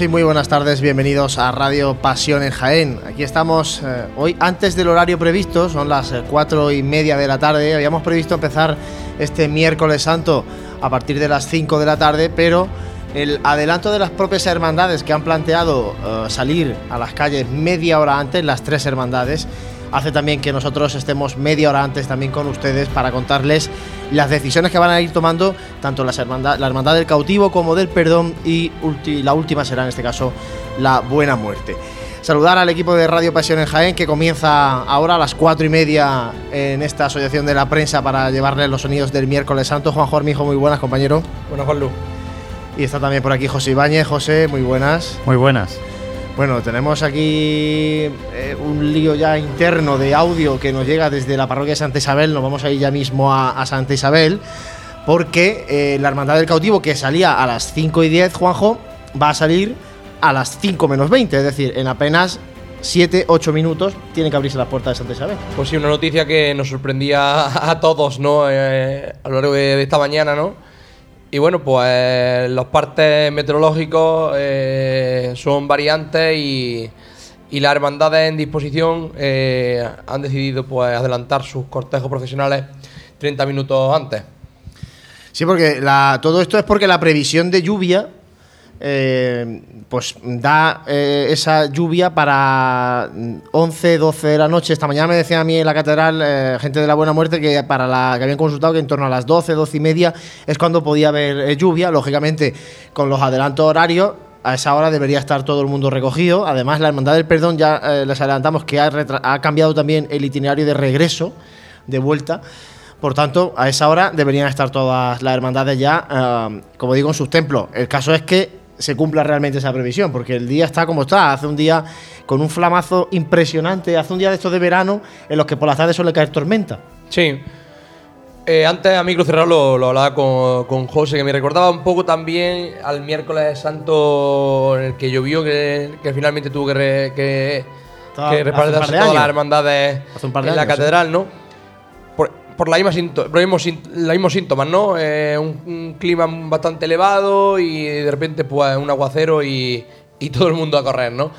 Y muy buenas tardes, bienvenidos a Radio Pasión en Jaén. Aquí estamos eh, hoy antes del horario previsto, son las eh, cuatro y media de la tarde. Habíamos previsto empezar este miércoles santo a partir de las 5 de la tarde, pero el adelanto de las propias hermandades que han planteado eh, salir a las calles media hora antes, las tres hermandades, hace también que nosotros estemos media hora antes también con ustedes para contarles las decisiones que van a ir tomando tanto las hermandad, la hermandad del cautivo como del perdón y la última será en este caso la buena muerte. Saludar al equipo de Radio Pasión en Jaén que comienza ahora a las cuatro y media en esta asociación de la prensa para llevarles los sonidos del miércoles santo. Juan Jormijo, muy buenas compañero. Buenas Juanlu. Y está también por aquí José Ibáñez. José, muy buenas. Muy buenas. Bueno, tenemos aquí eh, un lío ya interno de audio que nos llega desde la parroquia de Santa Isabel. Nos vamos a ir ya mismo a, Santa Isabel, porque eh, la Hermandad del Cautivo, que salía a las 5 y 10, Juanjo, va a salir a las 5 menos 20, es decir, en apenas 7, 8 minutos tiene que abrirse la puerta de Santa Isabel. Pues sí, una noticia que nos sorprendía a todos, ¿no? Eh, a lo largo de esta mañana, ¿no? Y bueno, pues los partes meteorológicos eh, son variantes y, las hermandades en disposición eh, han decidido pues adelantar sus cortejos profesionales 30 minutos antes. Sí, porque todo esto es porque la previsión de lluvia eh, pues da eh, esa lluvia para 11, 12 de la noche. Esta mañana me decía a mí en la catedral, eh, gente de la Buena Muerte, que para la que habían consultado que en torno a las 12, 12 y media es cuando podía haber lluvia. Lógicamente, con los adelantos horarios, a esa hora debería estar todo el mundo recogido. Además, la Hermandad del Perdón ya les adelantamos que ha, ha, cambiado también el itinerario de regreso, de vuelta. Por tanto, a esa hora deberían estar todas las hermandades ya, como digo, en sus templos. El caso es que se cumpla realmente esa previsión, porque el día está como está, hace un día con un flamazo impresionante, hace un día de estos de verano en los que por las tardes suele caer tormenta. Sí. Eh, antes a micro cerrado lo, hablaba con, con, José, que me recordaba un poco también al miércoles santo en el que llovió, que, que finalmente tuvo que, que, que todas las hermandades en la catedral, ¿no? Por la misma los mismos síntomas, ¿no? Eh, un, clima bastante elevado y de repente pues un aguacero y, todo el mundo a correr, ¿no?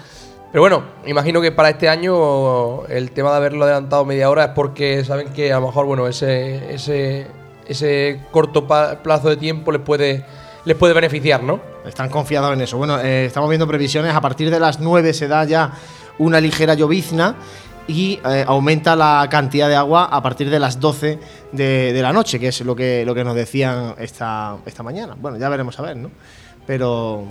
Pero bueno, imagino que para este año el tema de haberlo adelantado media hora es porque saben que a lo mejor, bueno, ese, ese, ese corto plazo de tiempo les puede, les puede beneficiar, ¿no? Están confiados en eso. Bueno, eh, estamos viendo previsiones, a partir de las 9 se da ya una ligera llovizna y eh, aumenta la cantidad de agua a partir de las 12 de, la noche, que es lo que, lo que nos decían esta, esta mañana. Bueno, ya veremos a ver, ¿no? Pero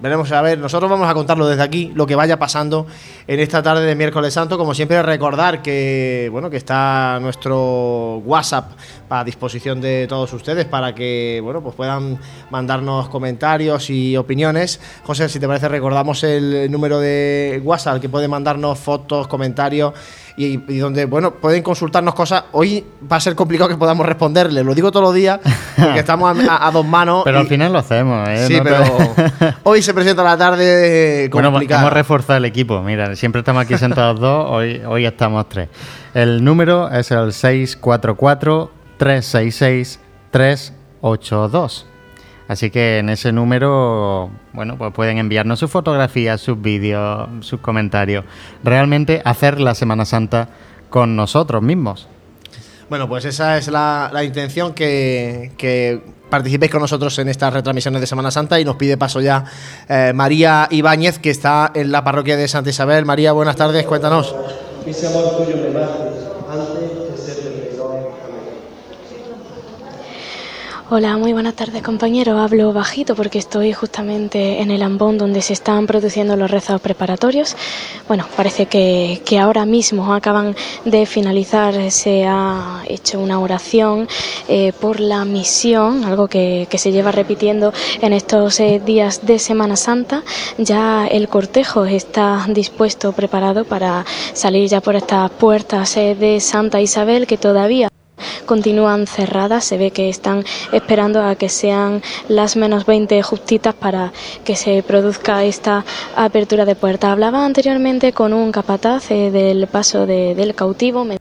Veremos a ver, nosotros vamos a contarlo desde aquí, lo que vaya pasando en esta tarde de miércoles santo. Como siempre, recordar que bueno, que está nuestro WhatsApp a disposición de todos ustedes para que bueno, pues puedan mandarnos comentarios y opiniones. José, si te parece, recordamos el número de WhatsApp que puede mandarnos fotos, comentarios y, donde, bueno, pueden consultarnos cosas. Hoy va a ser complicado que podamos responderle, lo digo todos los días, porque estamos a, dos manos. Pero al final lo hacemos, ¿eh? Sí, pero hoy se presenta la tarde complicada. Bueno, hemos reforzado el equipo, mira, siempre estamos aquí sentados dos, hoy, hoy estamos tres. El número es el 644 366 382. Así que en ese número, bueno, pues pueden enviarnos sus fotografías, sus vídeos, sus comentarios. Realmente hacer la Semana Santa con nosotros mismos. Bueno, pues esa es la, intención, que, participéis con nosotros en estas retransmisiones de Semana Santa y nos pide paso ya eh, María Ibáñez, que está en la parroquia de Santa Isabel. María, buenas tardes, cuéntanos. Hola, muy buenas tardes compañeros. Hablo bajito porque estoy justamente en el ambón donde se están produciendo los rezos preparatorios. Bueno, parece que, ahora mismo acaban de finalizar, se ha hecho una oración eh, por la misión, algo que, se lleva repitiendo en estos eh, días de Semana Santa. Ya el cortejo está dispuesto, preparado para salir ya por estas puertas eh, de Santa Isabel que todavía continúan cerradas. Se ve que están esperando a que sean las menos 20 justitas para que se produzca esta apertura de puerta. Hablaba anteriormente con un capataz eh, del paso del cautivo. Me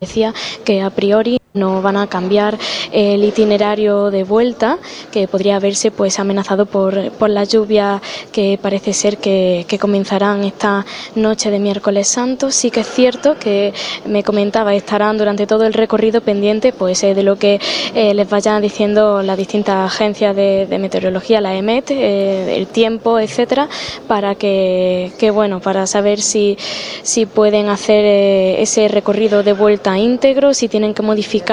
decía que a priori no van a cambiar el itinerario de vuelta que podría verse pues amenazado por, por la lluvia que parece ser que, que, comenzarán esta noche de miércoles santo. Sí que es cierto que me comentaba estarán durante todo el recorrido pendiente pues eh, de lo que eh, les vayan diciendo las distintas agencias de, meteorología la EMET eh, el tiempo etcétera para que, que, bueno para saber si, si pueden hacer ese recorrido de vuelta íntegro si tienen que modificar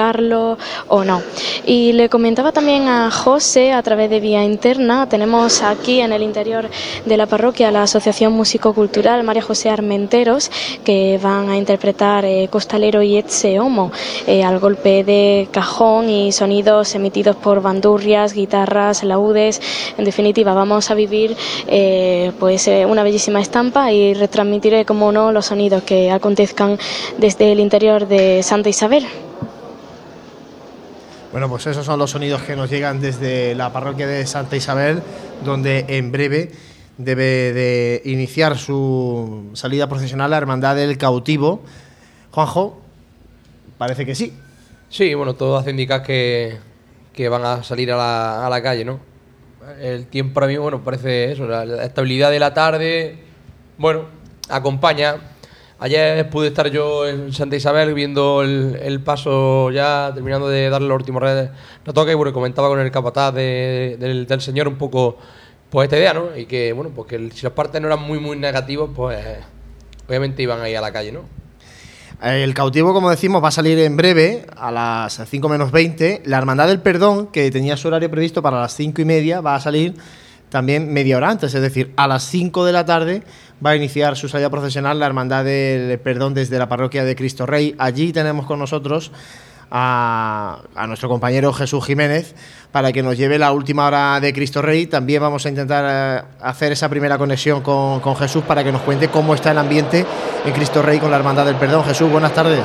o no. Y le comentaba también a José a través de vía interna, tenemos aquí en el interior de la parroquia la Asociación Músico-Cultural María José Armenteros, que van a interpretar eh, Costalero y Etze Homo eh, al golpe de cajón y sonidos emitidos por bandurrias, guitarras, laudes. En definitiva, vamos a vivir eh, pues una bellísima estampa y retransmitiré, como no, los sonidos que acontezcan desde el interior de Santa Isabel. Bueno, pues esos son los sonidos que nos llegan desde la parroquia de Santa Isabel, donde en breve debe de iniciar su salida procesional la Hermandad del Cautivo. Juanjo, parece que sí. Sí, bueno, todo hace indicar que, que van a salir a la, a la, calle, ¿no? El tiempo ahora mismo, bueno, parece eso, la, la estabilidad de la tarde, bueno, acompaña Ayer pude estar yo en Santa Isabel viendo el, el paso ya, terminando de darle los últimos retoques, y bueno, comentaba con el capataz de, de, del, del, señor un poco pues esta idea, ¿no? Y que, bueno, pues que si los partes no eran muy, muy negativos, pues obviamente iban a ir a la calle, ¿no? El cautivo, como decimos, va a salir en breve, a las 5 menos 20. La Hermandad del Perdón, que tenía su horario previsto para las 5 y media, va a salir también media hora antes, es decir, a las 5 de la tarde va a iniciar su salida profesional la Hermandad del Perdón desde la parroquia de Cristo Rey. Allí tenemos con nosotros a, a, nuestro compañero Jesús Jiménez para que nos lleve la última hora de Cristo Rey. También vamos a intentar eh, hacer esa primera conexión con, con Jesús para que nos cuente cómo está el ambiente en Cristo Rey con la Hermandad del Perdón. Jesús, buenas tardes.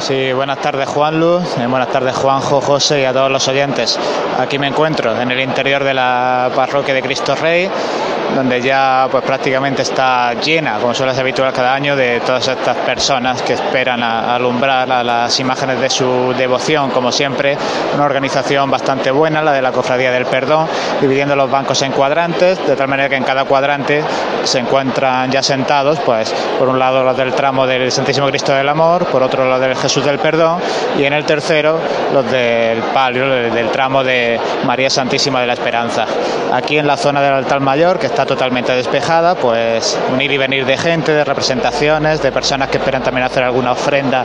Sí, buenas tardes Juan Luz, eh, buenas tardes Juanjo, José y a todos los oyentes. Aquí me encuentro en el interior de la parroquia de Cristo Rey, donde ya pues prácticamente está llena, como suele ser habitual cada año, de todas estas personas que esperan a, alumbrar a las imágenes de su devoción, como siempre, una organización bastante buena, la de la Cofradía del Perdón, dividiendo los bancos en cuadrantes, de tal manera que en cada cuadrante se encuentran ya sentados, pues por un lado los del tramo del Santísimo Cristo del Amor, por otro los del Jesús del Perdón, y en el tercero los del palio, del tramo de María Santísima de la Esperanza. Aquí en la zona del altar mayor, que está totalmente despejada, pues un ir y venir de gente, de representaciones, de personas que esperan también hacer alguna ofrenda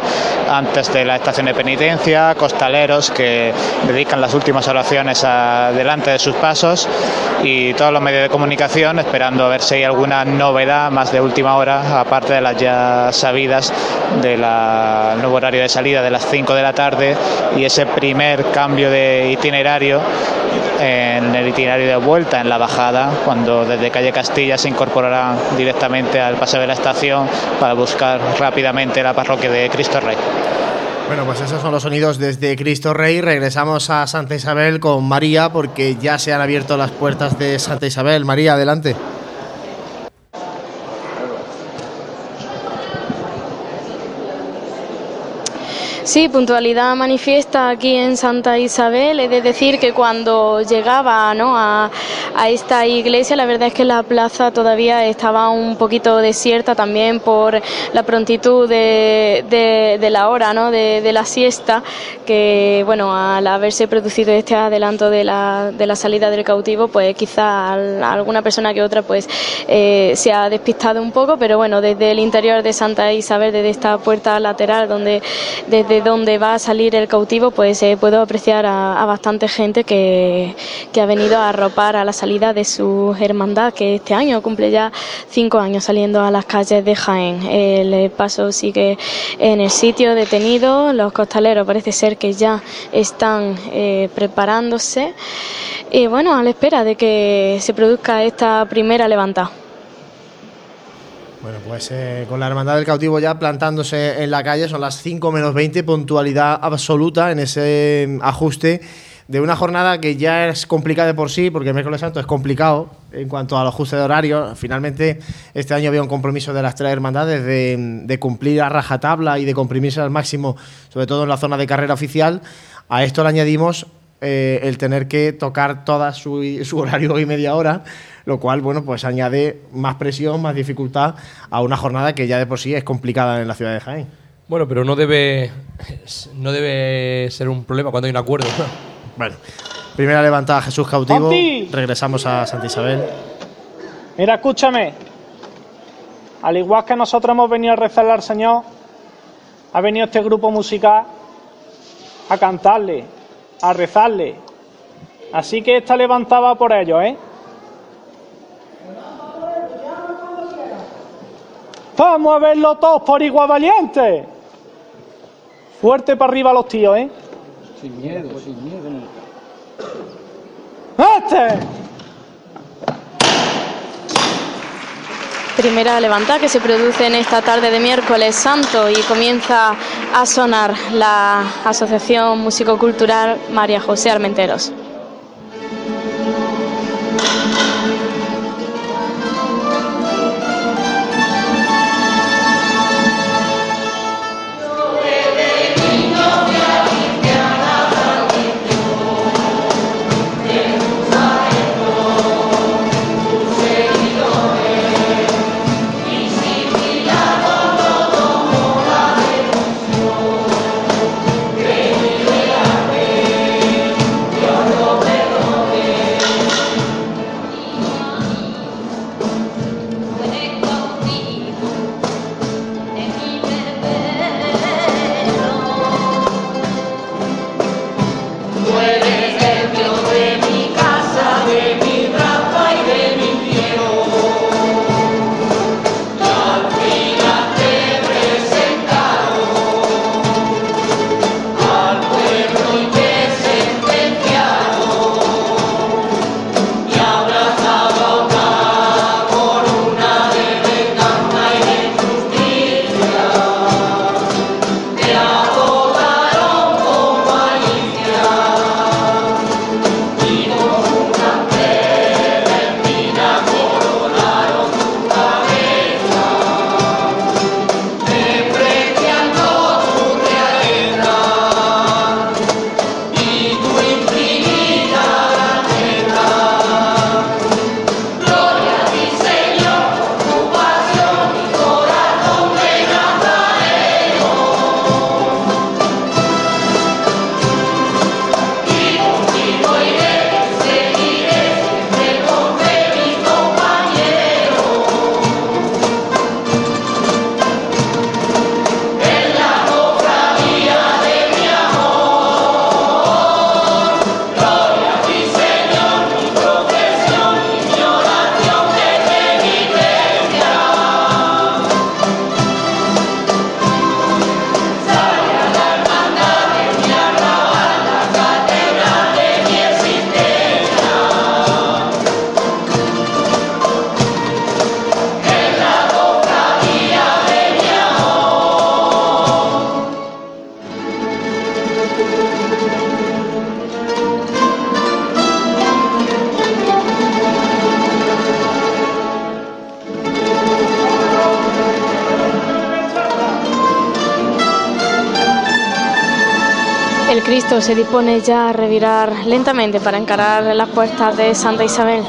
antes de la estación de penitencia, costaleros que dedican las últimas oraciones a, delante de sus pasos y todos los medios de comunicación esperando a ver si hay alguna novedad más de última hora, aparte de las ya sabidas del nuevo horario de salida de las 5 de la tarde y ese primer cambio de itinerario en el itinerario de vuelta en la bajada, cuando desde calle Castilla se incorporarán directamente al paseo de la estación para buscar rápidamente la parroquia de Cristo Rey. Bueno, pues esos son los sonidos desde Cristo Rey. Regresamos a Santa Isabel con María porque ya se han abierto las puertas de Santa Isabel. María, adelante. Sí, puntualidad manifiesta aquí en Santa Isabel. Es de decir que cuando llegaba ¿no? a, a, esta iglesia, la verdad es que la plaza todavía estaba un poquito desierta también por la prontitud de, de, la hora, ¿no? de, la siesta, que bueno, al haberse producido este adelanto de la, la salida del cautivo, pues quizá alguna persona que otra pues eh, se ha despistado un poco, pero bueno, desde el interior de Santa Isabel, desde esta puerta lateral donde desde donde va a salir el cautivo, pues eh, puedo apreciar a, bastante gente que, que, ha venido a arropar a la salida de su hermandad, que este año cumple ya cinco años saliendo a las calles de Jaén. El paso sigue en el sitio detenido, los costaleros parece ser que ya están eh, preparándose y bueno, a la espera de que se produzca esta primera levantada. Bueno, pues eh, con la Hermandad del Cautivo ya plantándose en la calle, son las 5 menos 20, puntualidad absoluta en ese ajuste de una jornada que ya es complicada de por sí, porque el miércoles santo es complicado en cuanto a los ajustes de horario. Finalmente, este año había un compromiso de las tres hermandades de, de cumplir a rajatabla y de comprimirse al máximo, sobre todo en la zona de carrera oficial. A esto le añadimos eh, el tener que tocar toda su, su horario y media hora, lo cual, bueno, pues añade más presión, más dificultad a una jornada que ya de por sí es complicada en la ciudad de Jaén. Bueno, pero no debe, no debe ser un problema cuando hay un acuerdo. Bueno, primera levantada Jesús cautivo. Santi. Regresamos a Santa Isabel. Mira, escúchame. Al igual que nosotros hemos venido a rezarle al Señor, ha venido este grupo musical a cantarle, a rezarle. Así que esta levantada por ellos, ¿eh? Vamos a verlo todos por igual valiente. Fuerte para arriba los tíos, ¿eh? Sin miedo, sin miedo. ¡Este! Primera levantada que se produce en esta tarde de miércoles santo y comienza a sonar la Asociación Músico-Cultural María José Armenteros. Se dispone ya a revirar lentamente para encarar las puertas de Santa Isabel.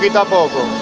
Poquito a poco.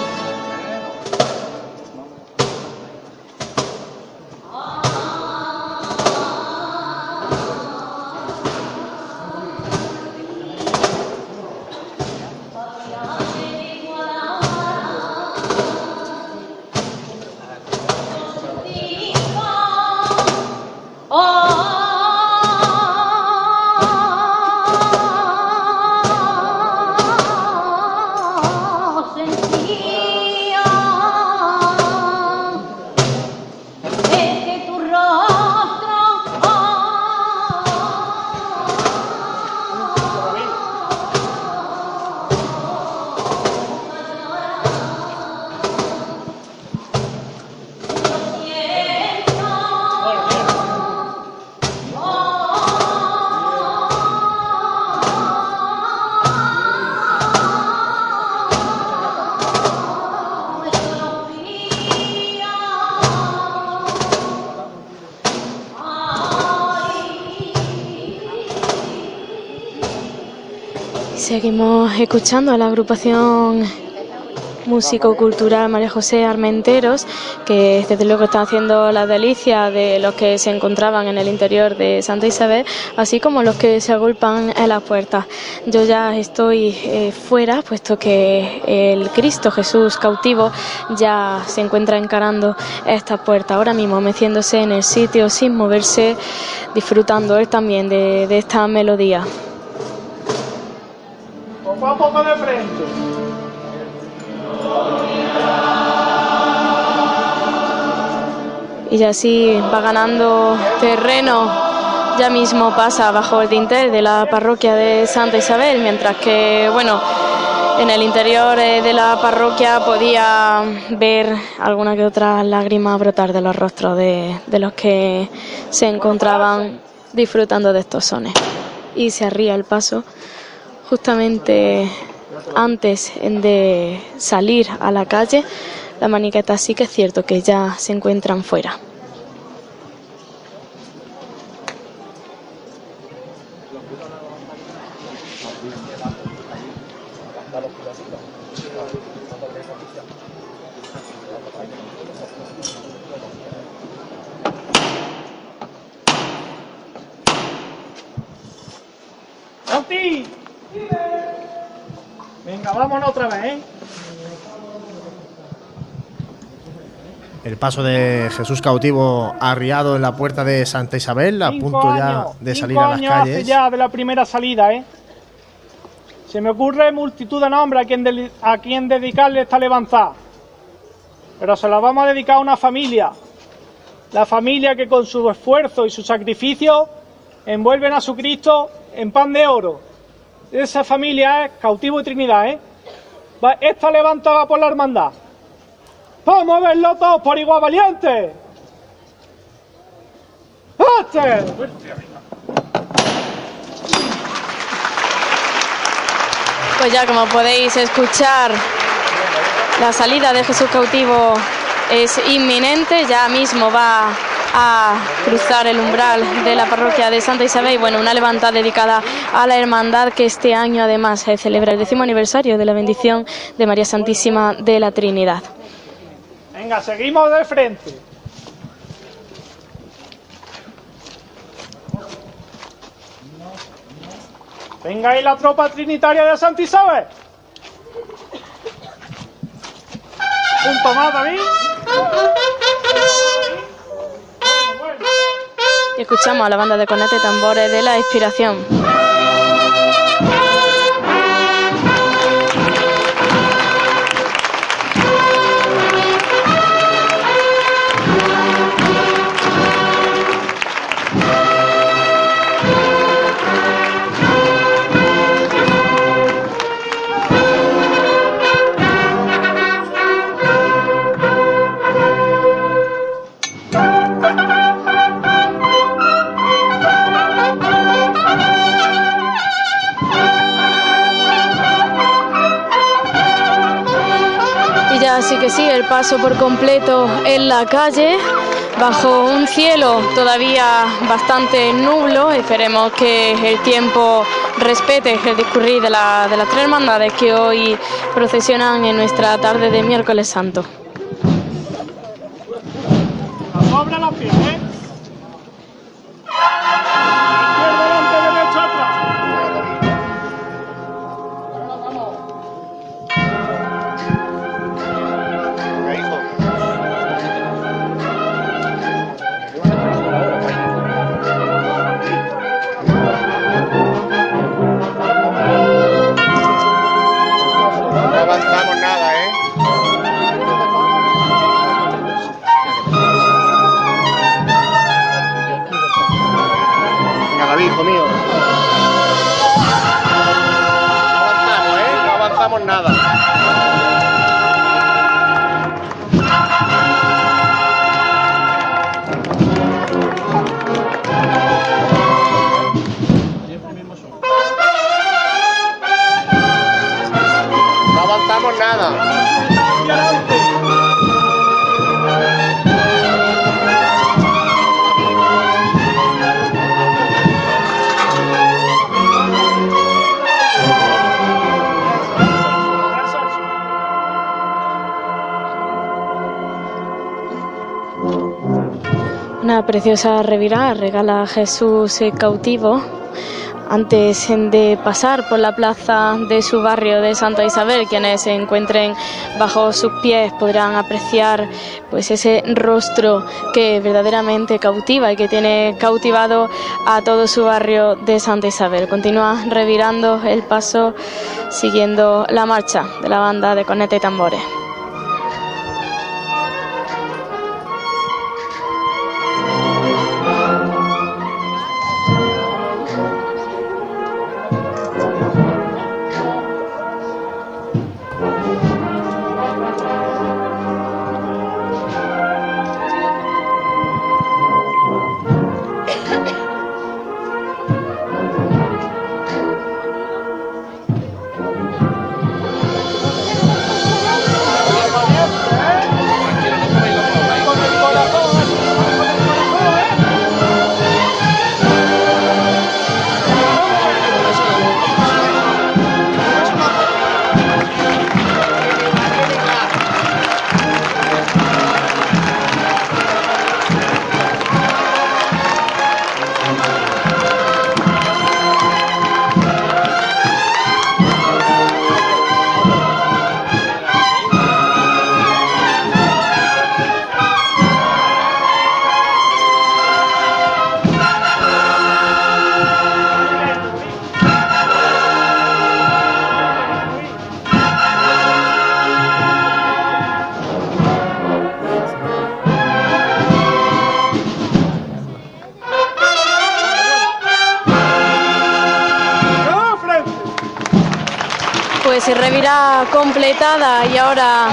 Seguimos escuchando a la agrupación músico-cultural María José Armenteros, que desde luego están haciendo la delicia de los que se encontraban en el interior de Santa Isabel, así como los que se agolpan en las puertas. Yo ya estoy eh, fuera, puesto que el Cristo Jesús cautivo ya se encuentra encarando esta puerta, ahora mismo meciéndose en el sitio sin moverse, disfrutando él también de esta melodía. Y así va ganando terreno. Ya mismo pasa bajo el dintel de la parroquia de Santa Isabel, mientras que, bueno, en el interior eh, de la parroquia podía ver alguna que otra lágrima brotar de los rostros de, de los que se encontraban disfrutando de estos sones. Y se arría el paso justamente antes de salir a la calle la maniqueta sí que es cierto que ya se encuentran fuera. ¡Santi! Venga, vámonos otra vez, ¿eh? El paso de Jesús cautivo arriado en la puerta de Santa Isabel, a Cinco punto ya años, de salir a las años hace calles. ya de la primera salida, ¿eh? Se me ocurre multitud de nombres a quien, a quien dedicarle esta levantada. Pero se la vamos a dedicar a una familia. La familia que con su esfuerzo y su sacrificio envuelven a su Cristo en pan de oro. Esa familia es cautivo y Trinidad, ¿eh? Va- Esta levantada por la hermandad. ¡Vamos a verlo todos por igual valiente! ¡Este! Pues ya como podéis escuchar, la salida de Jesús cautivo es inminente, ya mismo va a cruzar el umbral de la parroquia de Santa Isabel y bueno, una levantada dedicada a la hermandad que este año además celebra el décimo aniversario de la bendición de María Santísima de la Trinidad. Venga, seguimos de frente. Venga ahí la tropa trinitaria de Santa Isabel. Punto más, David. Escuchamos a la banda de y tambores de la inspiración. Que sí, el paso por completo en la calle. bajo un cielo todavía bastante nublo. Esperemos que el tiempo respete el discurrir de, la, de las tres hermandades que hoy procesionan en nuestra tarde de miércoles santo. Preciosa revirada regala a Jesús cautivo antes de pasar por la plaza de su barrio de Santa Isabel. Quienes se encuentren bajo sus pies podrán apreciar pues ese rostro que verdaderamente cautiva y que tiene cautivado a todo su barrio de Santa Isabel. Continúa revirando el paso siguiendo la marcha de la banda de corneta y tambores. Y ahora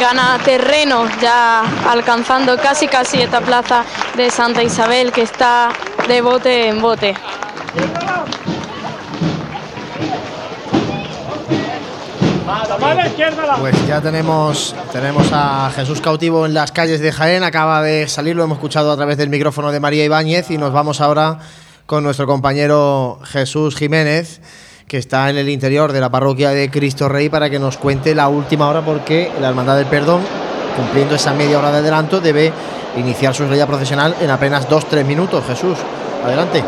gana terreno ya alcanzando casi casi esta plaza de Santa Isabel que está de bote en bote. Pues ya tenemos, tenemos a Jesús cautivo en las calles de Jaén, acaba de salir, lo hemos escuchado a través del micrófono de María Ibáñez y nos vamos ahora con nuestro compañero Jesús Jiménez, que está en el interior de la parroquia de Cristo Rey para que nos cuente la última hora porque la Hermandad del Perdón, cumpliendo esa media hora de adelanto, debe iniciar su salida procesional en apenas 2-3 minutos. Jesús, adelante.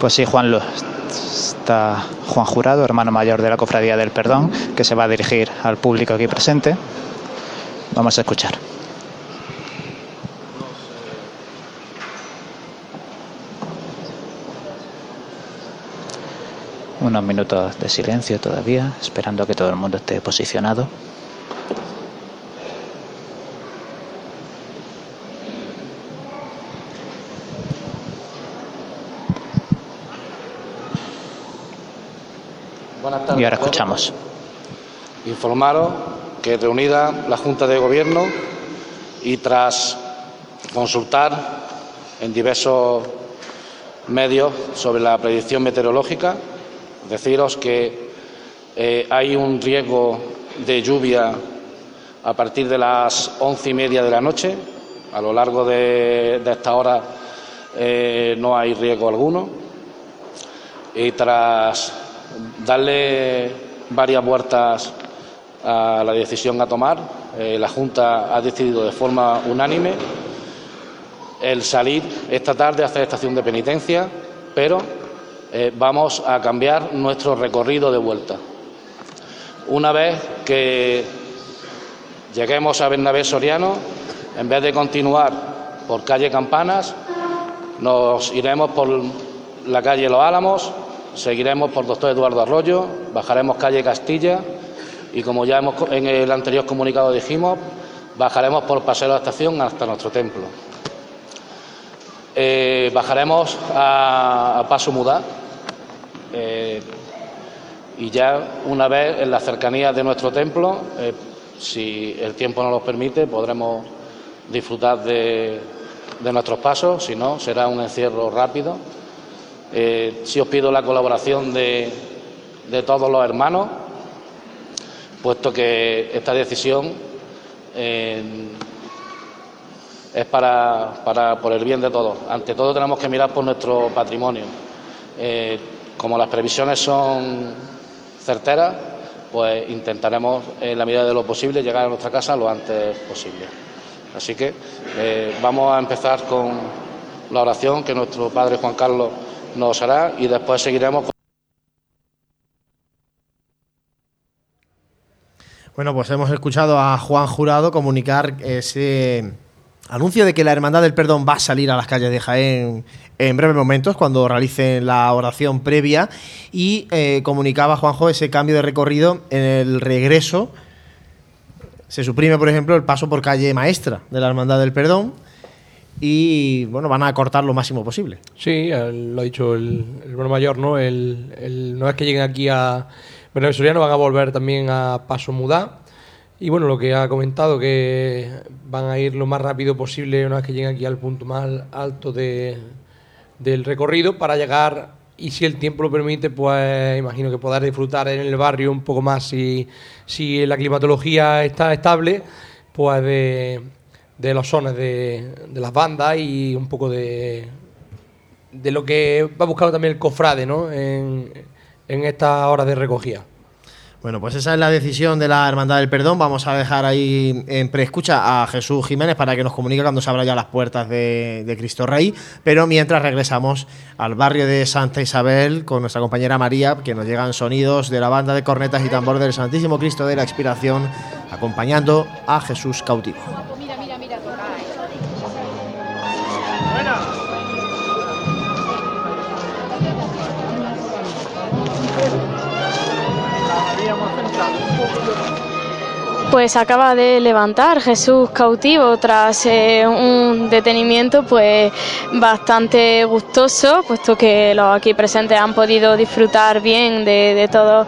Pues sí, Juanlo. Está Juan Jurado, hermano mayor de la Cofradía del Perdón, que se va a dirigir al público aquí presente. Vamos a escuchar. Unos minutos de silencio todavía, esperando a que todo el mundo esté posicionado. Buenas tardes. Y ahora escuchamos. Informaros que reunida la Junta de Gobierno y tras consultar en diversos medios sobre la predicción meteorológica, deciros que eh, hay un riesgo de lluvia a partir de las once y media de la noche. A lo largo de, esta hora eh, no hay riesgo alguno. Y tras darle varias vueltas a la decisión a tomar, eh, la Junta ha decidido de forma unánime el salir esta tarde a hacer estación de penitencia, pero eh, vamos a cambiar nuestro recorrido de vuelta. Una vez que lleguemos a Bernabé Soriano, en vez de continuar por calle Campanas, nos iremos por la calle Los Álamos, seguiremos por Doctor Eduardo Arroyo, bajaremos calle Castilla y, como ya hemos, en el anterior comunicado dijimos, bajaremos por Paseo de la Estación hasta nuestro templo. Eh, bajaremos a, Paso Mudá eh, y ya una vez en la cercanía de nuestro templo, eh, si el tiempo nos lo permite, podremos disfrutar de, nuestros pasos, si no, será un encierro rápido. si os pido la colaboración de, todos los hermanos, puesto que esta decisión es para, por el bien de todos. Ante todo tenemos que mirar por nuestro patrimonio. Eh, como las previsiones son certeras, pues intentaremos, en la medida de lo posible, llegar a nuestra casa lo antes posible. Así que eh, vamos a empezar con la oración que nuestro Padre Juan Carlos nos hará y después seguiremos con... Bueno, pues hemos escuchado a Juan Jurado comunicar ese Anuncio de que la Hermandad del Perdón va a salir a las calles de Jaén en breves momentos, cuando realicen la oración previa. Y eh, comunicaba Juanjo ese cambio de recorrido en el regreso. Se suprime, por ejemplo, el paso por calle Maestra de la Hermandad del Perdón. Y bueno, van a cortar lo máximo posible. Sí, lo ha dicho el, bueno mayor, ¿no? El, no es que lleguen aquí a. Bueno, no van a volver también a Paso Mudá y bueno, lo que ha comentado, que van a ir lo más rápido posible una vez que lleguen aquí al punto más alto de, del recorrido para llegar, y si el tiempo lo permite, pues imagino que poder disfrutar en el barrio un poco más si, si la climatología está estable, pues de, de los sones de, de, las bandas y un poco de, de lo que va buscando también el cofrade ¿no? en, en estas horas de recogida. Bueno, pues esa es la decisión de la Hermandad del Perdón. Vamos a dejar ahí en preescucha a Jesús Jiménez para que nos comunique cuando se abran ya las puertas de, Cristo Rey. Pero mientras regresamos al barrio de Santa Isabel con nuestra compañera María, que nos llegan sonidos de la banda de cornetas y tambor del Santísimo Cristo de la Expiración, acompañando a Jesús cautivo. Pues acaba de levantar Jesús cautivo tras eh, un detenimiento pues bastante gustoso, puesto que los aquí presentes han podido disfrutar bien de, todos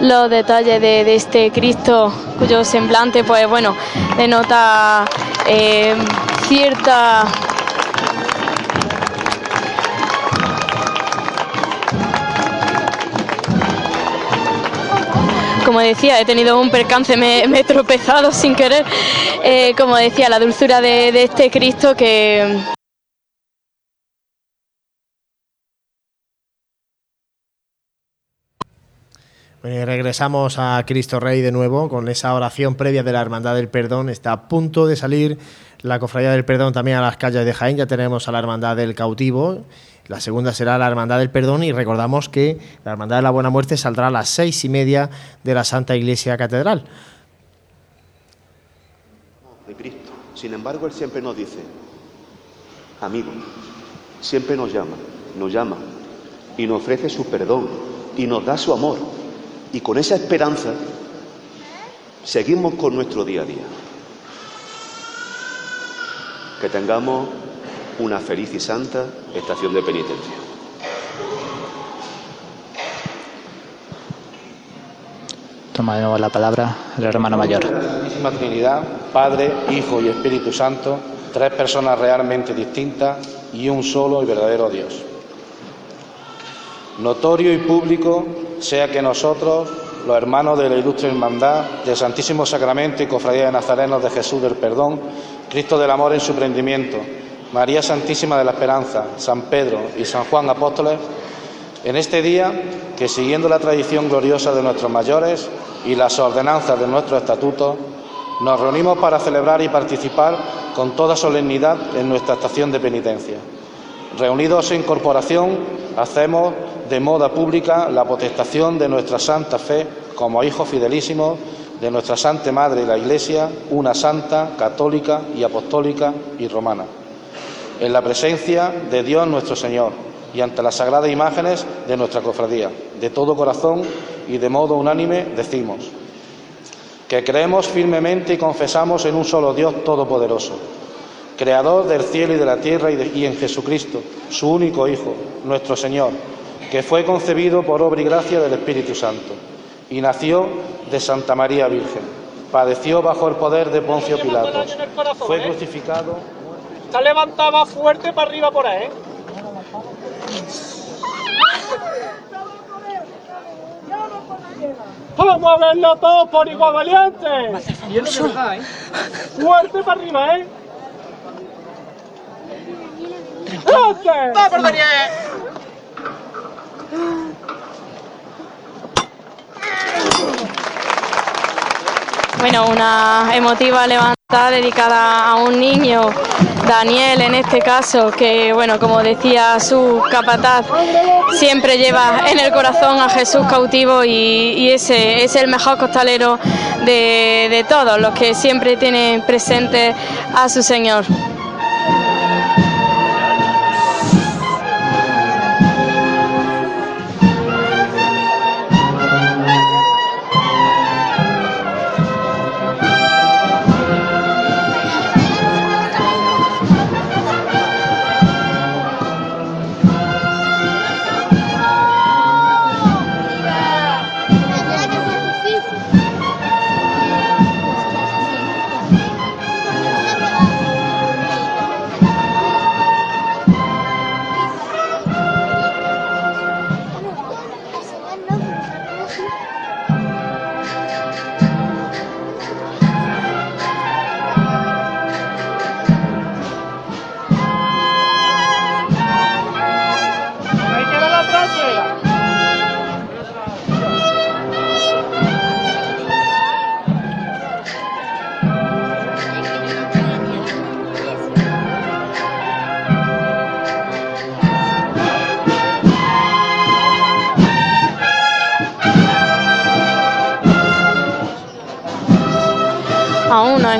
los detalles de, este Cristo cuyo semblante pues bueno denota eh, cierta como decía, he tenido un percance, me, he tropezado sin querer. Eh, como decía, la dulzura de, este Cristo que, regresamos a Cristo Rey de nuevo con esa oración previa de la Hermandad del Perdón. Está a punto de salir la Cofradía del Perdón también a las calles de Jaén. Ya tenemos a la Hermandad del Cautivo la segunda será la Hermandad del Perdón y recordamos que la Hermandad de la Buena Muerte saldrá a las seis y media de la Santa Iglesia Catedral. De Cristo. Sin embargo, Él siempre nos dice, amigo, siempre nos llama, nos llama y nos ofrece su perdón y nos da su amor. Y con esa esperanza seguimos con nuestro día a día. Que tengamos una feliz y santa estación de penitencia. Toma de nuevo la palabra el hermano mayor. La Santísima Trinidad, Padre, Hijo y Espíritu Santo, tres personas realmente distintas y un solo y verdadero Dios. Notorio y público sea que nosotros, los hermanos de la ilustre hermandad del Santísimo Sacramento y Cofradía de Nazarenos de Jesús del Perdón, Cristo del Amor en su prendimiento, María Santísima de la Esperanza, San Pedro y San Juan Apóstoles, en este día que siguiendo la tradición gloriosa de nuestros mayores y las ordenanzas de nuestros estatutos, nos reunimos para celebrar y participar con toda solemnidad en nuestra estación de penitencia. Reunidos en corporación, hacemos de moda pública la potestación de nuestra santa fe como hijos fidelísimos de nuestra Santa Madre la Iglesia, una santa, católica y apostólica y romana. En la presencia de Dios nuestro Señor y ante las sagradas imágenes de nuestra cofradía, de todo corazón y de modo unánime decimos que creemos firmemente y confesamos en un solo Dios todopoderoso, creador del cielo y de la tierra y, en Jesucristo, su único Hijo, nuestro Señor, que fue concebido por obra y gracia del Espíritu Santo y nació de Santa María Virgen. Padeció bajo el poder de Poncio Pilatos. Fue crucificado. Está levantada fuerte para arriba por ahí. ¿eh? Vamos a verlo todos por igual valiente. Fuerte para arriba, ¿eh? ¡Fuerte! Bueno, una emotiva levantada dedicada a un niño, Daniel en este caso, que bueno, como decía su capataz, siempre lleva en el corazón a Jesús cautivo y, ese es el mejor costalero de, de todos, los que siempre tienen presente a su Señor.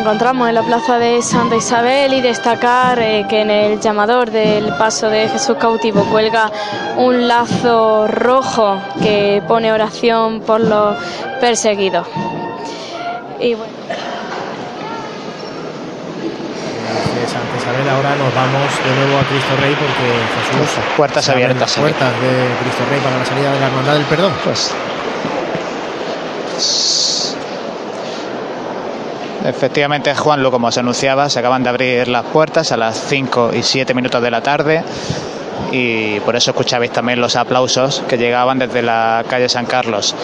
Encontramos en la plaza de Santa Isabel y destacar eh, que en el llamador del paso de Jesús cautivo cuelga un lazo rojo que pone oración por los perseguidos. Y bueno. de Santa Isabel, ahora nos vamos de nuevo a Cristo Rey porque Jesús. Puertas abiertas, las. Puertas de Cristo Rey para la salida de la Hermandad del Perdón. Pues. Efectivamente, Juanlo, como se anunciaba, se acaban de abrir las puertas a las 5 y 7 minutos de la tarde y por eso escuchabais también los aplausos que llegaban desde la calle San Carlos.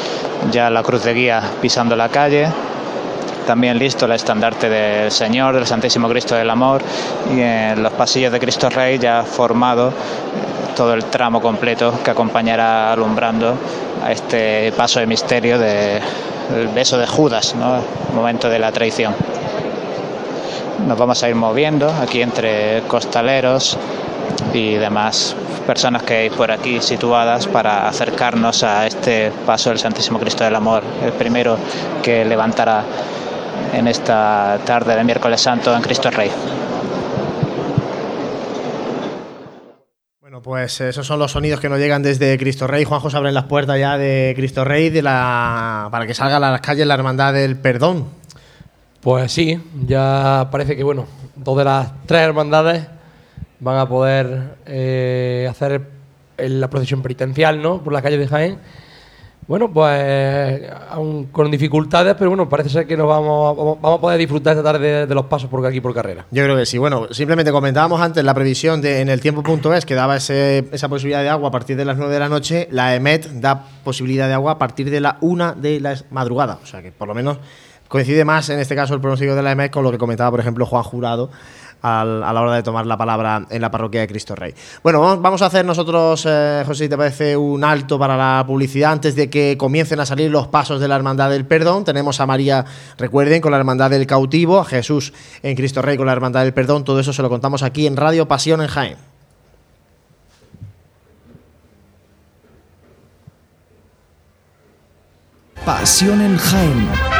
Ya la cruz de guía pisando la calle, también listo el estandarte del Señor, del Santísimo Cristo del Amor y en los pasillos de Cristo Rey ya formado eh, todo el tramo completo que acompañará alumbrando a este paso de misterio del beso de Judas, ¿no? el momento de la traición. Nos vamos a ir moviendo aquí entre costaleros y demás personas que hay por aquí situadas para acercarnos a este paso del Santísimo Cristo del Amor, el primero que levantará en esta tarde de miércoles santo en Cristo Rey. Pues esos son los sonidos que nos llegan desde Cristo Rey. Juanjo se abren las puertas ya de Cristo Rey de la, para que salga a las calles la Hermandad del Perdón. Pues sí, ya parece que bueno, dos de las tres hermandades van a poder eh, hacer la procesión penitencial, ¿no? Por la calle de Jaén. Bueno, pues aún con dificultades, pero bueno, parece ser que nos vamos, vamos a poder disfrutar esta tarde de, los pasos por aquí por carrera. Yo creo que sí. Bueno, simplemente comentábamos antes la previsión de en el tiempo.es que daba ese, esa posibilidad de agua a partir de las 9 de la noche. La EMET da posibilidad de agua a partir de la 1 de la madrugada. O sea que por lo menos coincide más en este caso el pronóstico de la EMET con lo que comentaba, por ejemplo, Juan Jurado a la hora de tomar la palabra en la parroquia de Cristo Rey. Bueno, vamos a hacer nosotros, eh, José, si te parece, un alto para la publicidad antes de que comiencen a salir los pasos de la Hermandad del Perdón. Tenemos a María, recuerden, con la Hermandad del Cautivo, a Jesús en Cristo Rey con la Hermandad del Perdón. Todo eso se lo contamos aquí en Radio Pasión en Jaén. Pasión en Jaén.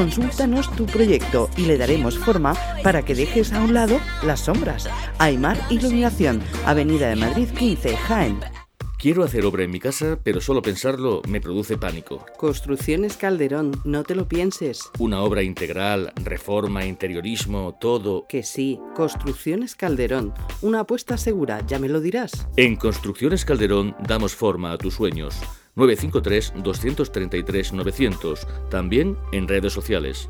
Consúltanos tu proyecto y le daremos forma para que dejes a un lado las sombras. Aymar Iluminación, Avenida de Madrid 15, Jaén. Quiero hacer obra en mi casa, pero solo pensarlo me produce pánico. Construcciones Calderón, no te lo pienses. Una obra integral, reforma, interiorismo, todo. Que sí, Construcciones Calderón, una apuesta segura, ya me lo dirás. En Construcciones Calderón damos forma a tus sueños. 953-233-900, también en redes sociales.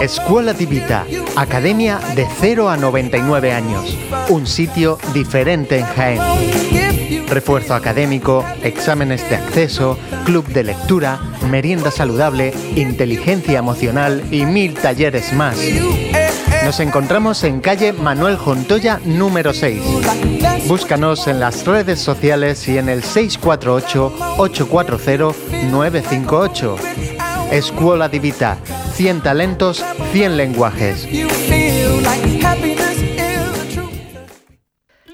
Escuela Divita, academia de 0 a 99 años, un sitio diferente en Jaén. Refuerzo académico, exámenes de acceso, club de lectura, merienda saludable, inteligencia emocional y mil talleres más. Nos encontramos en calle Manuel Jontoya número 6. Búscanos en las redes sociales y en el 648-840-958. Escuela Divita, 100 talentos, 100 lenguajes.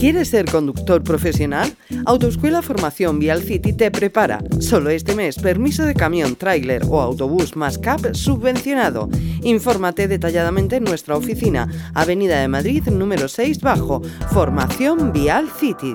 ¿Quieres ser conductor profesional? Autoescuela Formación Vial City te prepara. Solo este mes, permiso de camión, tráiler o autobús más CAP subvencionado. Infórmate detalladamente en nuestra oficina, Avenida de Madrid número 6 bajo, Formación Vial City.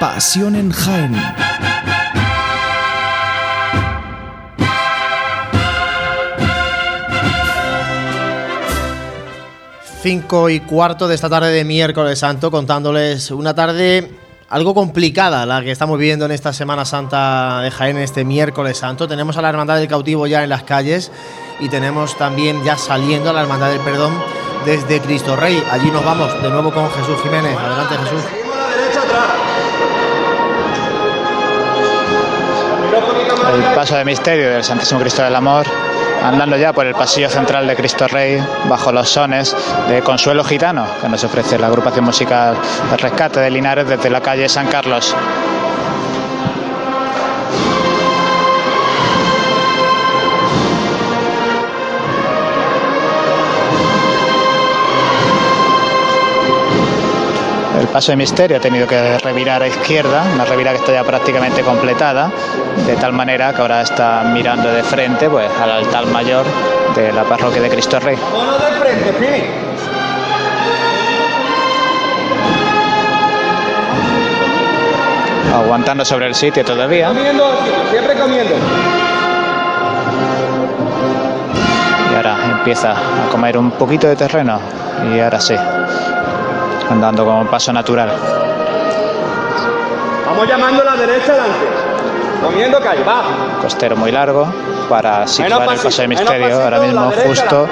Pasión en Jaén. Cinco y cuarto de esta tarde de miércoles santo, contándoles una tarde algo complicada la que estamos viviendo en esta Semana Santa de Jaén, este miércoles santo. Tenemos a la Hermandad del Cautivo ya en las calles y tenemos también ya saliendo a la Hermandad del Perdón desde Cristo Rey. Allí nos vamos de nuevo con Jesús Jiménez. Adelante Jesús. El paso de misterio del Santísimo Cristo del Amor, andando ya por el pasillo central de Cristo Rey, bajo los sones de Consuelo Gitano, que nos ofrece la agrupación musical Rescate de Linares desde la calle San Carlos. Paso de misterio ha tenido que revirar a izquierda, una revira que está ya prácticamente completada, de tal manera que ahora está mirando de frente pues, al altar mayor de la parroquia de Cristo Rey. de frente, Aguantando sobre el sitio todavía. Comiendo, siempre comiendo. Y ahora empieza a comer un poquito de terreno. Y ahora sí, andando como un paso natural. Vamos llamando a la derecha adelante. Comiendo calle, va. Costero muy largo para situar el paso de misterio ahora mismo justo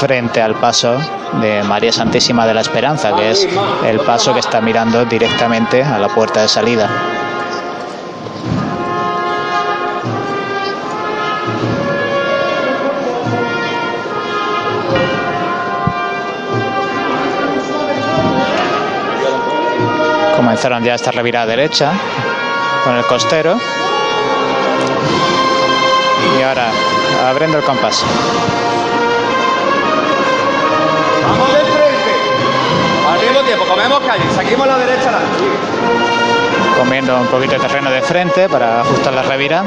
frente al paso de María Santísima de la Esperanza, que es el paso que está mirando directamente a la puerta de salida. Comenzaron ya esta revirada derecha con el costero. Y ahora abriendo el compás. Vamos de frente. Al mismo tiempo, comemos calle, seguimos la derecha. Comiendo un poquito de terreno de frente para ajustar la revira.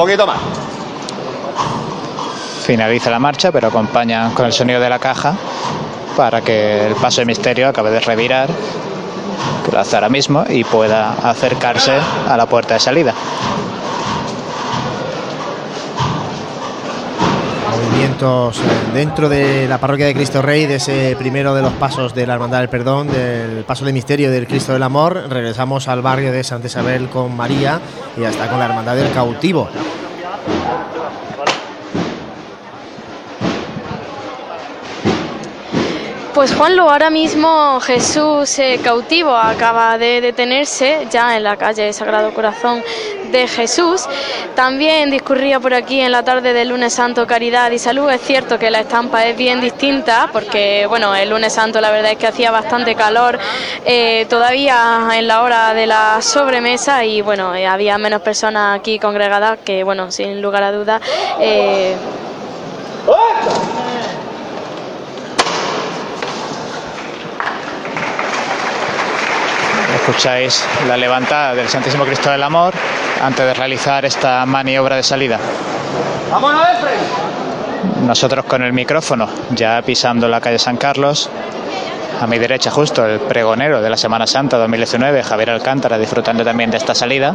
Poquito más. Finaliza la marcha, pero acompaña con el sonido de la caja para que el paso de misterio acabe de revirar, que lo hace ahora mismo, y pueda acercarse a la puerta de salida. Eh, dentro de la parroquia de Cristo Rey, de ese primero de los pasos de la Hermandad del Perdón, del paso de misterio del Cristo del Amor. Regresamos al barrio de Santa Isabel con María y hasta con la Hermandad del Cautivo. Pues Juanlo, ahora mismo Jesús eh, cautivo acaba de detenerse ya en la calle Sagrado Corazón de Jesús. También discurría por aquí en la tarde del lunes santo Caridad y Salud. Es cierto que la estampa es bien distinta porque, bueno, el lunes santo la verdad es que hacía bastante calor eh, todavía en la hora de la sobremesa y, bueno, eh, había menos personas aquí congregadas que, bueno, sin lugar a dudas. Escucháis la levantada del Santísimo Cristo del Amor antes de realizar esta maniobra de salida. Nosotros con el micrófono, ya pisando la calle San Carlos, a mi derecha justo el pregonero de la Semana Santa 2019, Javier Alcántara, disfrutando también de esta salida.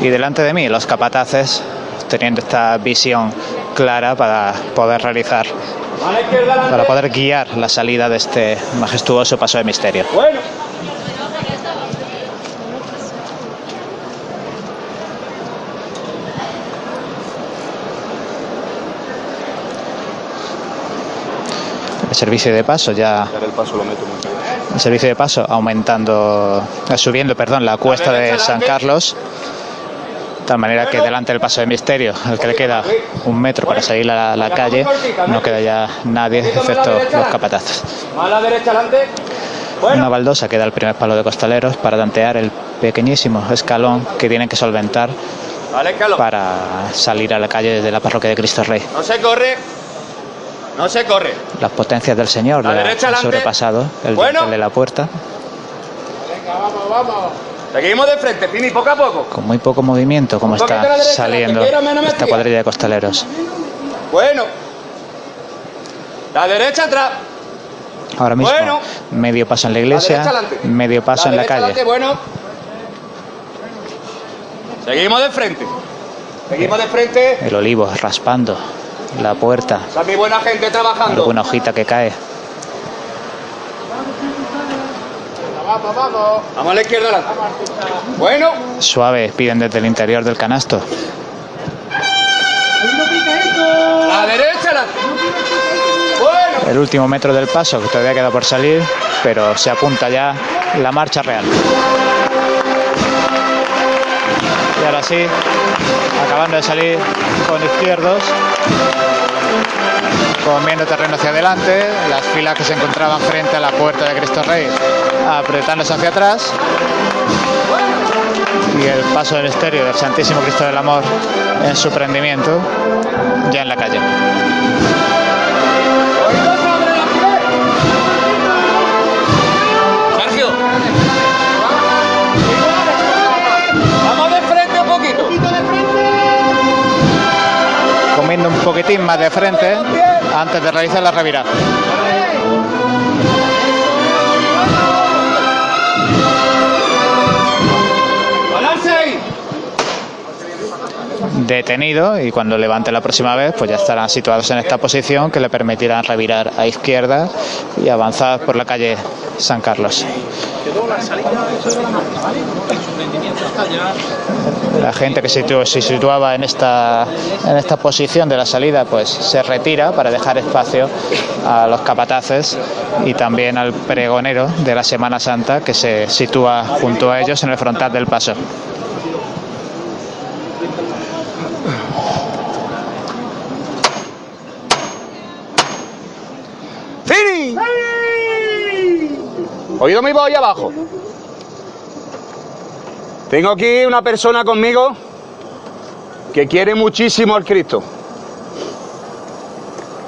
Y delante de mí los capataces, teniendo esta visión clara para poder realizar, para poder guiar la salida de este majestuoso paso de misterio. Bueno. El servicio de paso ya Ahora el paso lo meto muy bien. el servicio de paso aumentando, eh, subiendo, perdón, la cuesta de San Carlos, de tal manera que delante del paso de misterio, al que le queda un metro para salir a la, la calle, no queda ya nadie excepto los adelante. Una baldosa queda al primer palo de costaleros para tantear el pequeñísimo escalón que tienen que solventar para salir a la calle desde la parroquia de Cristo Rey. No se corre. No se corre. Las potencias del Señor La derecha adelante. sobrepasado el Bueno. de la puerta Venga, vamos, vamos. Seguimos de frente, Pini, poco a poco. con muy poco movimiento como está derecha, saliendo quiero, esta cuadrilla de costaleros. Bueno. La derecha atrás. Ahora mismo Bueno. medio paso en la iglesia, medio paso en la calle. adelante, bueno. Seguimos de frente. Seguimos de frente. El olivo raspando la puerta, mi buena gente trabajando. alguna hojita que cae. Vamos, vamos. Vamos a la izquierda adelante. Bueno. Suave, piden desde el interior del canasto. La derecha adelante. Bueno. El último metro del paso que todavía queda por salir, pero se apunta ya la marcha real. Y ahora sí, acabando de salir con izquierdos, comiendo terreno hacia adelante, las filas que se encontraban frente a la puerta de Cristo Rey apretándose hacia atrás y el paso del estéreo del Santísimo Cristo del Amor en su prendimiento ya en la calle. Sergio. Vamos de frente un poquito. comiendo un poquitín más de frente antes de realizar la revirada. Detenido y cuando levante la próxima vez, pues ya estarán situados en esta posición que le permitirán revirar a izquierda y avanzar por la calle San Carlos. La gente que se situ- se situaba en esta, en esta posición de la salida pues se retira para dejar espacio a los capataces y también al pregonero de la Semana Santa que se sitúa junto a ellos en el frontal del paso. ¡Fini! ¿Oído mi voz abajo? Tengo aquí una persona conmigo que quiere muchísimo al Cristo.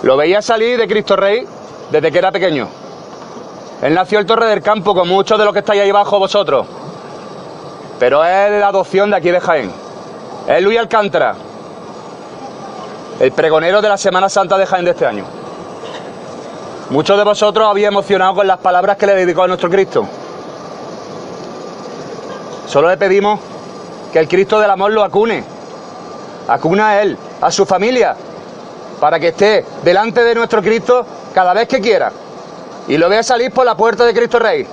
Lo veía salir de Cristo Rey desde que era pequeño. Él nació en Torre del Campo, con muchos de los que estáis ahí abajo vosotros. Pero es de la adopción de aquí de Jaén. Es Luis Alcántara, el pregonero de la Semana Santa de Jaén de este año. Muchos de vosotros habéis emocionado con las palabras que le dedicó a nuestro Cristo. Solo le pedimos que el Cristo del amor lo acune. Acuna a él, a su familia, para que esté delante de nuestro Cristo cada vez que quiera. Y lo vea salir por la puerta de Cristo Rey.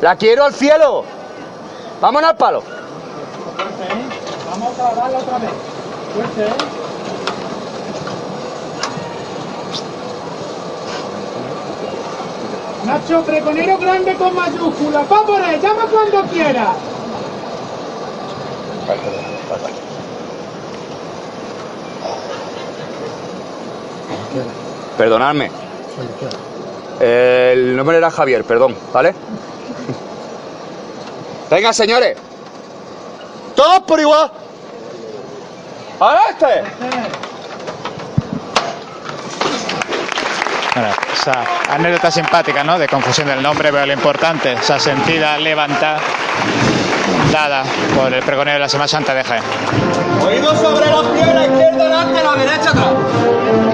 La quiero al cielo. Vámonos al palo. Vamos a darle otra vez. Fuerte, ¿eh? Nacho, pregonero grande con mayúscula. Va llama cuando quiera. Perdonadme. El nombre era Javier, perdón, ¿vale? Venga, señores. Todos por igual. ¡A este! Bueno, anécdota simpática, ¿no? De confusión del nombre, pero lo importante, esa sentida levanta dada por el pregonero de la Semana Santa de Jaén. Oído sobre los pies, la izquierda delante, la derecha atrás.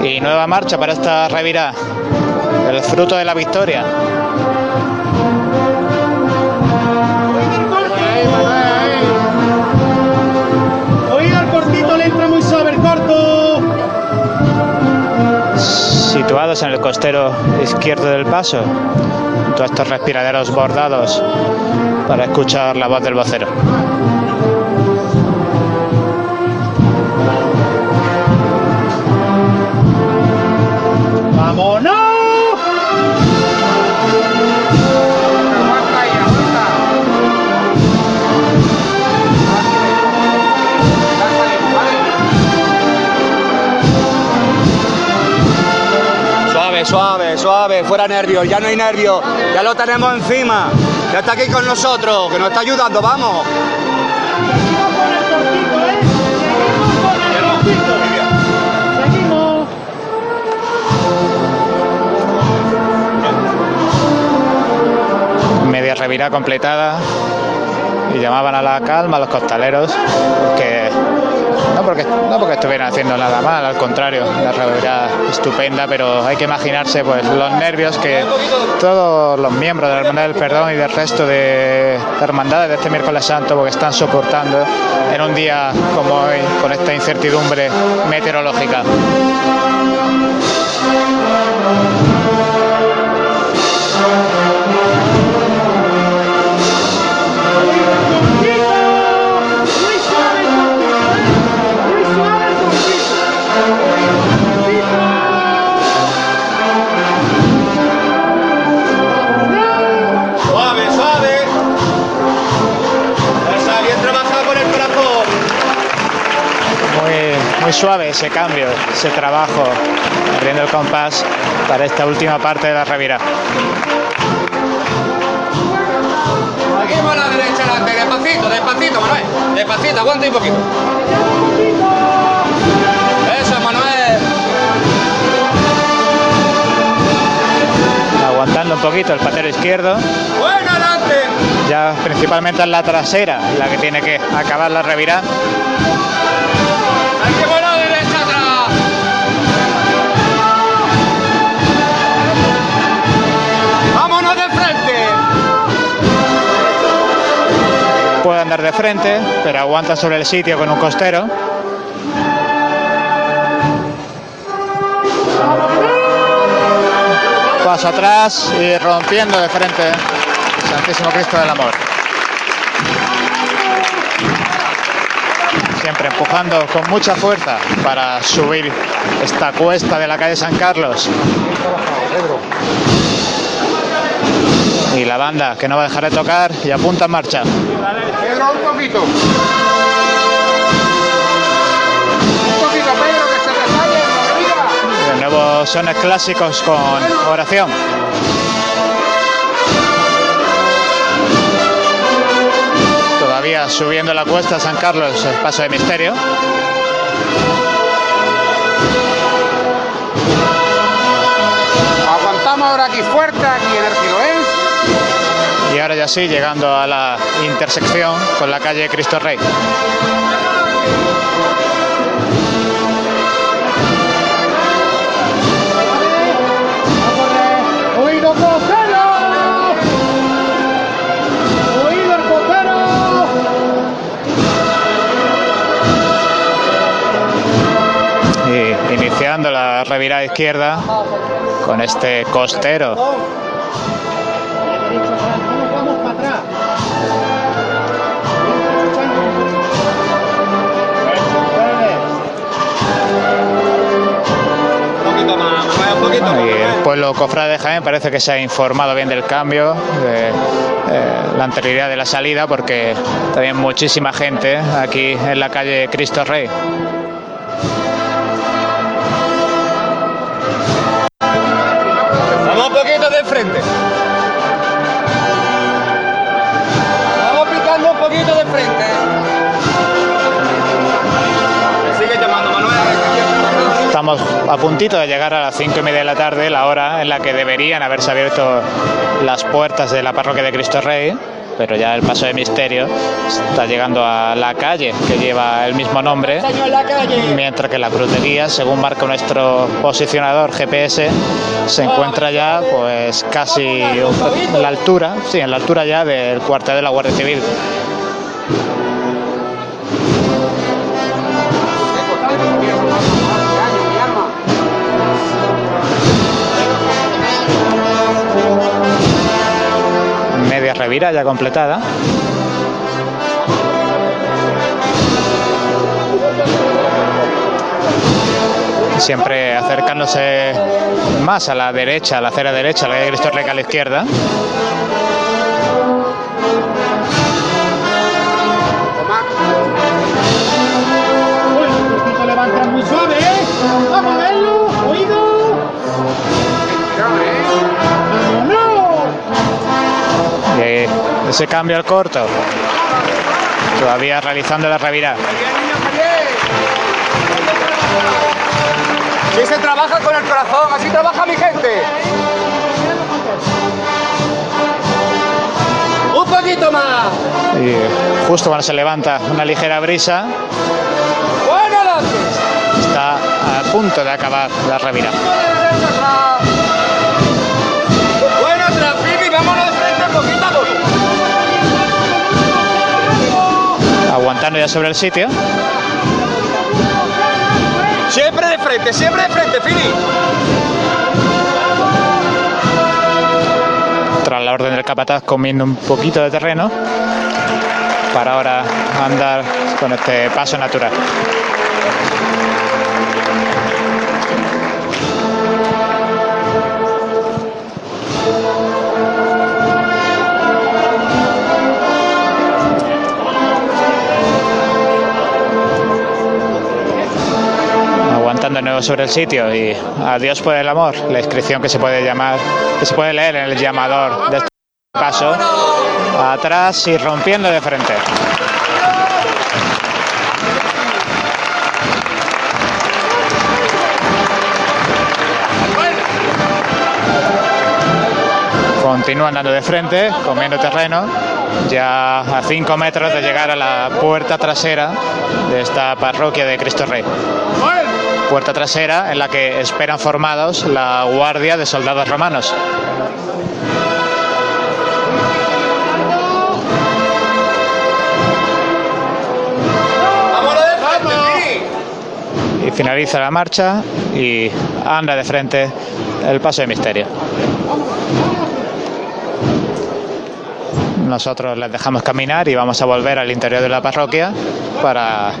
Y nueva marcha para esta revirá. El fruto de la victoria. Oído al cortito, le entra muy suave el corto. Situados en el costero izquierdo del paso, a estos respiraderos bordados para escuchar la voz del vocero. ¡Vámonos! Suave, suave, suave, fuera nervios, ya no hay nervios, ya lo tenemos encima, ya está aquí con nosotros, que nos está ayudando, vamos. Seguimos. Media revirá completada y llamaban a la calma a los costaleros que no porque, no porque estuvieran haciendo nada mal, al contrario, la revirá estupenda, pero hay que imaginarse pues los nervios que todos los miembros de la Hermandad del Perdón y del resto de hermandades de este miércoles santo porque están soportando en un día como hoy con esta incertidumbre meteorológica. Muy, suave ese cambio, ese trabajo, abriendo el compás para esta última parte de la revira. Seguimos a la derecha, adelante, despacito, despacito, Manuel. Despacito, aguanta un poquito. Eso, Manuel. Aguantando un poquito el patero izquierdo. Bueno, adelante. Ya principalmente en la trasera, la que tiene que acabar la revira. Puede andar de frente, pero aguanta sobre el sitio con un costero. Paso atrás y rompiendo de frente Santísimo Cristo del Amor. Siempre empujando con mucha fuerza para subir esta cuesta de la calle San Carlos. Y la banda que no va a dejar de tocar y apunta en marcha. Pedro, un poquito. Un poquito, Pedro, que se te sale la bebida. De nuevo sones clásicos con oración. Todavía subiendo la cuesta San Carlos, el paso de misterio. Aguantamos ahora aquí fuerte, aquí. Y ahora ya sí, llegando a la intersección con la calle Cristo Rey. ¡Oído costero! ¡Oído el costero! Y iniciando la revirada izquierda con este costero. Poquito más. Y el pueblo cofrade de Jaén parece que se ha informado bien del cambio, de eh, la anterioridad de la salida, porque también muchísima gente aquí en la calle Cristo Rey. Estamos a puntito de llegar a las cinco y media de la tarde, la hora en la que deberían haberse abierto las puertas de la parroquia de Cristo Rey. pero ya el paso de misterio está llegando a la calle que lleva el mismo nombre, mientras que la cruz de guía, según marca nuestro posicionador GPS, se encuentra ya pues casi en la altura, sí, en la altura ya del cuartel de la Guardia Civil. Revira ya completada. Siempre acercándose más a la derecha, a la acera derecha, la de Cristo a la izquierda. Ese cambio al corto. Todavía realizando la revirada. Si se trabaja con el corazón, así trabaja mi gente. Un poquito más. Y justo cuando se levanta una ligera brisa, está a punto de acabar la revirada. Ya sobre el sitio. Siempre de frente, siempre de frente, Fini. Tras la orden del capataz comiendo un poquito de terreno para ahora andar con este paso natural. Sobre el sitio y adiós por el amor, la inscripción que se puede llamar, que se puede leer en el llamador de este paso, atrás y rompiendo de frente. Continúa andando de frente, comiendo terreno, ya a 5 metros de llegar a la puerta trasera de esta parroquia de Cristo Rey. Puerta trasera en la que esperan formados la guardia de soldados romanos. Y finaliza la marcha y anda de frente el paso de misterio. Nosotros les dejamos caminar y vamos a volver al interior de la parroquia para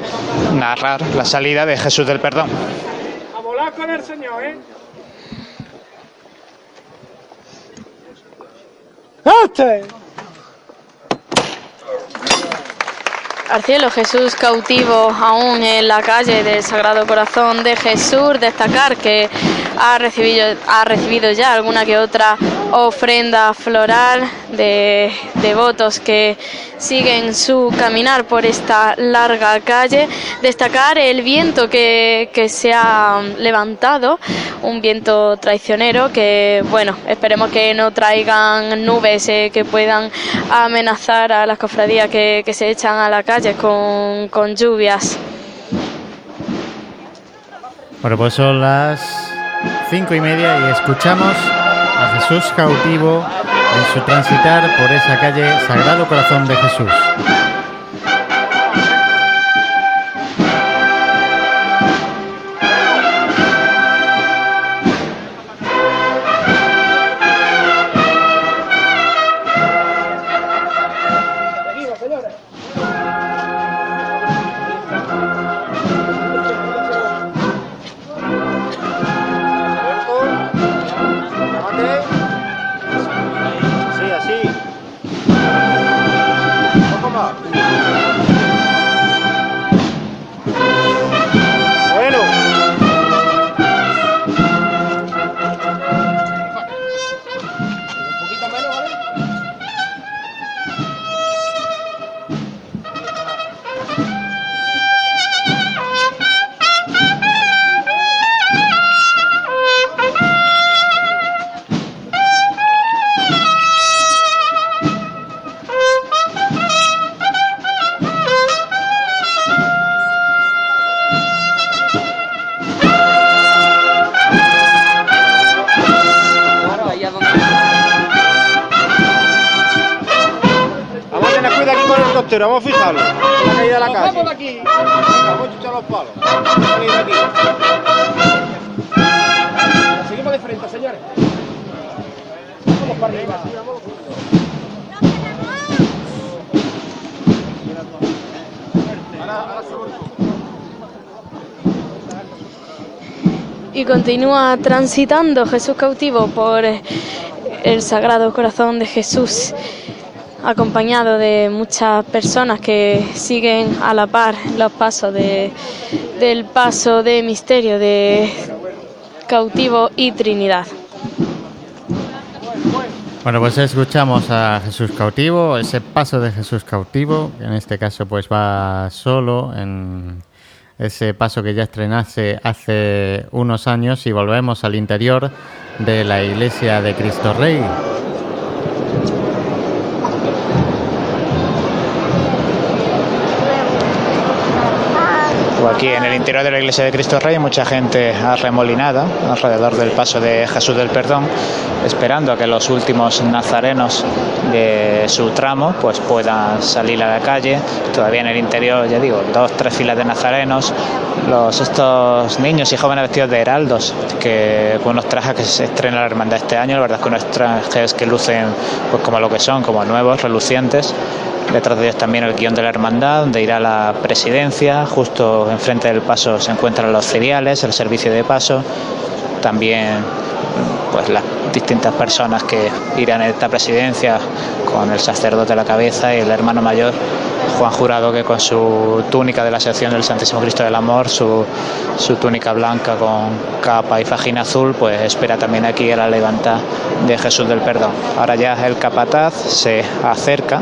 narrar la salida de Jesús del Perdón. A volar con el Señor, ¿eh? ¡Este! Al cielo, Jesús cautivo aún en la calle del Sagrado Corazón de Jesús. Destacar que ha recibido, ha recibido ya alguna que otra ofrenda floral de devotos que siguen su caminar por esta larga calle. Destacar el viento que, que se ha levantado, un viento traicionero que, bueno, esperemos que no traigan nubes eh, que puedan amenazar a las cofradías que, que se echan a la calle con, con lluvias. Bueno, pues son las cinco y media y escuchamos a Jesús cautivo en su transitar por esa calle Sagrado Corazón de Jesús. Continúa transitando Jesús cautivo por el Sagrado Corazón de Jesús, acompañado de muchas personas que siguen a la par los pasos de, del paso de misterio de cautivo y Trinidad. Bueno, pues escuchamos a Jesús cautivo, ese paso de Jesús cautivo, que en este caso pues va solo en ese paso que ya estrenase hace unos años y volvemos al interior de la iglesia de Cristo Rey. Aquí en el interior de la iglesia de Cristo Rey, mucha gente arremolinada alrededor del paso de Jesús del Perdón, esperando a que los últimos nazarenos de su tramo pues puedan salir a la calle. Todavía en el interior, ya digo, dos, tres filas de nazarenos, los estos niños y jóvenes vestidos de heraldos, que con unos trajes que se estrena la hermandad este año, la verdad es que unos trajes que lucen pues como lo que son, como nuevos, relucientes. Detrás de ellos también el guion de la hermandad, donde irá la presidencia. Justo enfrente del paso se encuentran los cereales, el servicio de paso. También pues las distintas personas que irán en esta presidencia con el sacerdote a la cabeza y el hermano mayor Juan Jurado que con su túnica de la sección del Santísimo Cristo del Amor, su, túnica blanca con capa y fajina azul, pues espera también aquí a la levanta de Jesús del Perdón. Ahora ya el capataz se acerca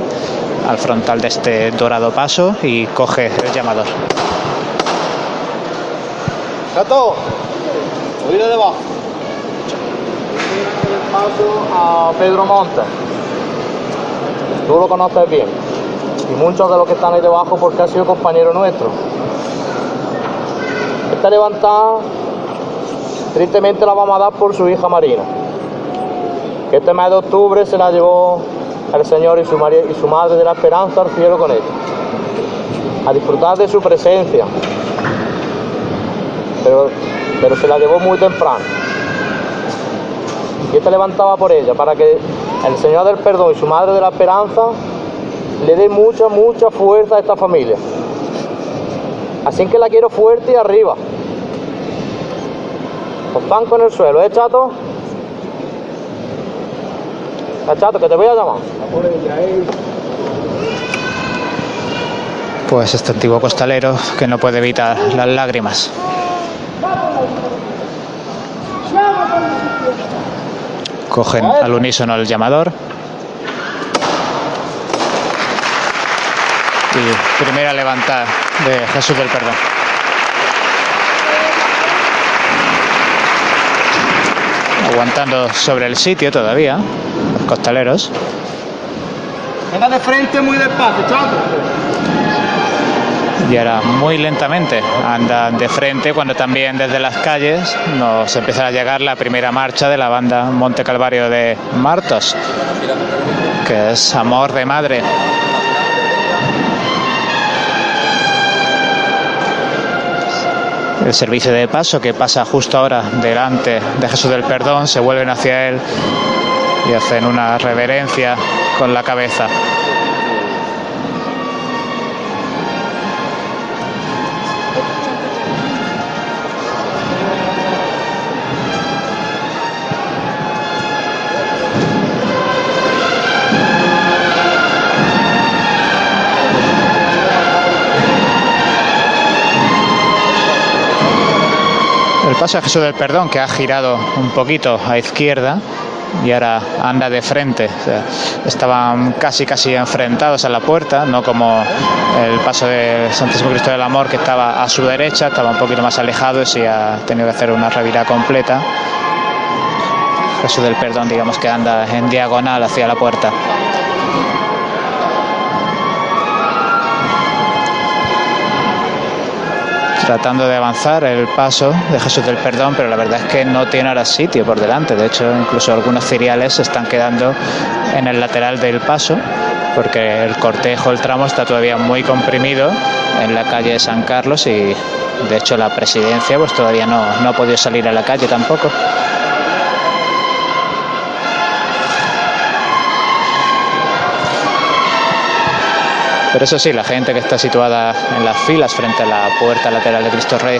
al frontal de este dorado paso y coge el llamador. Gato, de debajo. Paso a Pedro Montes. Tú lo conoces bien. Y muchos de los que están ahí debajo porque ha sido compañero nuestro. Esta levantada, tristemente la vamos a dar por su hija Marina. Este mes de octubre se la llevó el Señor y su, y su Madre de la Esperanza al cielo con ella. A disfrutar de su presencia. Pero, pero se la llevó muy temprano. Y esta levantaba por ella para que el Señor del Perdón y su Madre de la Esperanza le dé mucha, mucha fuerza a esta familia. Así que la quiero fuerte y arriba. Os banco en el suelo, ¿eh, chato? Chato, que te voy a llamar. Pues este antiguo costalero que no puede evitar las lágrimas. Cogen al unísono el llamador. Y primera levantada de Jesús del Perdón. Aguantando sobre el sitio todavía, los costaleros. Venga de frente muy despacio, chato. y ahora muy lentamente andan de frente cuando también desde las calles nos empieza a llegar la primera marcha de la banda Monte Calvario de Martos, que es Amor de Madre. El servicio de paso que pasa justo ahora delante de Jesús del Perdón, se vuelven hacia él y hacen una reverencia con la cabeza. Paso a Jesús del Perdón que ha girado un poquito a izquierda y ahora anda de frente. Estaban casi casi enfrentados a la puerta, no como el paso de Santísimo Cristo del Amor que estaba a su derecha, estaba un poquito más alejado y ha tenido que hacer una revirada completa. Jesús del Perdón, digamos que anda en diagonal hacia la puerta. Tratando de avanzar el paso de Jesús del Perdón, pero la verdad es que no tiene ahora sitio por delante. De hecho, incluso algunos ciriales se están quedando en el lateral del paso, porque el cortejo, el tramo está todavía muy comprimido en la calle de San Carlos y de hecho la presidencia pues todavía no, no ha podido salir a la calle tampoco. Pero eso sí, la gente que está situada en las filas frente a la puerta lateral de Cristo Rey,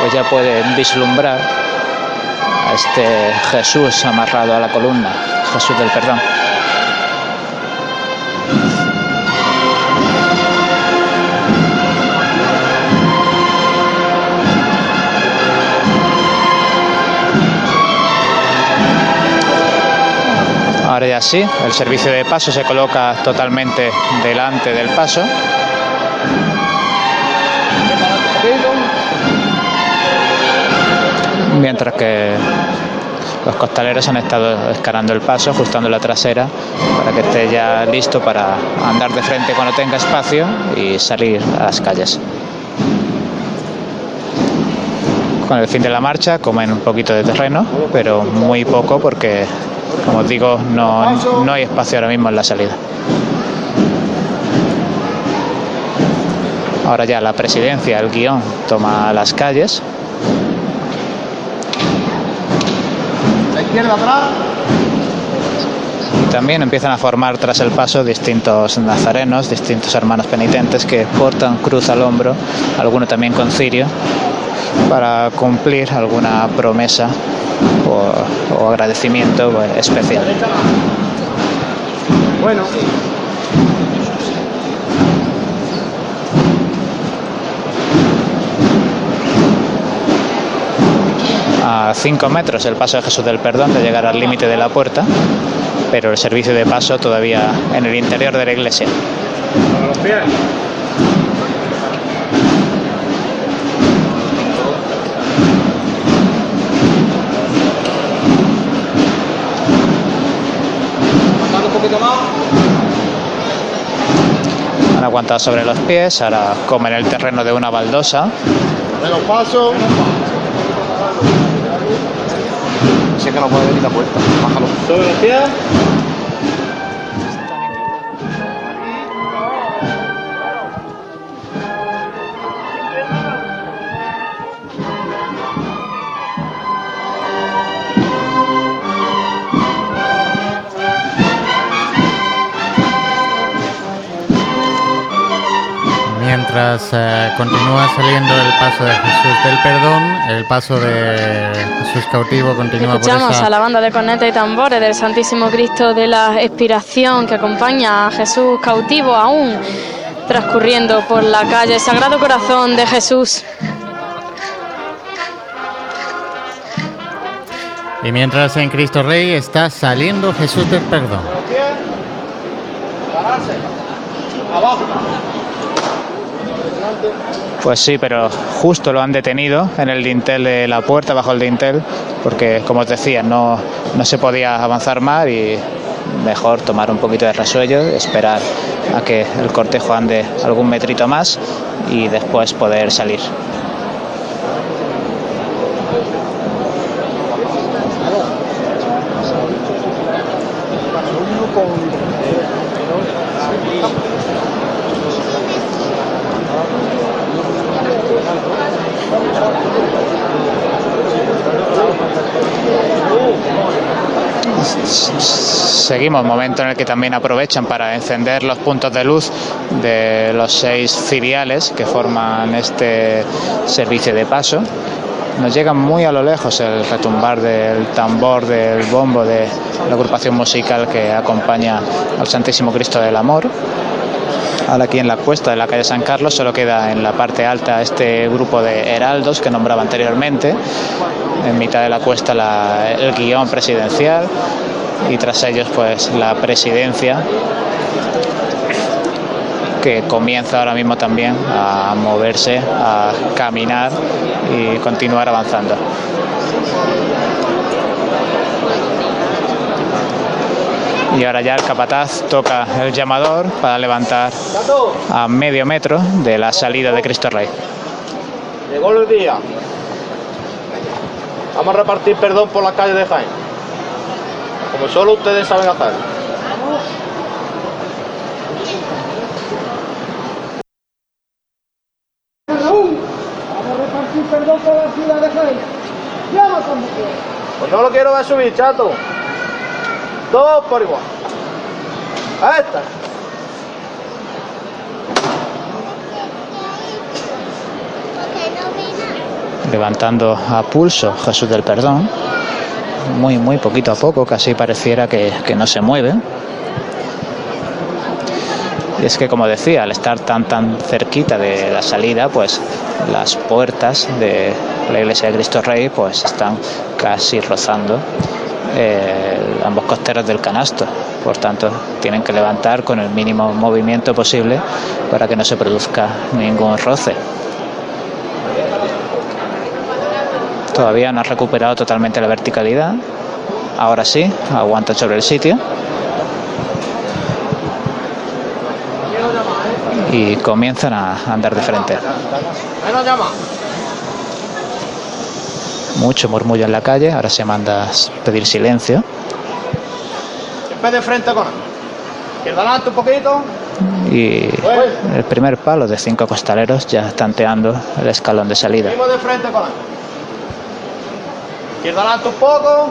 pues ya puede vislumbrar a este Jesús amarrado a la columna, Jesús del perdón. Ahora ya sí, el servicio de paso se coloca totalmente delante del paso. Mientras que los costaleros han estado escarando el paso, ajustando la trasera para que esté ya listo para andar de frente cuando tenga espacio y salir a las calles. Con el fin de la marcha comen un poquito de terreno, pero muy poco porque, como os digo, no, no hay espacio ahora mismo en la salida. Ahora ya la presidencia, el guion, toma las calles. La izquierda atrás. Y también empiezan a formar tras el paso distintos nazarenos, distintos hermanos penitentes que portan cruz al hombro, alguno también con cirio, para cumplir alguna promesa o, o agradecimiento pues, especial. Bueno. A 5 metros el paso de Jesús del Perdón de llegar al límite de la puerta, pero el servicio de paso todavía en el interior de la iglesia. Aguantado sobre los pies, ahora comen el terreno de una baldosa. Menos paso. Sé que no puede venir la puerta. Bájalo. Mientras eh, continúa saliendo el paso de Jesús del Perdón, el paso de Jesús cautivo continúa por Escuchamos esa... a la banda de cornetas y tambores del Santísimo Cristo de la Expiración que acompaña a Jesús cautivo aún transcurriendo por la calle Sagrado Corazón de Jesús. Y mientras en Cristo Rey está saliendo Jesús del Perdón. Abajo. Pues sí, pero justo lo han detenido en el dintel de la puerta, bajo el dintel, porque como os decía, no, no se podía avanzar más y mejor tomar un poquito de resuello, esperar a que el cortejo ande algún metrito más y después poder salir. Seguimos, momento en el que también aprovechan para encender los puntos de luz de los seis ciriales que forman este servicio de paso. Nos llega muy a lo lejos el retumbar del tambor, del bombo de la agrupación musical que acompaña al Santísimo Cristo del Amor. Ahora aquí en la cuesta de la calle San Carlos solo queda en la parte alta este grupo de heraldos que nombraba anteriormente. En mitad de la cuesta el guion presidencial y tras ellos pues la presidencia que comienza ahora mismo también a moverse, a caminar y continuar avanzando. y ahora ya el capataz toca el llamador para levantar a medio metro de la salida de Cristo Rey. Llegó el día. Vamos a repartir perdón por la calle de Jaén. Como solo ustedes saben hacer. Perdón. Vamos a repartir perdón por la ciudad de Jaén. Ya lo Pues no lo quiero ver subir, chato. Todos por igual. A esta. levantando a pulso Jesús del Perdón, muy, muy poquito a poco, casi pareciera que, que no se mueve. Y es que, como decía, al estar tan, tan cerquita de la salida, pues las puertas de la iglesia de Cristo Rey pues están casi rozando ambos costeros del canasto. Por tanto, tienen que levantar con el mínimo movimiento posible para que no se produzca ningún roce. Todavía no ha recuperado totalmente la verticalidad. Ahora sí, aguanta sobre el sitio. Y comienzan a andar de frente. Mucho murmullo en la calle, ahora se manda a pedir silencio. Siempre de frente con adelante un poquito. Y el primer palo de cinco costaleros ya tanteando el escalón de salida. De frente con adelante un poco.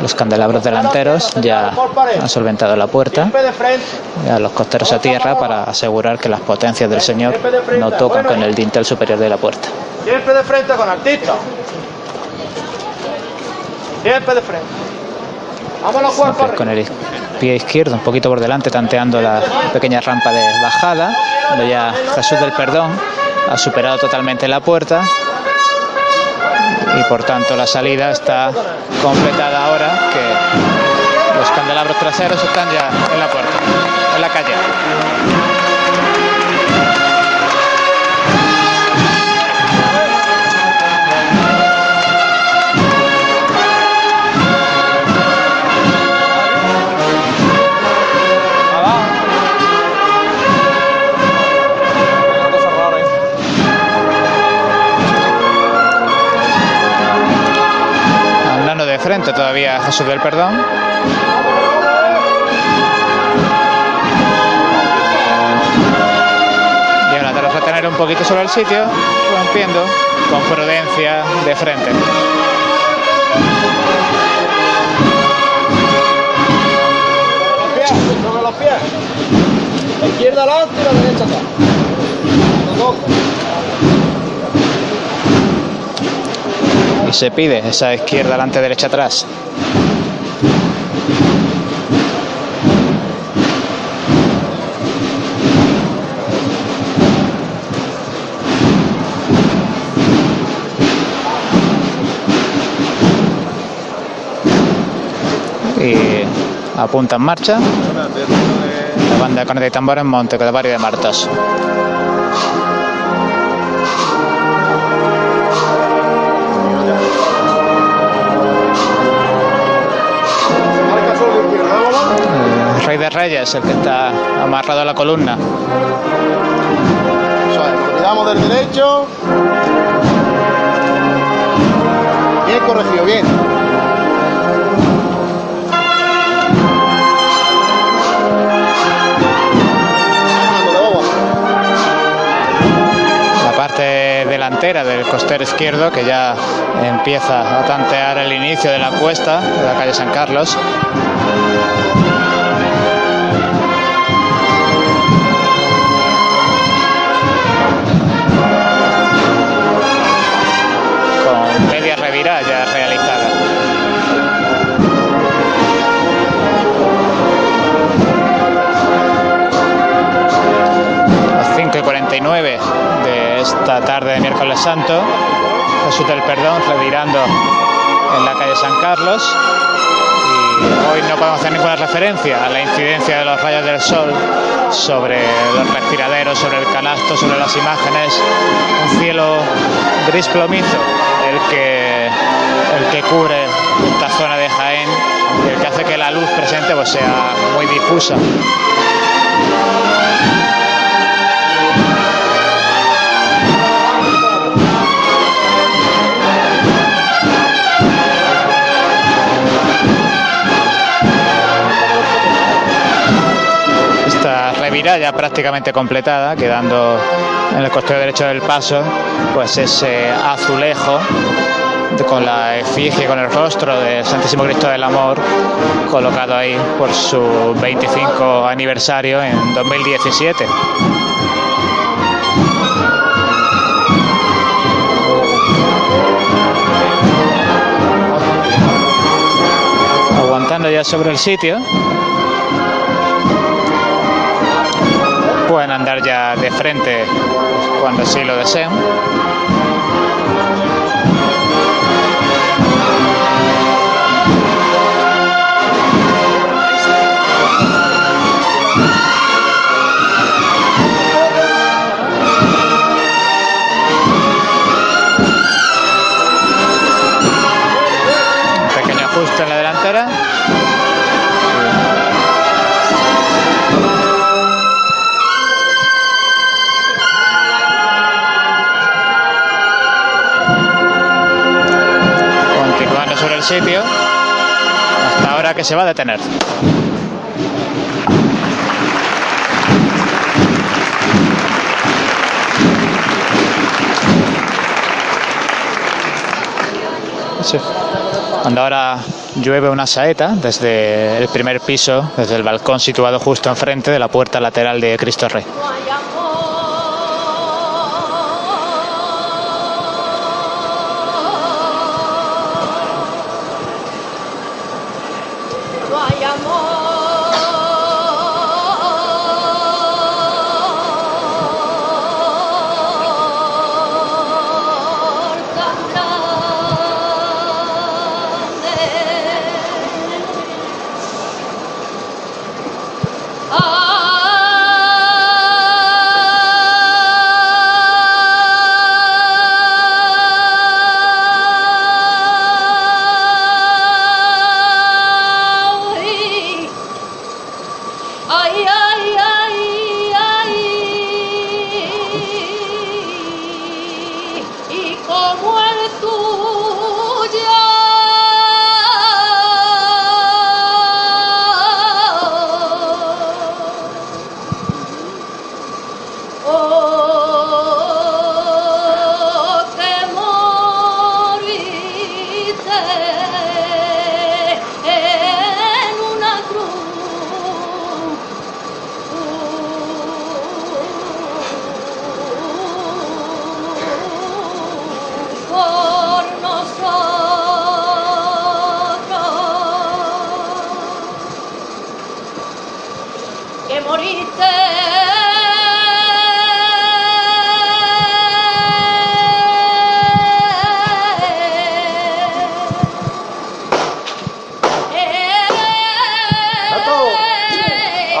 Los candelabros delanteros ya han solventado la puerta. Ya los costeros a tierra para asegurar que las potencias del Señor no tocan con el dintel superior de la puerta. Siempre de frente con artista. Siempre de frente. Vámonos con el pie izquierdo un poquito por delante, tanteando la pequeña rampa de bajada. Cuando ya Jesús del Perdón ha superado totalmente la puerta. Y por tanto la salida está completada ahora que los candelabros traseros están ya en la puerta, en la calle. Jesús del Perdón. Y ahora tras retener un poquito sobre el sitio, rompiendo con prudencia de frente. Sobre los pies. La izquierda adelante y la derecha atrás. Se pide esa izquierda delante, derecha atrás. Y apunta en marcha. La banda de corneta y tambor en Monte Calvario de Martos. De Reyes, el que está amarrado a la columna. Olvidamos del derecho. Bien corregido, bien. La parte delantera del costero izquierdo que ya empieza a tantear el inicio de la cuesta de la calle San Carlos. Esta tarde de miércoles santo. Jesús del Perdón revirando en la calle San Carlos. Y hoy no podemos hacer ninguna referencia a la incidencia de los rayos del sol sobre los respiraderos, sobre el canasto, sobre las imágenes. Un cielo gris plomizo el que, el que cubre esta zona de Jaén el que hace que la luz presente pues, sea muy difusa. Ya, ya prácticamente completada, quedando en el costado derecho del paso, pues ese azulejo de- con la efigie, con el rostro del Santísimo Cristo del Amor, colocado ahí por su 25 aniversario en 2017. Aguantando ya sobre el sitio. Andar ya de frente cuando así lo deseen. Se va a detener. Cuando ahora llueve una saeta desde el primer piso, desde el balcón situado justo enfrente de la puerta lateral de Cristo Rey.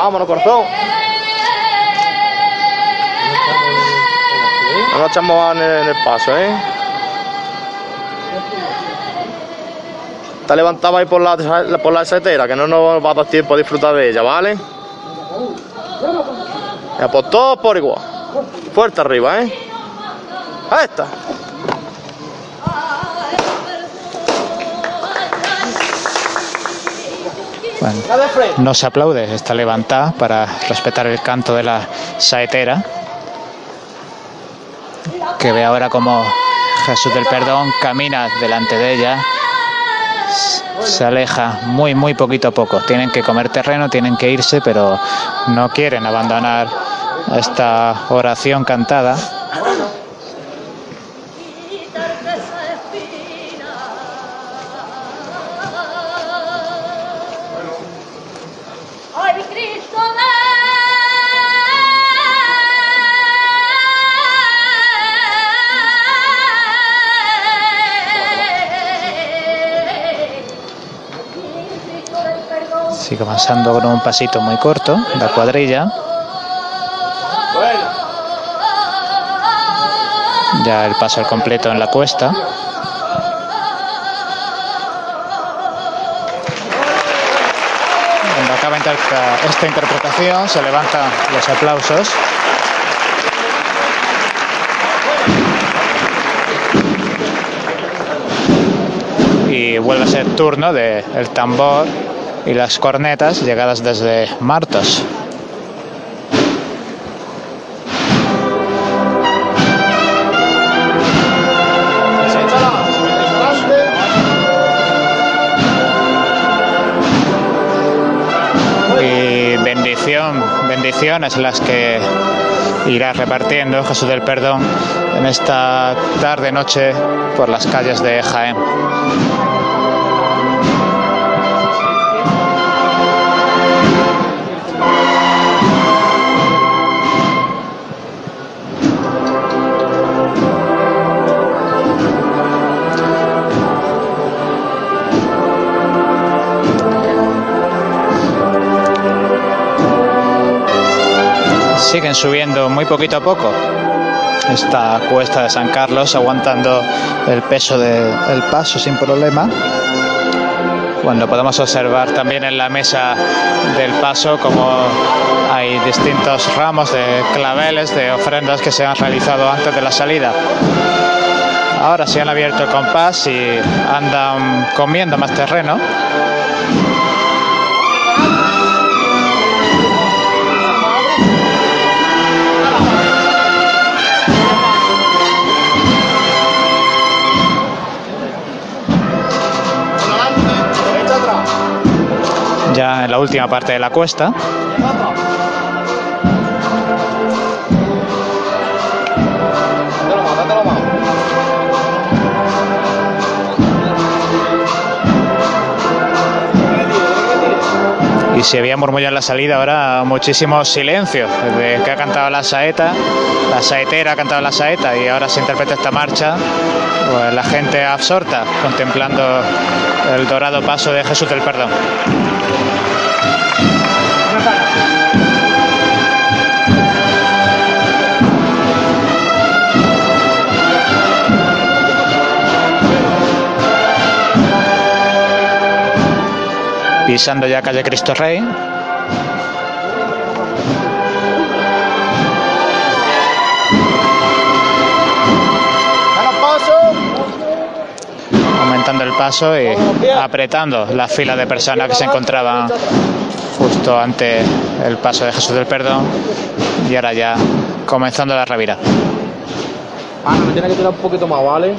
Vámonos, corazón. No nos echamos en el, paso, ¿eh? Está levantada ahí por la, por la setera, que no nos va a dar tiempo a disfrutar de ella, ¿vale? Ya, pues por igual. Fuerte arriba, ¿eh? Ahí está. Bueno, no se aplaude, está levantada para respetar el canto de la saetera. Que ve ahora como Jesús del Perdón camina delante de ella. Se aleja muy, muy poquito a poco. Tienen que comer terreno, tienen que irse, pero no quieren abandonar esta oración cantada. Avanzando con un pasito muy corto, la cuadrilla. Ya el paso al completo en la cuesta. Cuando acaba esta interpretación se levantan los aplausos. Y vuelve a ser turno del tambor y las cornetas llegadas desde Martos. Y bendición, bendiciones las que irá repartiendo Jesús del Perdón en esta tarde noche por las calles de Jaén. Siguen subiendo muy poquito a poco esta cuesta de San Carlos, aguantando el peso del paso sin problema. Cuando podemos observar también en la mesa del paso como hay distintos ramos de claveles, de ofrendas que se han realizado antes de la salida. Ahora sí han abierto el compás y andan comiendo más terreno. Ya en la última parte de la cuesta. Y si había murmullo en la salida, ahora muchísimo silencio. Desde que ha cantado la saeta, la saetera ha cantado la saeta y ahora se interpreta esta marcha, pues la gente absorta contemplando el dorado paso de Jesús del Perdón. Pisando ya calle Cristo Rey. aumentando el paso y apretando la fila de personas que se encontraban justo ante el paso de Jesús del Perdón y ahora ya comenzando la revira. Ah, me tiene que tirar un poquito más, ¿vale?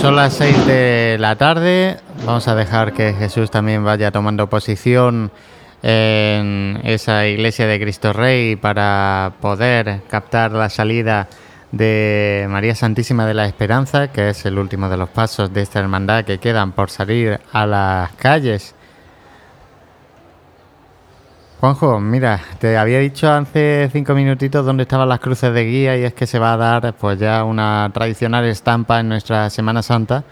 Son las 6 de la tarde. Vamos a dejar que Jesús también vaya tomando posición en esa iglesia de Cristo Rey para poder captar la salida de María Santísima de la Esperanza, que es el último de los pasos de esta hermandad que quedan por salir a las calles. Juanjo, mira, te había dicho hace cinco minutitos dónde estaban las cruces de guía y es que se va a dar pues ya una tradicional estampa en nuestra Semana Santa,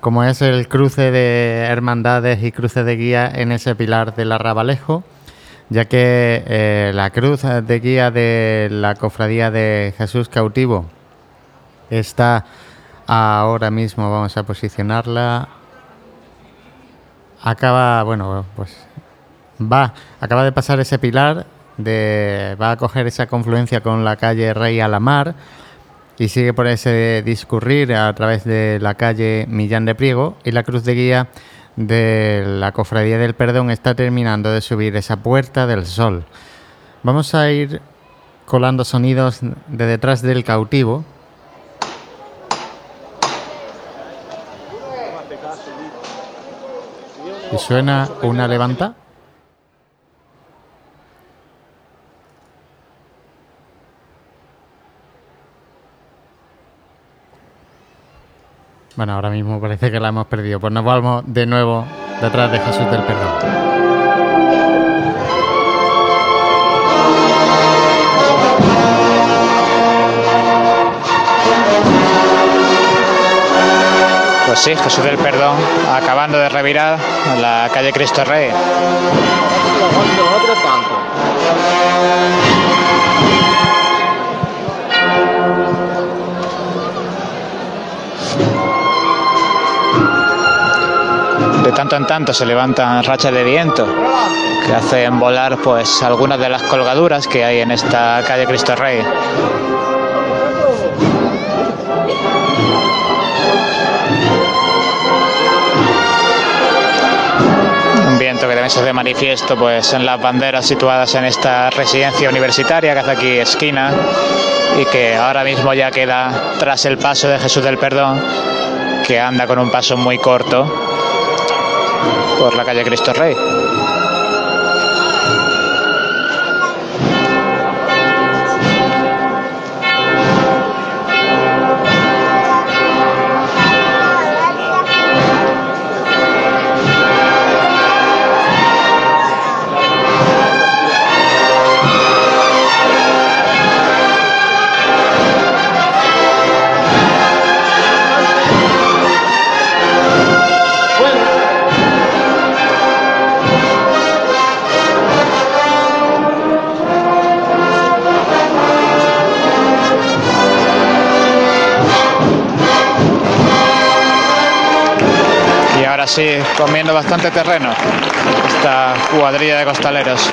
como es el cruce de hermandades y cruce de guía en ese pilar del Arrabalejo ya que eh, la cruz de guía de la cofradía de Jesús cautivo está ahora mismo, vamos a posicionarla. Acaba, bueno, pues va, acaba de pasar ese pilar, de, va a coger esa confluencia con la calle Rey Alamar y sigue por ese discurrir a través de la calle Millán de Priego y la cruz de guía de la Cofradía del Perdón está terminando de subir esa puerta del sol. Vamos a ir colando sonidos de detrás del cautivo. Y suena una levanta. Bueno, ahora mismo parece que la hemos perdido. Pues nos vamos de nuevo detrás de Jesús del Perdón. Pues sí, Jesús del Perdón, acabando de revirar en la calle Cristo Rey. De tanto en tanto se levantan rachas de viento que hacen volar pues algunas de las colgaduras que hay en esta calle Cristo Rey. Un viento que también se hace manifiesto pues en las banderas situadas en esta residencia universitaria que hace aquí esquina y que ahora mismo ya queda tras el paso de Jesús del Perdón que anda con un paso muy corto por la calle Cristo Rey. Comiendo bastante terreno esta cuadrilla de costaleros.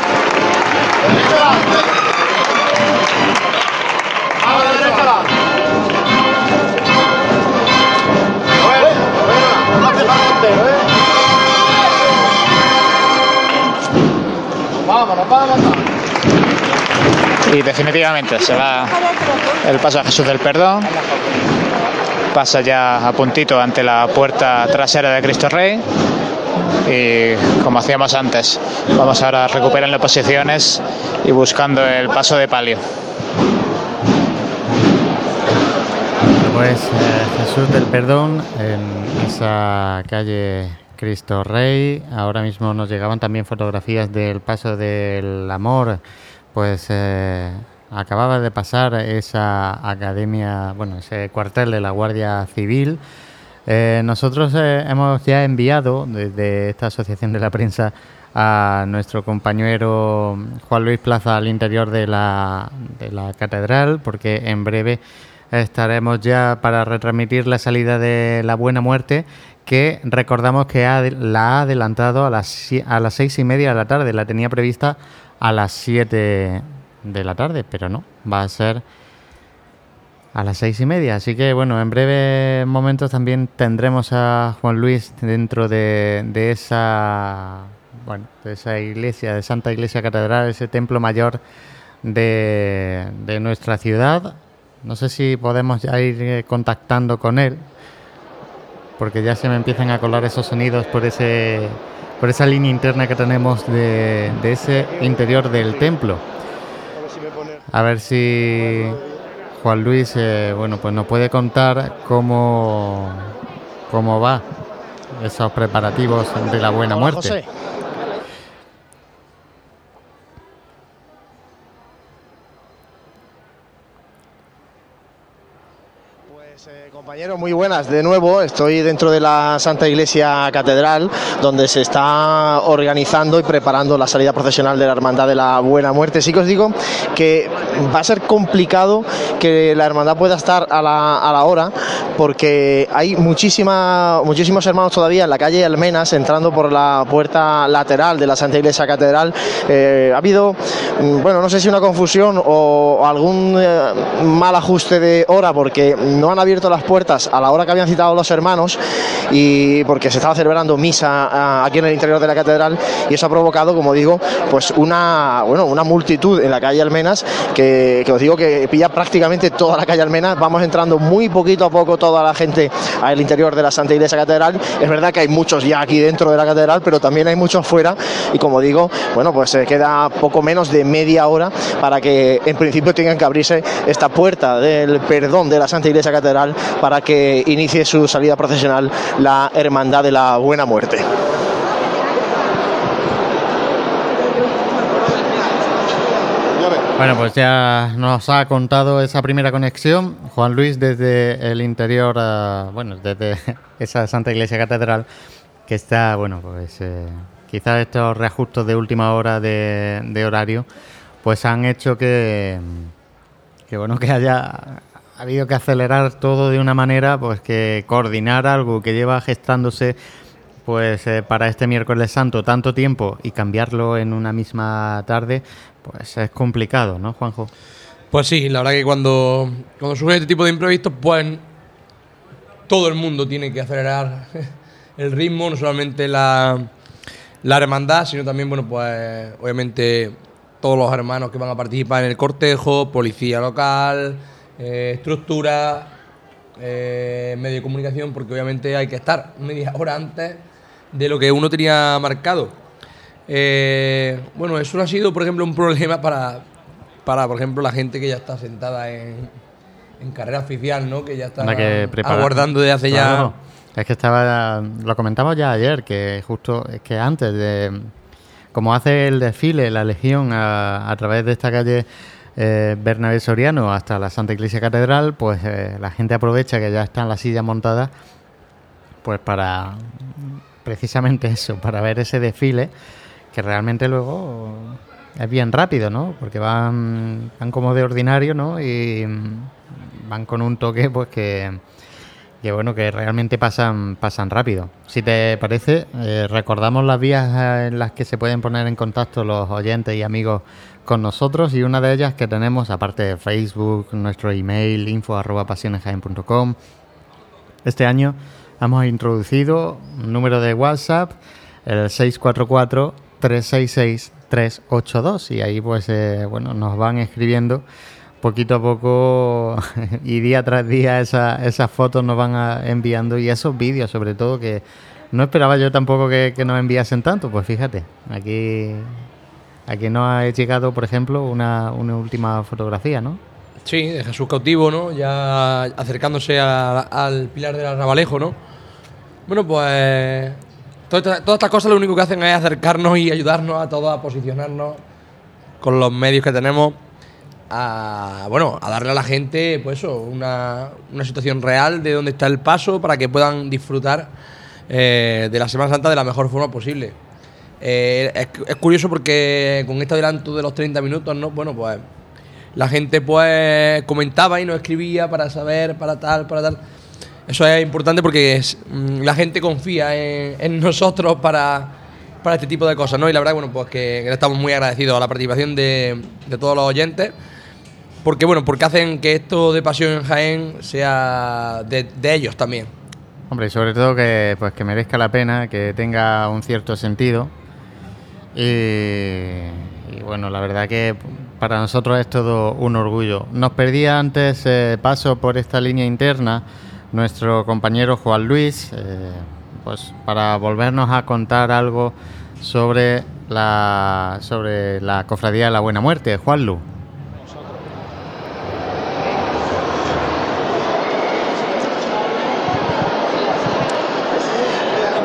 Y definitivamente se va el paso a Jesús del Perdón. Pasa ya a puntito ante la puerta trasera de Cristo Rey. Y como hacíamos antes, vamos ahora recuperando posiciones y buscando el paso de palio. Pues Jesús del Perdón en esa calle Cristo Rey. Ahora mismo nos llegaban también fotografías del paso del amor. Pues eh, acababa de pasar esa academia, bueno, ese cuartel de la Guardia Civil. Eh, nosotros eh, hemos ya enviado desde esta asociación de la prensa a nuestro compañero Juan Luis Plaza al interior de la, de la catedral, porque en breve estaremos ya para retransmitir la salida de la Buena Muerte, que recordamos que ha- la ha adelantado a las, a las seis y media de la tarde, la tenía prevista a las siete de la tarde, pero no, va a ser a las seis y media. Así que bueno, en breves momentos también tendremos a Juan Luis dentro de, esa bueno, de esa iglesia, de Santa Iglesia Catedral, ese templo mayor de, de nuestra ciudad. No sé si podemos ya ir eh, contactando con él, porque ya se me empiezan a colar esos sonidos por ese por esa línea interna que tenemos de, de ese interior del templo. A ver si Juan Luis, eh, bueno, pues nos puede contar cómo, cómo va esos preparativos de la buena muerte. José. Compañeros, muy buenas. De nuevo, estoy dentro de la Santa Iglesia Catedral, donde se está organizando y preparando la salida procesional de la Hermandad de la Buena Muerte. Sí que os digo que va a ser complicado que la hermandad pueda estar a la, a la hora, porque hay muchísima, muchísimos hermanos todavía en la calle Almenas entrando por la puerta lateral de la Santa Iglesia Catedral. Eh, ha habido, mm, bueno, no sé si una confusión o algún eh, mal ajuste de hora, porque no han abierto las puertas a la hora que habían citado los hermanos y porque se estaba celebrando misa ah, aquí en el interior de la catedral y eso ha provocado, como digo, pues una, bueno, una multitud en la calle Almenas que, que os digo que pilla prácticamente toda la calle Almenas. Vamos entrando muy poquito a poco toda la gente al interior de la Santa Iglesia Catedral. Es verdad que hay muchos ya aquí dentro de la catedral, pero también hay muchos fuera y como digo, bueno, pues se queda poco menos de media hora para que en principio tengan que abrirse esta puerta del perdón de la Santa Iglesia Catedral para que inicie su salida procesional la Hermandad de la Buena Muerte. Bueno, pues ya nos ha contado esa primera conexión. Juan Luis desde el interior, ah, bueno, desde esa Santa Iglesia Catedral, que está, bueno, pues eh, quizás estos reajustes de última hora de, de horario, pues han hecho que, que, bueno, que haya habido que acelerar todo de una manera, pues que coordinar algo que lleva gestándose pues eh, para este miércoles santo tanto tiempo y cambiarlo en una misma tarde, pues es complicado, ¿no, Juanjo? Pues sí, la verdad que cuando, cuando surge este tipo de imprevistos, pues todo el mundo tiene que acelerar el ritmo, no solamente la, la hermandad, sino también, bueno, pues obviamente todos los hermanos que van a participar en el cortejo, policía local, eh, estructura, eh, medio de comunicación, porque obviamente hay que estar media hora antes de lo que uno tenía marcado. Eh, bueno, eso no ha sido, por ejemplo, un problema para, para por ejemplo, la gente que ya está sentada en, en carrera oficial, ¿no? Que ya está que aguardando de hace Claro. Es que estaba, lo comentamos ya ayer, que justo, es que antes de, como hace el desfile, la Legión a, a través de esta calle eh, Bernabé Soriano hasta la Santa Iglesia Catedral, pues eh, la gente aprovecha que ya están las sillas montadas, pues para precisamente eso, para ver ese desfile, que realmente luego es bien rápido, ¿no? Porque van, van como de ordinario, ¿no? Y mm, van con un toque, pues que, que bueno, que realmente pasan, pasan rápido. Si te parece, eh, recordamos las vías eh, en las que se pueden poner en contacto los oyentes y amigos con nosotros y una de ellas que tenemos, aparte de Facebook, nuestro email, info arroba pasionesjaen.com. Este año hemos introducido un número de WhatsApp, el 644-366-382 y ahí pues eh, bueno, nos van escribiendo poquito a poco y día tras día esa- esas fotos nos van a- enviando y esos vídeos sobre todo que no esperaba yo tampoco que, que nos enviasen tanto, pues fíjate, aquí, aquí nos ha llegado por ejemplo una, una última fotografía, ¿no? Sí, de Jesús cautivo, ¿no? Ya acercándose a- al pilar del Arrabalejo, ¿no? Bueno, pues todas estas, estas cosas lo único que hacen es acercarnos y ayudarnos a todos a posicionarnos con los medios que tenemos a, bueno, a darle a la gente, pues eso, una, una situación real de dónde está el paso para que puedan disfrutar eh, de la Semana Santa de la mejor forma posible. Eh, es, curioso porque con este adelanto de los 30 minutos, ¿no? Bueno, pues la gente pues comentaba y nos escribía para saber, para tal, para tal. Eso es importante porque mm, la gente confía en, en nosotros para, para este tipo de cosas, ¿no? Y la verdad, bueno, pues que, estamos muy agradecidos a la participación de, de todos los oyentes. Porque, bueno, porque hacen que esto de Pasión en Jaén sea de, ellos también. Hombre, y sobre todo que pues que merezca la pena, que tenga un cierto sentido. Y, y bueno, la verdad que para nosotros es todo un orgullo. Nos perdía antes eh, paso por esta línea interna nuestro compañero Juan Luis, eh, pues para volvernos a contar algo sobre la sobre la cofradía de la Buena Muerte, Juan Lu.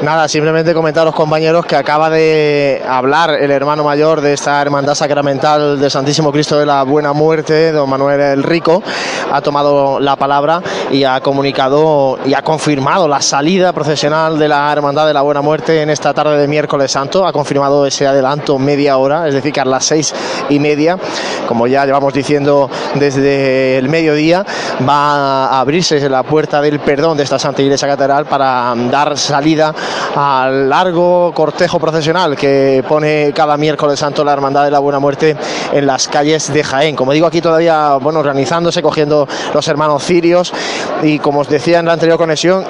Nada, simplemente comentar a los compañeros que acaba de hablar el hermano mayor de esta hermandad sacramental del Santísimo Cristo de la Buena Muerte, don Manuel el Rico, ha tomado la palabra y ha comunicado y ha confirmado la salida procesional de la hermandad de la Buena Muerte en esta tarde de miércoles santo, ha confirmado ese adelanto media hora, es decir, que a las seis y media, como ya llevamos diciendo desde el mediodía, va a abrirse la puerta del perdón de esta Santa Iglesia Catedral para dar salida al largo cortejo procesional que pone cada miércoles santo la Hermandad de la Buena Muerte en las calles de Jaén. Como digo, aquí todavía bueno, organizándose, cogiendo los hermanos cirios y como os decía en la anterior conexión,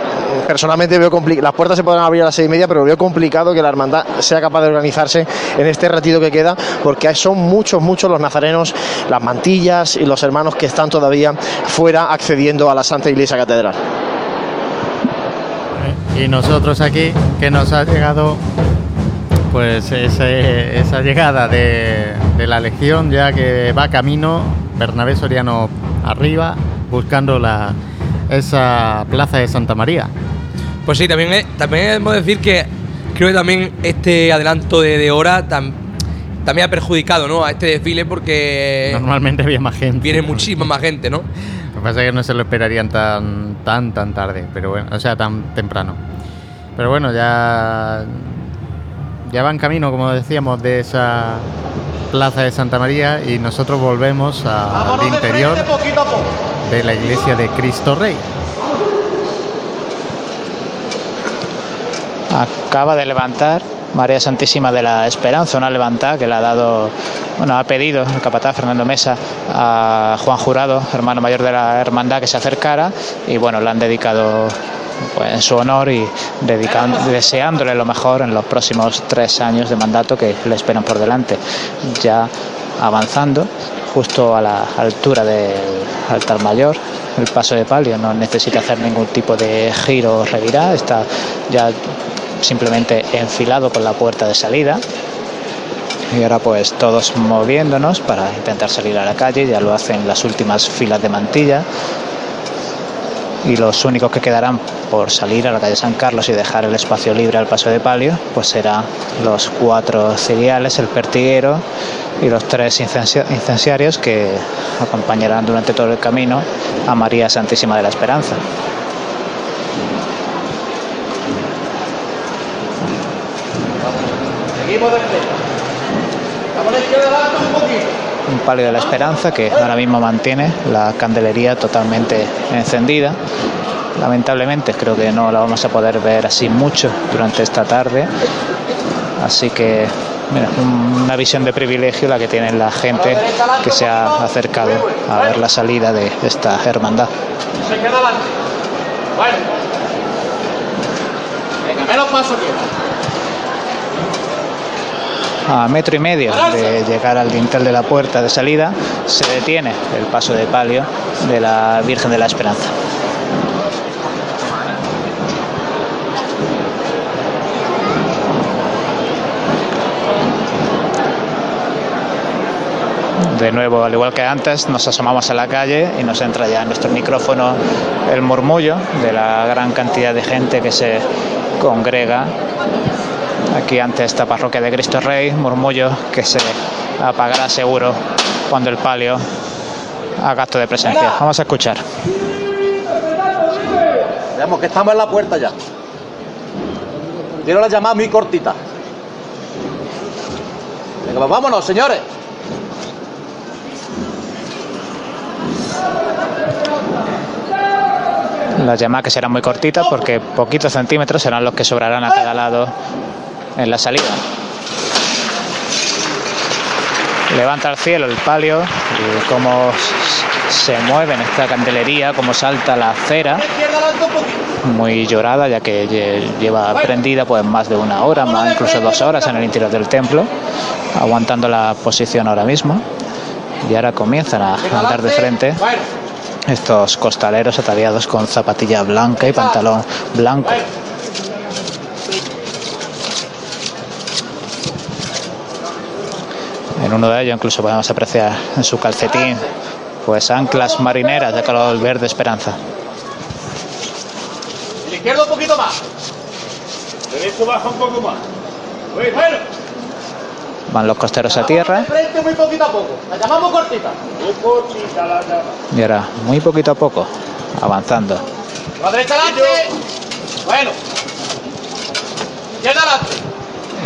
personalmente veo complicado, las puertas se podrán abrir a las seis y media, pero veo complicado que la hermandad sea capaz de organizarse en este ratito que queda, porque son muchos, muchos los nazarenos, las mantillas y los hermanos que están todavía fuera accediendo a la Santa Iglesia Catedral. Y nosotros aquí, que nos ha llegado pues ese- esa llegada de, de la Legión, ya que va camino, Bernabé Soriano arriba, buscando la, esa plaza de Santa María. Pues sí, también, es- también debemos decir que creo que también este adelanto de, de hora tam- también ha perjudicado ¿no? a este desfile porque Normalmente había más gente. viene muchísima más gente, ¿no? Que pasa es que no se lo esperarían tan, tan, tan tarde, pero bueno, o sea, tan temprano. Pero bueno, ya, ya van camino, como decíamos, de esa plaza de Santa María y nosotros volvemos al interior de la iglesia de Cristo Rey. Acaba de levantar María Santísima de la Esperanza, una levantada que le ha dado, bueno, ha pedido el capataz Fernando Mesa a Juan Jurado, hermano mayor de la hermandad, que se acercara y bueno, le han dedicado pues, en su honor y deseándole lo mejor en los próximos tres años de mandato que le esperan por delante. Ya avanzando, justo a la altura del altar mayor, el paso de palio no necesita hacer ningún tipo de giro o revirá, está ya simplemente enfilado con la puerta de salida. Y ahora pues todos moviéndonos para intentar salir a la calle, ya lo hacen las últimas filas de mantilla. Y los únicos que quedarán por salir a la calle San Carlos y dejar el espacio libre al paso de palio, pues serán los cuatro ciriales, el pertiguero y los tres incenciarios que acompañarán durante todo el camino a María Santísima de la Esperanza. Seguimos de frente. Vamos a la izquierda adelante un poquito. un palio de la esperanza que ahora mismo mantiene la candelería totalmente encendida lamentablemente creo que no la vamos a poder ver así mucho durante esta tarde. Así que mira, un- una visión de privilegio la que tiene la gente que se ha acercado a ver la salida de esta hermandad. Se queda adelante. Bueno. Venga, menos paso aquí. A metro y medio de llegar al dintel de la puerta de salida se detiene el paso de palio de la Virgen de la Esperanza. De nuevo, al igual que antes, nos asomamos a la calle y nos entra ya en nuestro micrófono el murmullo de la gran cantidad de gente que se congrega aquí ante esta parroquia de Cristo Rey, murmullo que se apagará seguro cuando el palio haga acto de presencia. Vamos a escuchar. Veamos que estamos en la puerta ya. Quiero la llamada muy cortita. Venga, pues vámonos, señores. La llamada que será muy cortita porque poquitos centímetros serán los que sobrarán a cada lado en la salida. Levanta al cielo el palio y cómo se mueve en esta candelería, cómo salta la cera, muy llorada ya que lle- lleva prendida pues más de una hora, más incluso dos horas en el interior del templo, aguantando la posición ahora mismo. Y ahora comienzan a andar de frente estos costaleros ataviados con zapatilla blanca y pantalón blanco. En uno de ellos incluso podemos apreciar en su calcetín pues anclas marineras de color verde esperanza. Y la izquierda un poquito más. Derecho baja un poco más. Muy bueno. Van los costeros a tierra frente muy poquito a poco. La llamamos cortita. Muy cortita la llama. y ahora muy poquito a poco avanzando. La derecha adelante. Bueno. Izquierda adelante.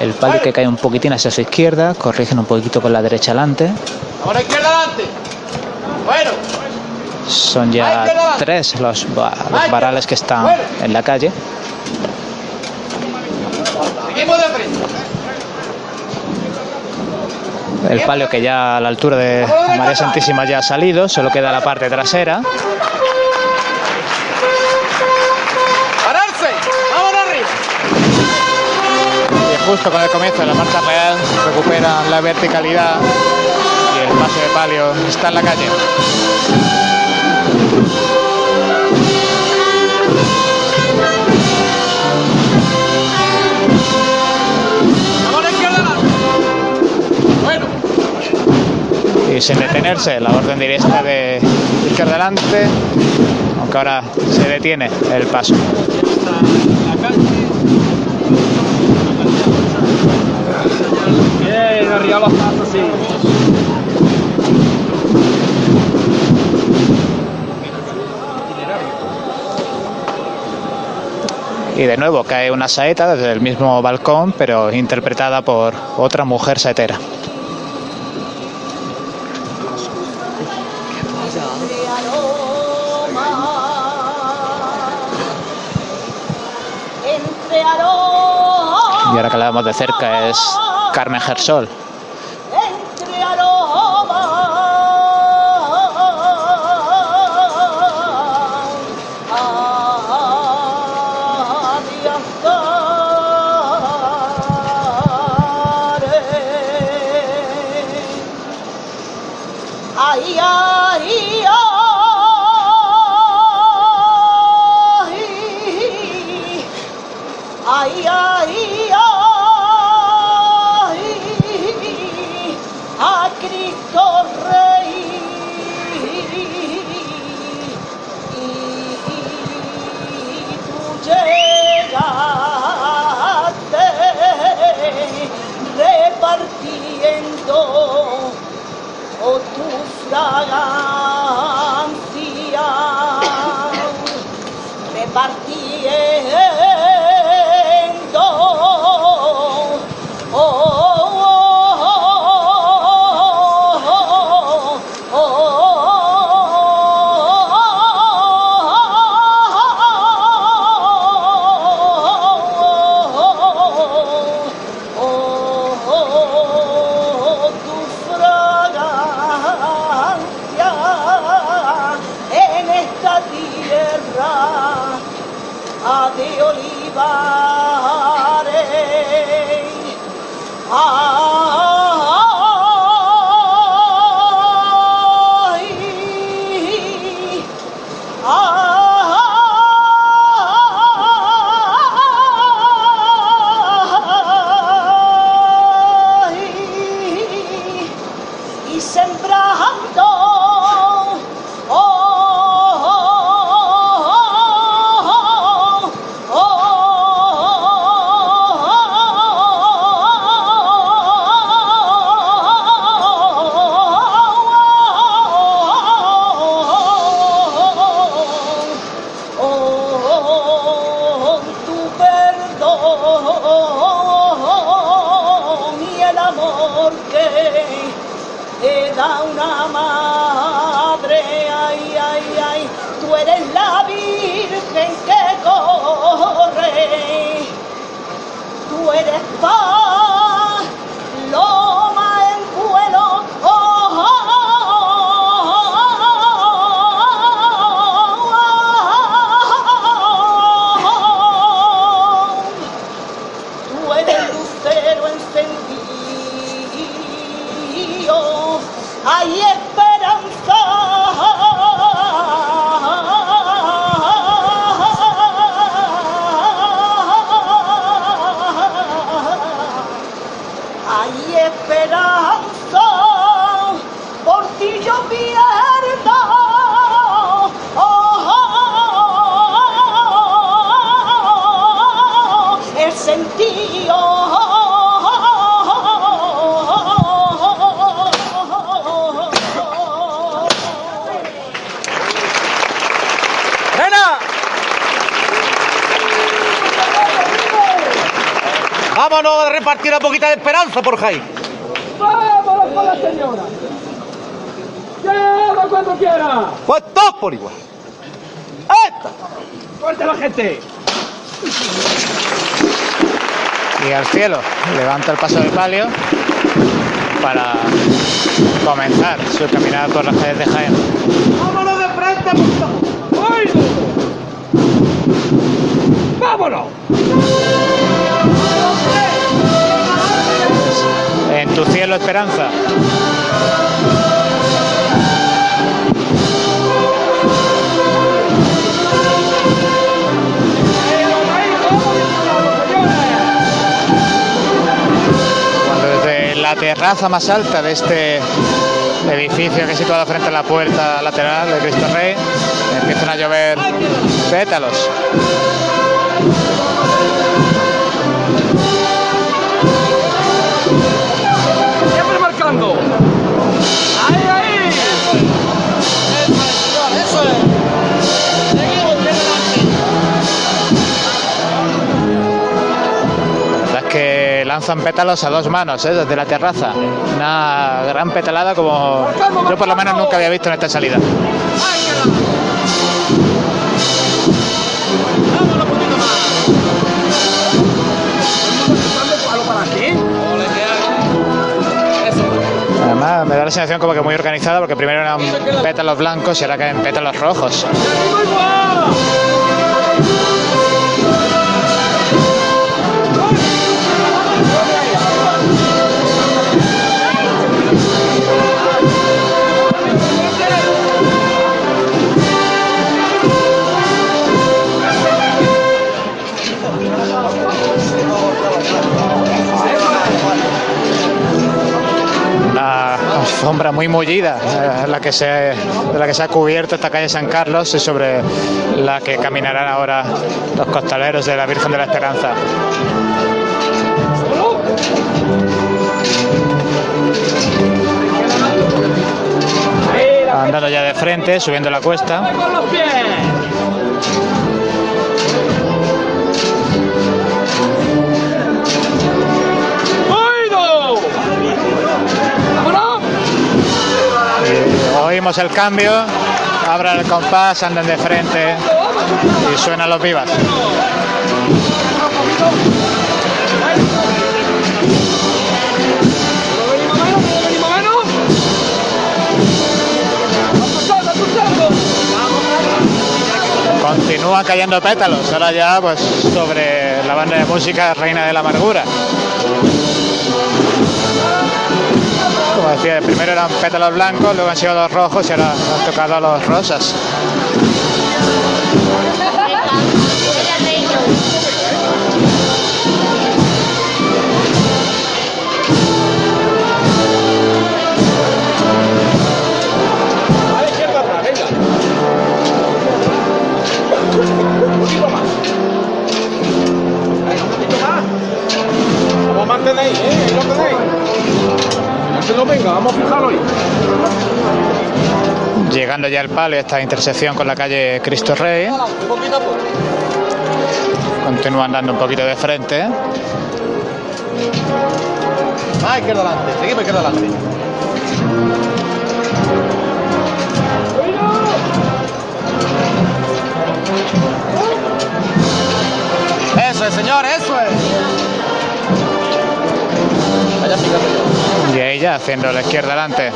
El palio que cae un poquitín hacia su izquierda, corrigen un poquito con la derecha adelante. Ahora izquierda adelante. Bueno. Son ya tres los, va- los varales que están en la calle. Seguimos de frente. El palio que ya a la altura de María Santísima ya ha salido, solo queda la parte trasera. Justo con el comienzo de la marcha real recuperan la verticalidad y el paso de palio está en la calle. Y sin detenerse la orden directa de izquierda adelante, aunque ahora se detiene el paso. Y de nuevo cae una saeta desde el mismo balcón, pero interpretada por otra mujer saetera. Y ahora que la vemos de cerca es Carmen Gersol. Palio para comenzar su caminata por las calles de Jaén. ¡Vámonos de frente, por favor! ¡Oído! ¡Vámonos! En tu cielo, esperanza. Terraza más alta de este edificio que es situado frente a la puerta lateral de Cristo Rey empiezan a llover pétalos. Lanzan pétalos a dos manos, ¿eh? desde la terraza. Una gran petalada como yo por lo menos nunca había visto en esta salida. Además me da la sensación como que muy organizada porque primero eran pétalos blancos y ahora caen pétalos rojos. Alfombra muy mullida la que se, de la que se ha cubierto esta calle San Carlos y sobre la que caminarán ahora los costaleros de la Virgen de la Esperanza. Andando ya de frente, subiendo la cuesta. Oímos el cambio, abran el compás, andan de frente y suenan los vivas. Continúan cayendo pétalos. Ahora ya pues sobre la banda de música Reina de la Amargura. Como decía, primero eran pétalos blancos, luego han sido los rojos y ahora han tocado los rosas. Vamos a mantener ahí, ¿eh? Ahí lo tenéis. No se lo venga, vamos a fijarlo ahí. Llegando ya al palio, esta intersección con la calle Cristo Rey. Continúa andando un poquito de frente. Más izquierda adelante, seguimos izquierda adelante. Eso es, señor, eso es. Y ahí ya haciendo la izquierda adelante.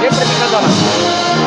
Siempre adelante.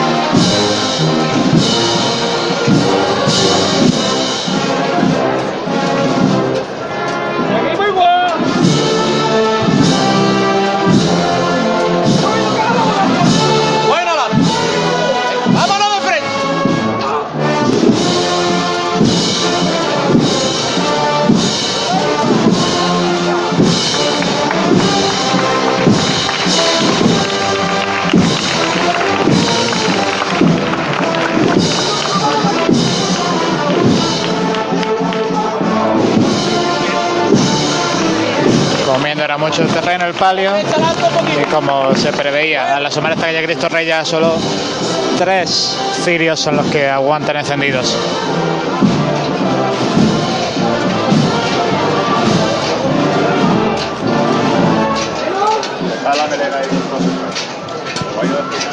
Mucho terreno el palio. Y como se preveía, al asomar esta calle Cristo Rey ya solo tres cirios son los que aguantan encendidos. El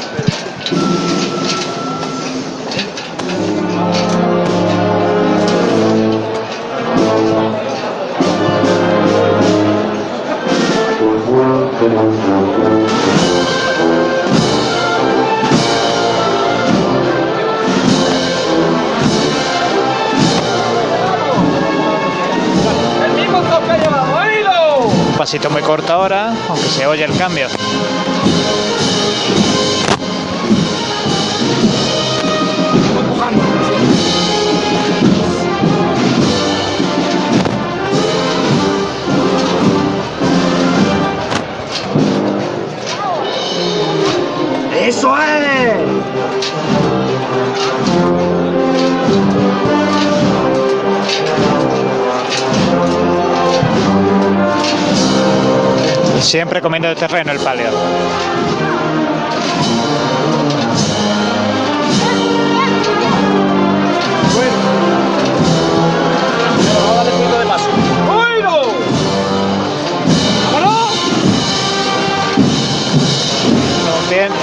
pasito muy corto ahora, aunque se oye el cambio. ¡Eso es! Siempre comiendo de terreno el palio.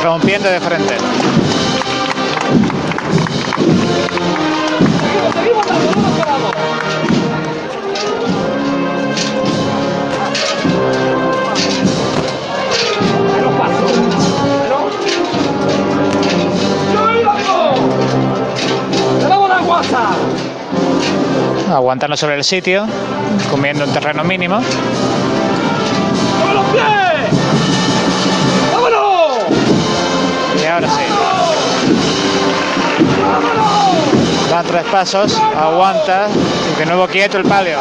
Rompiendo de frente. Aguantando sobre el sitio, comiendo en terreno mínimo. ¡Con los pies! ¡Vámonos! Y ahora sí. Da tres pasos, aguanta y de nuevo quieto el palio.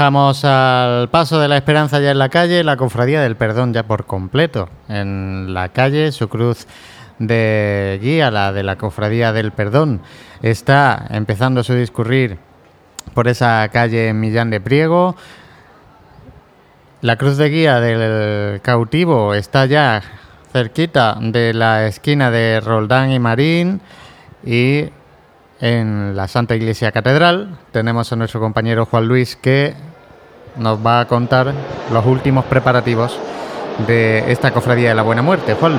Dejamos al paso de la esperanza ya en la calle, la cofradía del perdón ya por completo. En la calle, su cruz de guía, la de la cofradía del perdón, está empezando su discurrir por esa calle Millán de Priego. La cruz de guía del cautivo está ya cerquita de la esquina de Roldán y Marín y en la Santa Iglesia Catedral tenemos a nuestro compañero Juan Luis que nos va a contar los últimos preparativos de esta cofradía de la Buena Muerte. Juan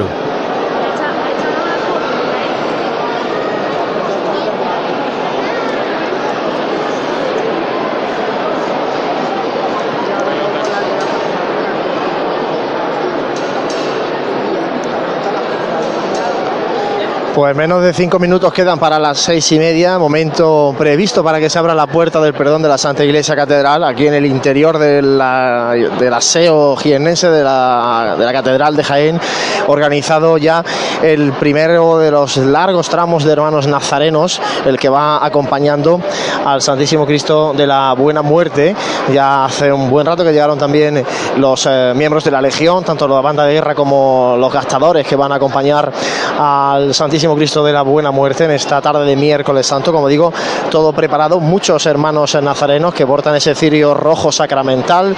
Pues menos de cinco minutos quedan para las seis y media, momento previsto para que se abra la puerta del perdón de la Santa Iglesia Catedral, aquí en el interior de la, del aseo jiennense de la, de la Catedral de Jaén, organizado ya el primero de los largos tramos de hermanos nazarenos, el que va acompañando al Santísimo Cristo de la Buena Muerte. Ya hace un buen rato que llegaron también los eh, miembros de la Legión, tanto la banda de guerra como los gastadores que van a acompañar al Santísimo Cristo de la Buena Muerte en esta tarde de miércoles santo, como digo, todo preparado, muchos hermanos nazarenos que portan ese cirio rojo sacramental,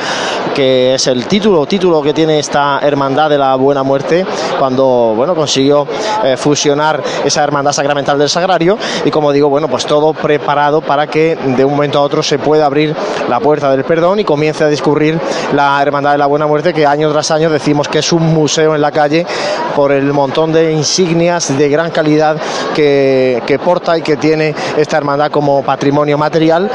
que es el título, título que tiene esta hermandad de la Buena Muerte, cuando bueno consiguió eh, fusionar esa hermandad sacramental del Sagrario, y como digo, bueno, pues todo preparado para que de un momento a otro se pueda abrir la puerta del perdón y comience a discurrir la hermandad de la Buena Muerte, que año tras año decimos que es un museo en la calle por el montón de insignias de gran calidad que, que, porta y que tiene esta hermandad como patrimonio material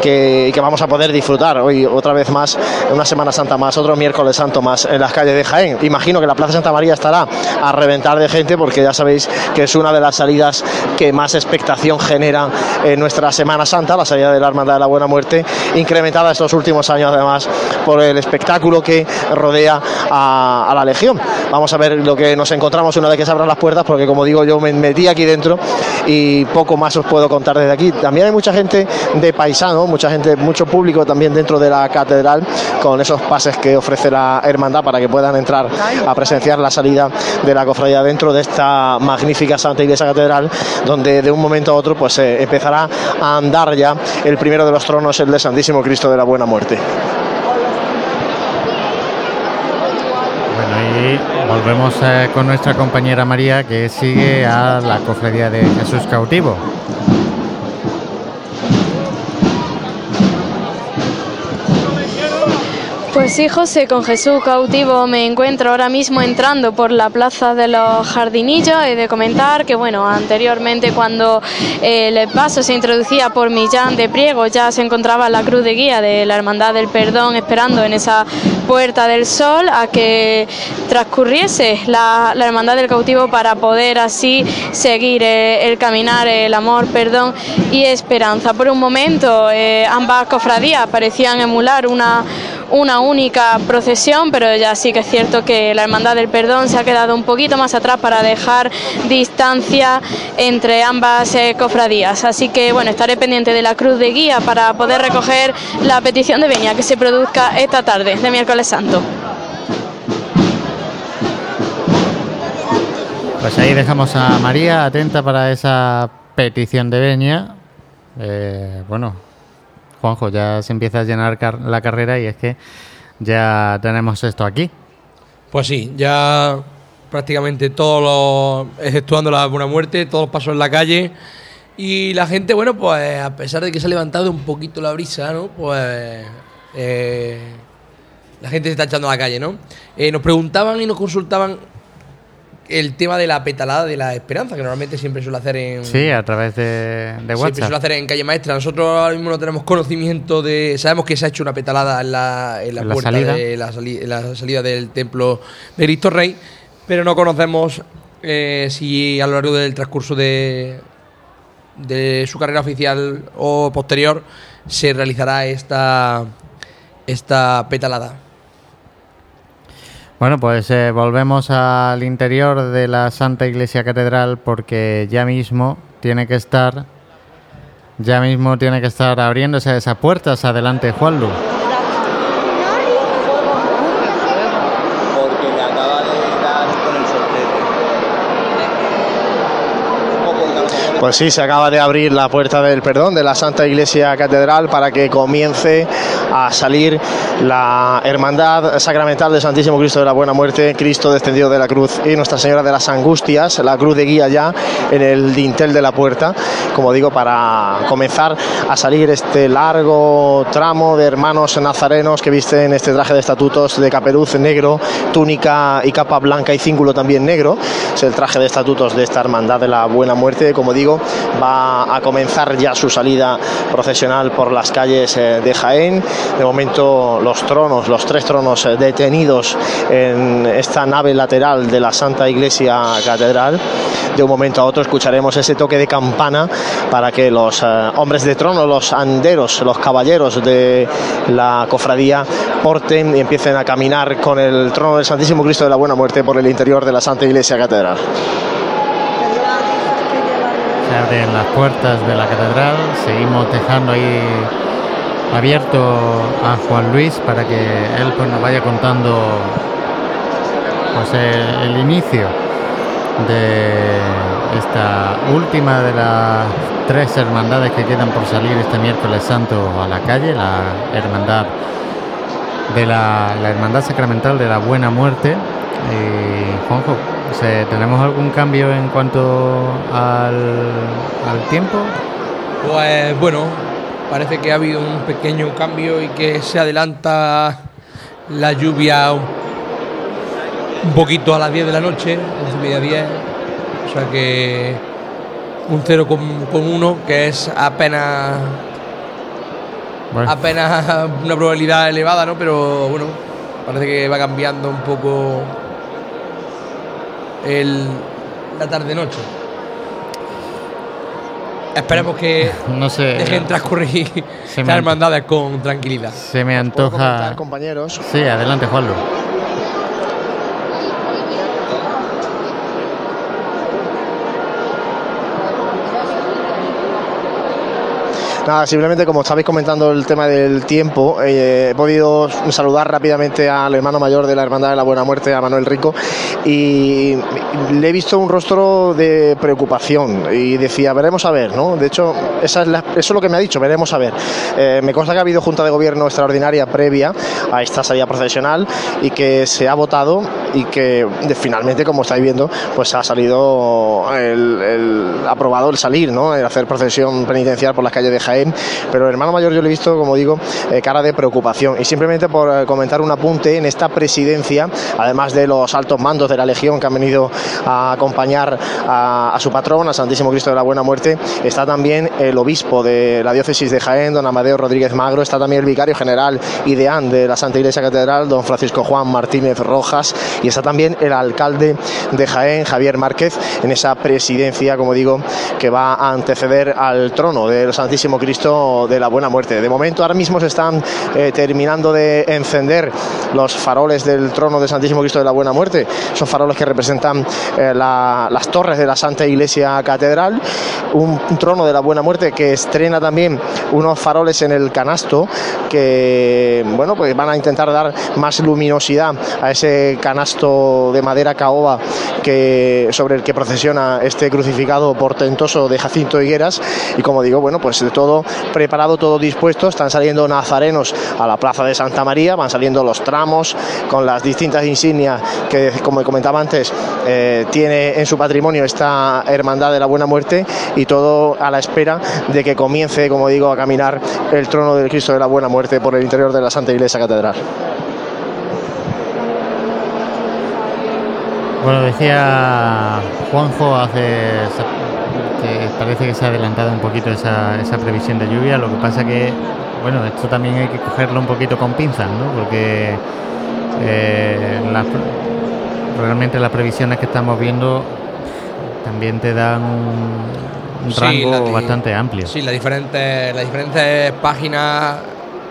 que, que, vamos a poder disfrutar hoy otra vez más, una Semana Santa más, otro miércoles santo más en las calles de Jaén. Imagino que la Plaza Santa María estará a reventar de gente porque ya sabéis que es una de las salidas que más expectación genera en nuestra Semana Santa, la salida de la Hermandad de la Buena Muerte, incrementada estos últimos años además por el espectáculo que rodea a, a la Legión. Vamos a ver lo que nos encontramos una vez que se abran las puertas porque como digo yo me metí aquí dentro y poco más os puedo contar desde aquí. También hay mucha gente de paisano, mucha gente, mucho público también dentro de la catedral con esos pases que ofrece la hermandad para que puedan entrar a presenciar la salida de la cofradía dentro de esta magnífica Santa Iglesia Catedral, donde de un momento a otro pues eh, empezará a andar ya el primero de los tronos, el de Santísimo Cristo de la Buena Muerte. Y volvemos eh, con nuestra compañera María que sigue a la cofradía de Jesús Cautivo. Pues sí, José, con Jesús cautivo me encuentro ahora mismo entrando por la plaza de los jardinillos. He de comentar que, bueno, anteriormente cuando el paso se introducía por Millán de Priego ya se encontraba la cruz de guía de la Hermandad del Perdón esperando en esa puerta del sol a que transcurriese la, la Hermandad del Cautivo para poder así seguir eh, el caminar, el amor, perdón y esperanza. Por un momento eh, ambas cofradías parecían emular una una única procesión, pero ya sí que es cierto que la Hermandad del Perdón se ha quedado un poquito más atrás para dejar distancia entre ambas eh, cofradías. Así que bueno, estaré pendiente de la cruz de guía para poder recoger la petición de venia que se produzca esta tarde de miércoles santo. Pues ahí dejamos a María atenta para esa petición de venia. Eh, bueno, Juanjo, ya se empieza a llenar la carrera y es que ya tenemos esto aquí. Pues sí, ya prácticamente todos los, exceptuando la buena muerte, todos pasos en la calle. Y la gente, bueno, pues a pesar de que se ha levantado un poquito la brisa, ¿no? Pues eh, la gente se está echando a la calle, ¿no? Eh, nos preguntaban y nos consultaban el tema de la petalada de la esperanza, que normalmente siempre suele hacer en. Sí, a través de, de Siempre suele hacer en calle maestra. Nosotros ahora mismo no tenemos conocimiento de. Sabemos que se ha hecho una petalada en la, en la En la puerta salida. de la, sali- en la salida del templo de Cristo Rey, pero no conocemos eh, si a lo largo del transcurso de, de su carrera oficial o posterior se realizará esta, esta petalada. Bueno, pues eh, volvemos al interior de la Santa Iglesia Catedral porque ya mismo tiene que estar Ya mismo tiene que estar abriéndose esas puertas. Adelante, Juanlu. Porque le acaba de dar con el sortete. Pues sí, se acaba de abrir la puerta del perdón de la Santa Iglesia Catedral para que comience a salir la Hermandad Sacramental del Santísimo Cristo de la Buena Muerte, Cristo descendido de la cruz y Nuestra Señora de las Angustias, la cruz de guía ya en el dintel de la puerta, como digo, para comenzar a salir este largo tramo de hermanos nazarenos que visten este traje de estatutos de caperuz negro, túnica y capa blanca y cíngulo también negro. Es el traje de estatutos de esta Hermandad de la Buena Muerte, como digo, va a comenzar ya su salida procesional por las calles eh, de Jaén. De momento los tronos, los tres tronos eh, detenidos en esta nave lateral de la Santa Iglesia Catedral. De un momento a otro escucharemos ese toque de campana para que los eh, hombres de trono, los anderos, los caballeros de la cofradía porten y empiecen a caminar con el trono del Santísimo Cristo de la Buena Muerte por el interior de la Santa Iglesia Catedral. Se abren las puertas de la catedral. Seguimos dejando ahí abierto a Juan Luis para que él pues, nos vaya contando pues, el, el inicio de esta última de las tres hermandades que quedan por salir este miércoles santo a la calle, la hermandad de la, la hermandad sacramental de la Buena Muerte. Y Juanjo, o sea, ¿tenemos algún cambio en cuanto al, al tiempo? Pues bueno, parece que ha habido un pequeño cambio y que se adelanta la lluvia un, poquito a las 10 de la noche, 11 y media 10. O sea que un 0,1 que es apenas Bueno. apenas una probabilidad elevada, ¿no? Pero bueno, parece que va cambiando un poco el, la tarde-noche. Esperemos que No sé. dejen transcurrir las hermandades con tranquilidad. Se me antoja. compañeros? Sí, adelante, Juanlu. Nada, simplemente como estabais comentando el tema del tiempo, eh, he podido saludar rápidamente al hermano mayor de la Hermandad de la Buena Muerte, a Manuel Rico, y le he visto un rostro de preocupación y decía, veremos a ver, ¿no? De hecho, eso es lo que me ha dicho, veremos a ver. Eh, me consta que ha habido Junta de Gobierno extraordinaria previa a esta salida profesional y que se ha votado y que finalmente, como estáis viendo, pues ha salido el, el- aprobado el salir, ¿no? El hacer procesión penitencial por las calles de Jaén. Pero el hermano mayor yo le he visto, como digo, eh, cara de preocupación. Y simplemente por eh, comentar un apunte, en esta presidencia, además de los altos mandos de la Legión que han venido a acompañar a, a su patrón, a Santísimo Cristo de la Buena Muerte, está también el obispo de la diócesis de Jaén, don Amadeo Rodríguez Magro, está también el vicario general y deán de la Santa Iglesia Catedral, don Francisco Juan Martínez Rojas, y está también el alcalde de Jaén, Javier Márquez, en esa presidencia, como digo, que va a anteceder al trono del Santísimo Cristo de la Buena Muerte. De momento, ahora mismo se están eh, terminando de encender los faroles del trono del Santísimo Cristo de la Buena Muerte. Son faroles que representan eh, la- las torres de la Santa Iglesia Catedral. Un, un trono de la Buena Muerte que estrena también unos faroles en el canasto que, bueno, pues van a intentar dar más luminosidad a ese canasto de madera caoba que, sobre el que procesiona este crucificado portentoso de Jacinto Higueras. Y como digo, bueno, pues de todo preparado, todo dispuesto. Están saliendo nazarenos a la plaza de Santa María, van saliendo los tramos con las distintas insignias que, como comentaba antes, eh, tiene en su patrimonio esta Hermandad de la Buena Muerte y todo a la espera de que comience, como digo, a caminar el trono del Cristo de la Buena Muerte por el interior de la Santa Iglesia Catedral. Bueno, decía Juanjo hace que parece que se ha adelantado un poquito esa, esa previsión de lluvia. Lo que pasa que, bueno, esto también hay que cogerlo un poquito con pinzas, ¿no? Porque eh, realmente las previsiones que estamos viendo también te dan un, un Sí, rango la bastante amplio. Sí, las diferentes, las diferentes páginas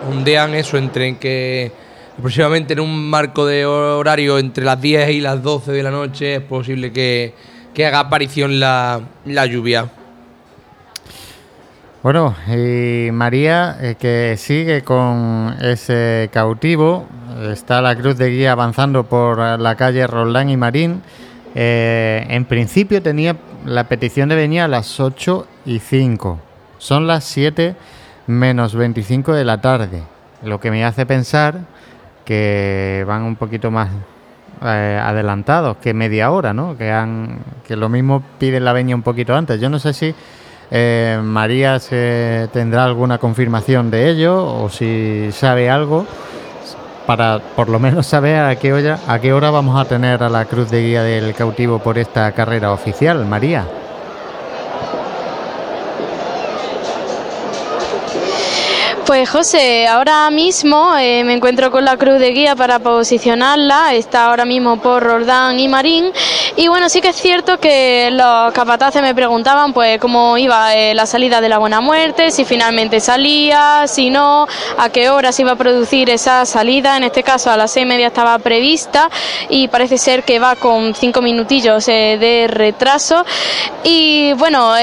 ondean eso entre que aproximadamente en un marco de horario entre las 10 y las 12 de la noche es posible que, que haga aparición la, la lluvia. Bueno, y María, eh, que sigue con ese cautivo, está la cruz de guía avanzando por la calle Roldán y Marín. Eh, en principio tenía la petición de venir a las 8 y 5. Son las 7 menos 25 de la tarde, lo que me hace pensar que van un poquito más eh, adelantados que media hora, ¿no? Que, han, que lo mismo piden la veña un poquito antes. Yo no sé si eh, María se tendrá alguna confirmación de ello o si sabe algo para por lo menos saber a qué hora, a qué hora vamos a tener a la cruz de guía del cautivo por esta carrera oficial, María. Pues José, ahora mismo eh, me encuentro con la cruz de guía para posicionarla, está ahora mismo por Roldán y Marín. Y bueno, sí que es cierto que los capataces me preguntaban pues cómo iba eh, la salida de la Buena Muerte, si finalmente salía, si no, a qué hora se iba a producir esa salida, en este caso a las seis y media estaba prevista y parece ser que va con cinco minutillos eh, de retraso. Y bueno,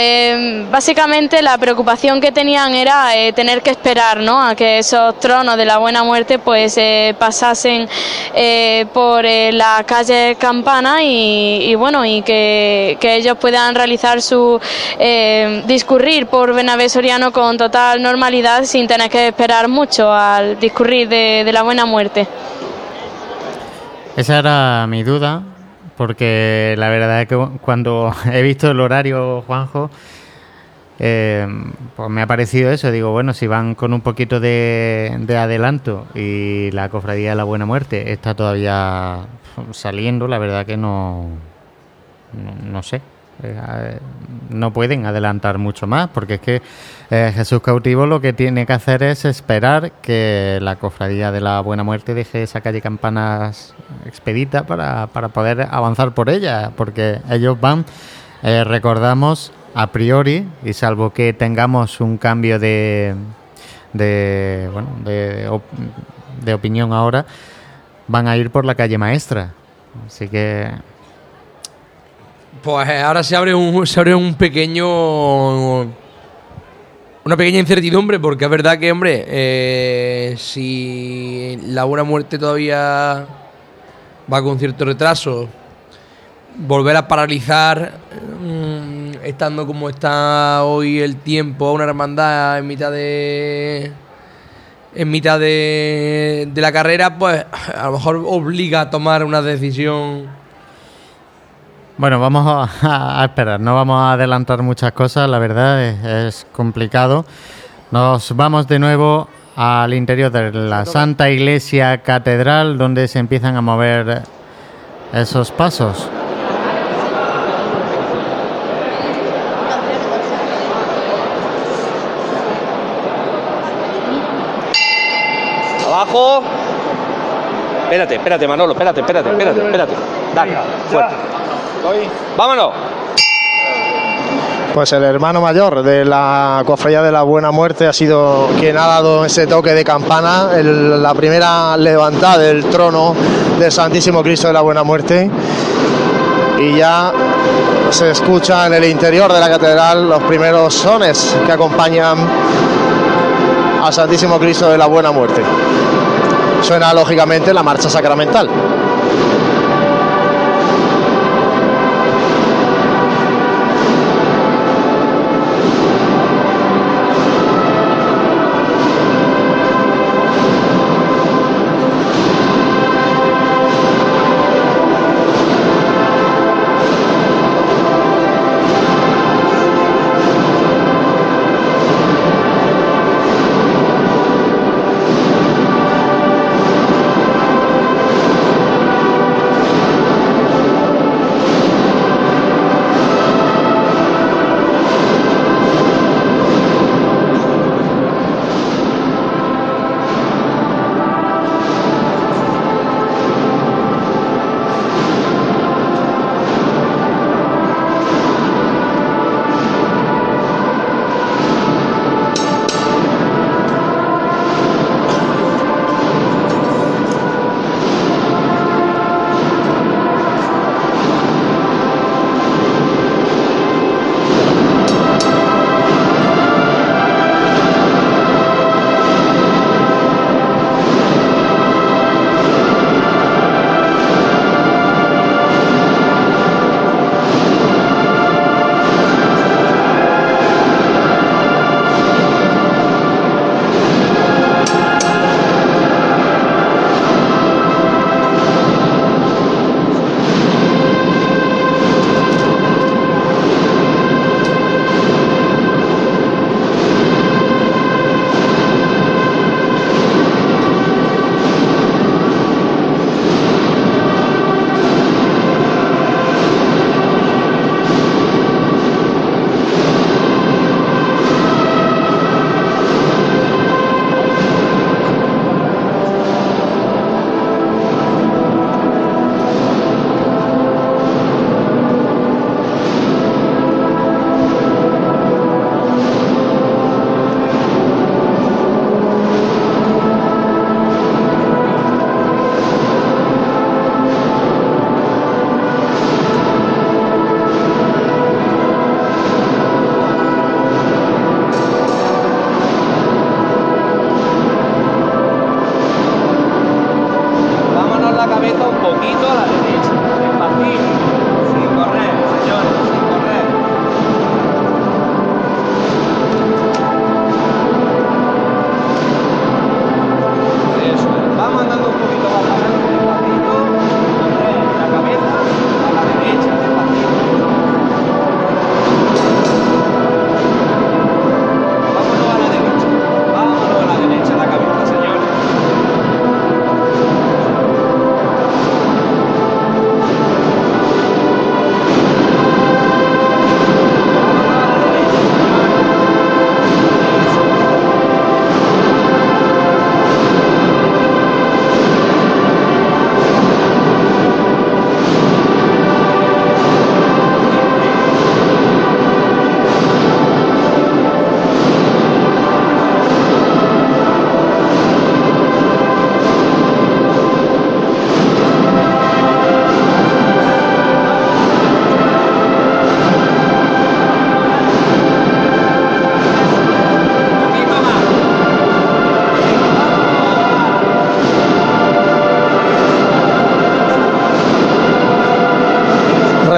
básicamente la preocupación que tenían era tener que esperar ¿no? a que esos tronos de la buena muerte pues eh, pasasen eh, por eh, la calle Campana y, bueno y que, ellos puedan realizar su eh, discurrir por Bernabé Soriano con total normalidad sin tener que esperar mucho al discurrir de la buena muerte. Esa era mi duda, porque la verdad es que cuando he visto el horario, Juanjo, eh, pues me ha parecido eso. Digo, bueno, si van con un poquito de, de adelanto y la cofradía de la Buena Muerte está todavía saliendo, la verdad que no, no, sé. Eh, no pueden adelantar mucho más porque es que eh, Jesús cautivo lo que tiene que hacer es esperar que la cofradía de la Buena Muerte deje esa calle Campanas expedita para, para poder avanzar por ella porque ellos van, recordamos, a priori y salvo que tengamos un cambio de, de, bueno, de, de opinión ahora, van a ir por la calle maestra. Así que Pues eh, ahora se abre un, se abre un pequeño. Una pequeña incertidumbre, porque es verdad que, hombre, eh, si la buena muerte todavía va con cierto retraso, volver a paralizar, mm, estando como está hoy el tiempo, a una hermandad en mitad de. En mitad de, de la carrera, pues a lo mejor obliga a tomar una decisión. Bueno, vamos a, a esperar, no vamos a adelantar muchas cosas, la verdad es, es complicado. Nos vamos de nuevo al interior de la Santa Iglesia Catedral, donde se empiezan a mover esos pasos. Abajo. Espérate, espérate, Manolo, espérate, espérate, espérate, espérate. Dale, fuerte. Vámonos. Pues el hermano mayor de la cofradía de la Buena Muerte ha sido quien ha dado ese toque de campana, el- la primera levantada del trono del Santísimo Cristo de la Buena Muerte. Y ya se escucha en el interior de la catedral los primeros sones que acompañan al Santísimo Cristo de la Buena Muerte. Suena lógicamente la marcha sacramental.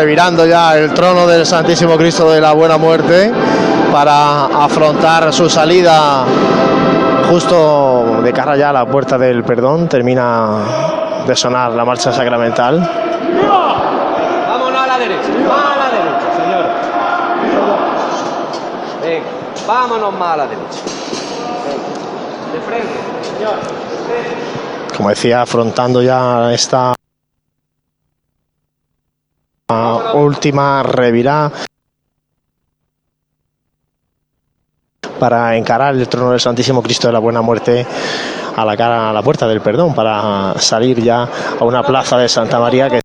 Revirando ya el trono del Santísimo Cristo de la Buena Muerte para afrontar su salida justo de cara ya a la puerta del perdón. Termina de sonar la marcha sacramental. Vámonos a la derecha, más a la derecha, señores. Venga, vámonos más a la derecha. Venga, de frente, señor. de frente. Como decía, afrontando ya esta última revirá para encarar el trono del Santísimo Cristo de la Buena Muerte a la cara a la puerta del perdón para salir ya a una plaza de Santa María que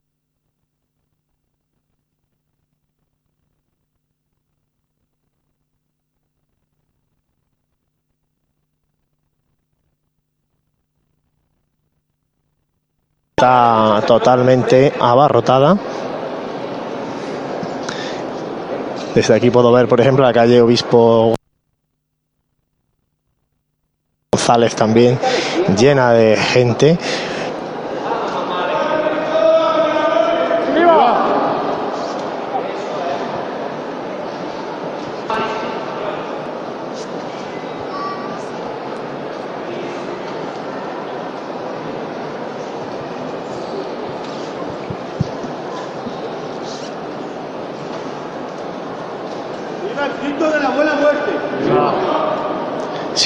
está totalmente abarrotada. Desde aquí puedo ver, por ejemplo, la calle Obispo González también llena de gente.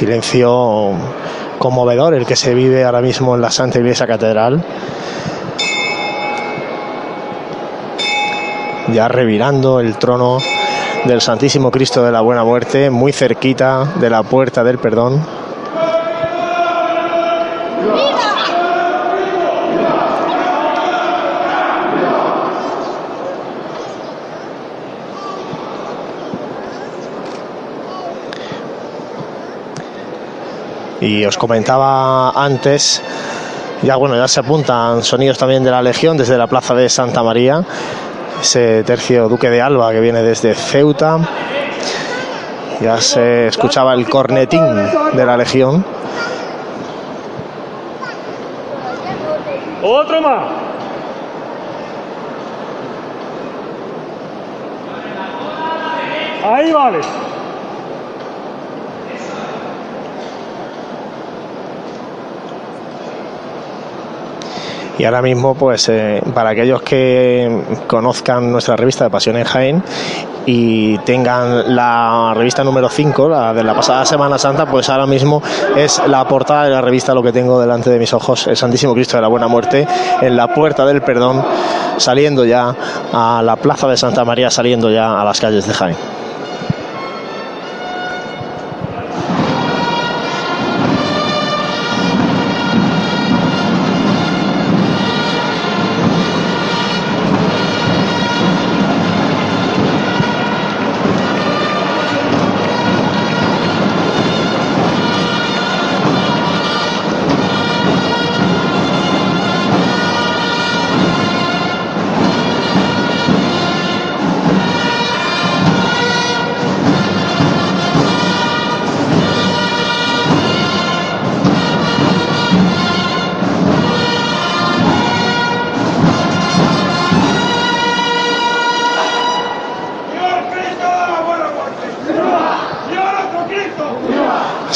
Silencio conmovedor el que se vive ahora mismo en la Santa Iglesia Catedral. Ya revirando el trono del Santísimo Cristo de la Buena Muerte, muy cerquita de la puerta del perdón. Y os comentaba antes, ya bueno, ya se apuntan sonidos también de la Legión desde la plaza de Santa María, ese tercio Duque de Alba que viene desde Ceuta. Ya se escuchaba el cornetín de la Legión. Otro más. Ahí vale. Y ahora mismo, pues eh, para aquellos que conozcan nuestra revista de Pasión en Jaén y tengan la revista número 5, la de la pasada Semana Santa, pues ahora mismo es la portada de la revista lo que tengo delante de mis ojos, el Santísimo Cristo de la Buena Muerte, en la puerta del perdón, saliendo ya a la plaza de Santa María, saliendo ya a las calles de Jaén.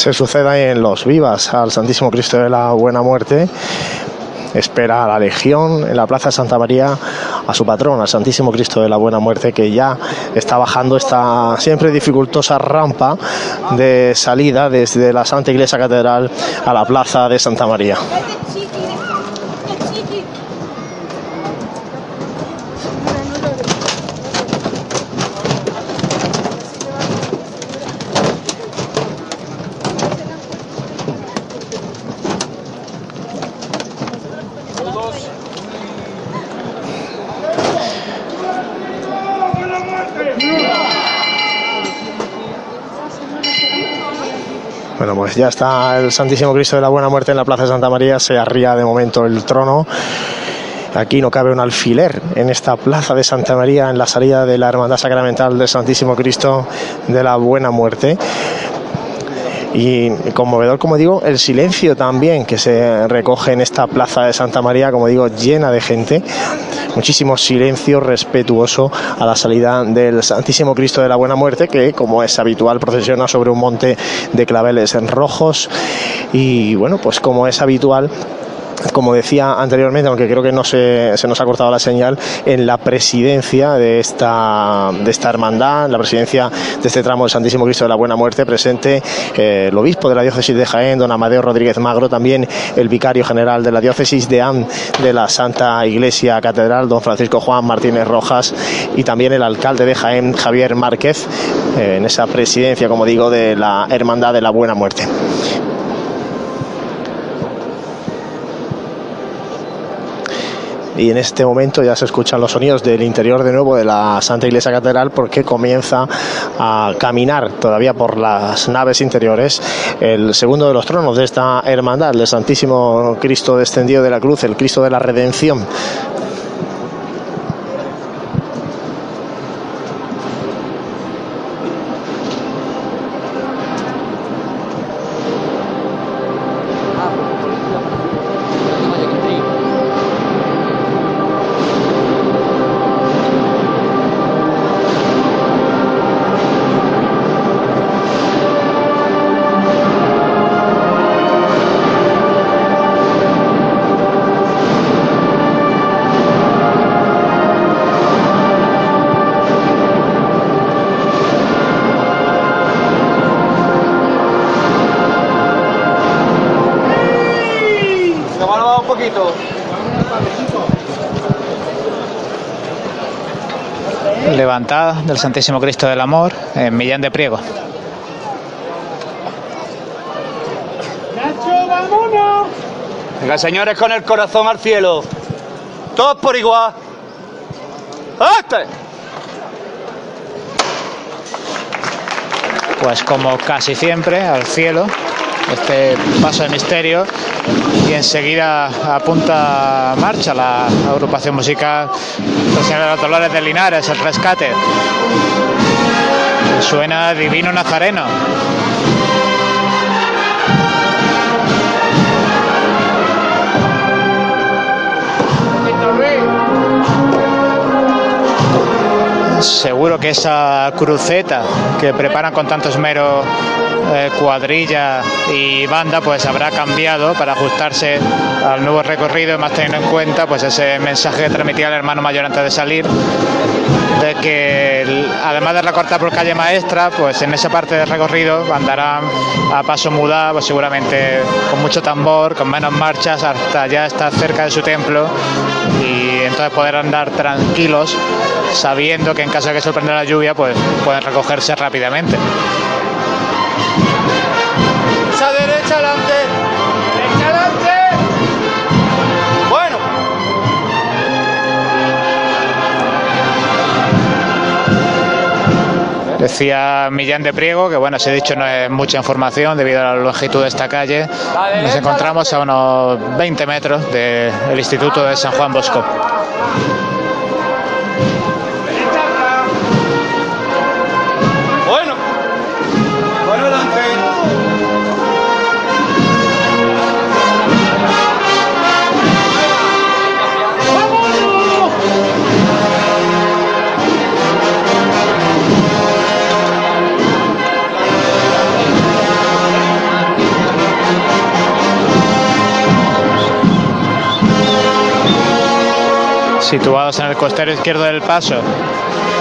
Se sucede ahí en Los Vivas al Santísimo Cristo de la Buena Muerte. Espera a la Legión en la Plaza Santa María a su patrón, al Santísimo Cristo de la Buena Muerte, que ya está bajando esta siempre dificultosa rampa de salida desde la Santa Iglesia Catedral a la Plaza de Santa María. Pues ya está el Santísimo Cristo de la Buena Muerte en la Plaza de Santa María, se arría de momento el trono. Aquí no cabe un alfiler en esta Plaza de Santa María, en la salida de la Hermandad Sacramental del Santísimo Cristo de la Buena Muerte. Y conmovedor, como digo, el silencio también que se recoge en esta Plaza de Santa María, como digo, llena de gente. Muchísimo silencio respetuoso a la salida del Santísimo Cristo de la Buena Muerte, que como es habitual procesiona sobre un monte de claveles en rojos. Y bueno, pues como es habitual como decía anteriormente, aunque creo que no se, se, nos ha cortado la señal, en la presidencia de esta, de esta hermandad, la presidencia de este tramo del Santísimo Cristo de la Buena Muerte, presente eh, el obispo de la diócesis de Jaén, don Amadeo Rodríguez Magro, también el vicario general de la diócesis de AN de la Santa Iglesia Catedral, don Francisco Juan Martínez Rojas, y también el alcalde de Jaén, Javier Márquez, eh, en esa presidencia, como digo, de la Hermandad de la Buena Muerte. Y en este momento ya se escuchan los sonidos del interior de nuevo de la Santa Iglesia Catedral porque comienza a caminar todavía por las naves interiores el segundo de los tronos de esta hermandad, el Santísimo Cristo descendido de la cruz, el Cristo de la Redención. Del Santísimo Cristo del Amor en Millán de Priego. Venga, señores, con el corazón al cielo. Todos por igual. ¡Este! Pues como casi siempre, al cielo, este paso de misterio y enseguida apunta marcha la agrupación musical Los Señores de los Dolores de Linares, el rescate. Suena Divino Nazareno. Seguro que esa cruceta que preparan con tanto esmero eh, cuadrilla y banda pues habrá cambiado para ajustarse al nuevo recorrido. Más teniendo en cuenta pues ese mensaje que transmitía el hermano mayor antes de salir de que además de recortar por calle maestra pues en esa parte del recorrido andarán a paso mudado pues seguramente con mucho tambor con menos marchas hasta ya estar cerca de su templo y entonces poder andar tranquilos sabiendo que en caso de que sorprenda la lluvia pues pueden recogerse rápidamente Decía Millán de Priego, que bueno, se ha dicho no es mucha información debido a la longitud de esta calle. Nos encontramos a unos 20 metros del Instituto de San Juan Bosco. Situados en el costero izquierdo del paso,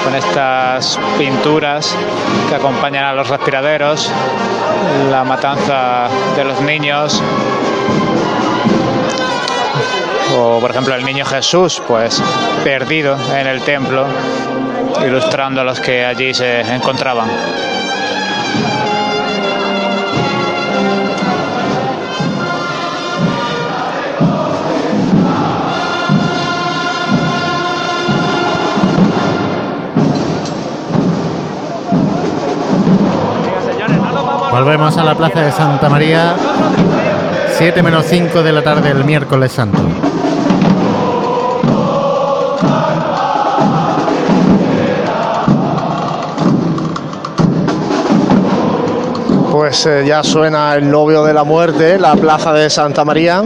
con estas pinturas que acompañan a los respiraderos, la matanza de los niños, o por ejemplo el niño Jesús, pues perdido en el templo, ilustrando a los que allí se encontraban. Volvemos a la plaza de Santa María, 7 menos 5 de la tarde del miércoles santo. Pues eh, ya suena el novio de la muerte, la plaza de Santa María.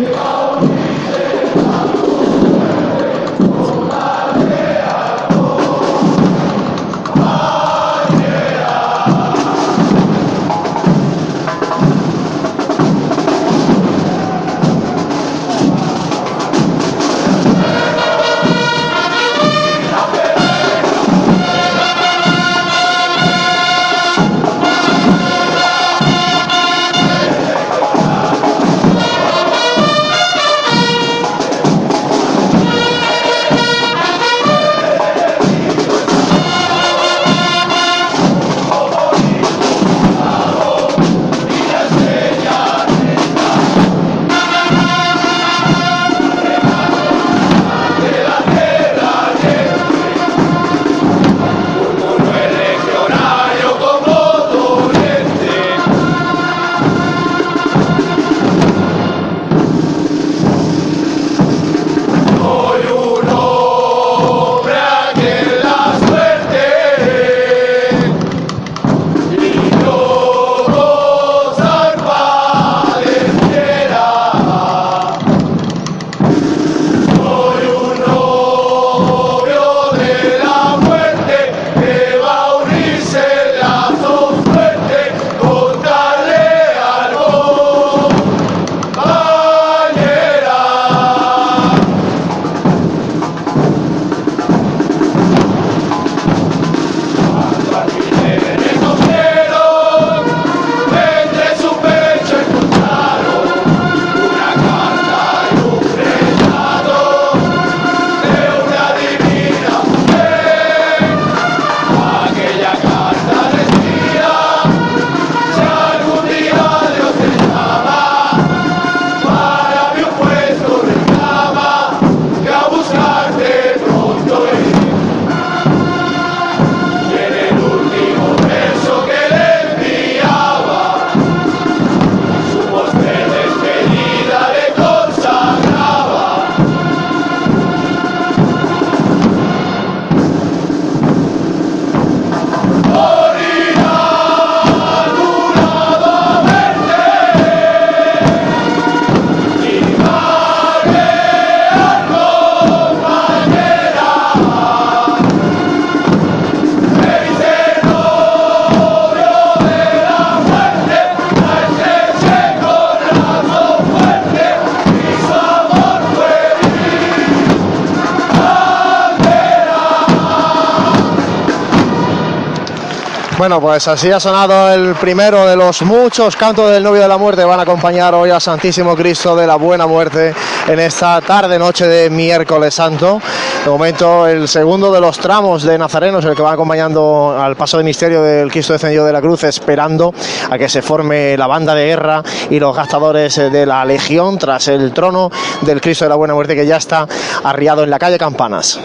Pues así ha sonado el primero de los muchos cantos del novio de la muerte. Van a acompañar hoy a Santísimo Cristo de la Buena Muerte en esta tarde noche de miércoles santo. De momento el segundo de los tramos de Nazarenos, el que va acompañando al paso de misterio del Cristo descendido de la cruz, esperando a que se forme la banda de guerra y los gastadores de la Legión tras el trono del Cristo de la Buena Muerte que ya está arriado en la calle Campanas.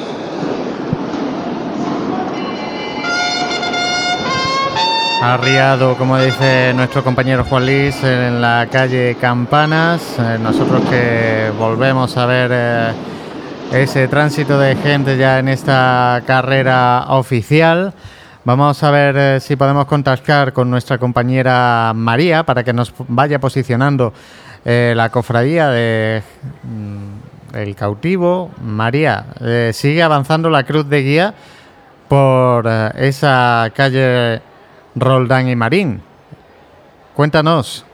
Arriado, como dice nuestro compañero Juan Luis, en la calle Campanas. Eh, nosotros que volvemos a ver eh, ese tránsito de gente ya en esta carrera oficial. Vamos a ver eh, si podemos contactar con nuestra compañera María para que nos vaya posicionando la cofradía de mm, el cautivo. María, sigue avanzando la cruz de guía por esa calle Roldán y Marín. Cuéntanos.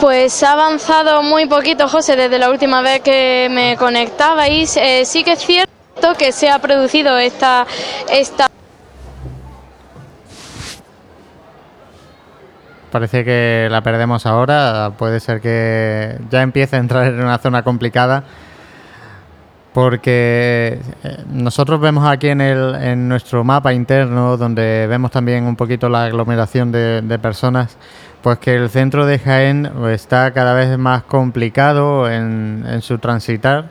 Pues ha avanzado muy poquito, José, desde la última vez que me conectabais. Eh, sí que es cierto que se ha producido esta, esta Parece que la perdemos ahora. Puede ser que ya empiece a entrar en una zona complicada. Porque eh, nosotros vemos aquí en, el, en nuestro mapa interno, donde vemos también un poquito la aglomeración de, de personas, pues que el centro de Jaén está cada vez más complicado en, en su transitar.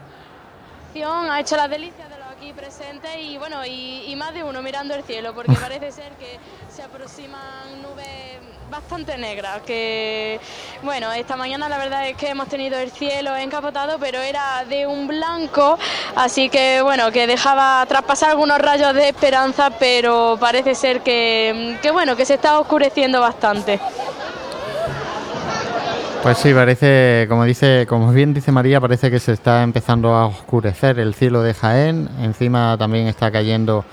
ha hecho las delicias de los aquí presentes y bueno, y, y más de uno mirando el cielo, porque parece ser que se aproximan nubes bastante negras, que bueno, esta mañana la verdad es que hemos tenido el cielo encapotado, pero era de un blanco, así que bueno, que dejaba traspasar algunos rayos de esperanza, pero parece ser que, que bueno, que se está oscureciendo bastante. Pues sí, parece, como dice, como bien dice María, parece que se está empezando a oscurecer el cielo de Jaén. Encima también está cayendo,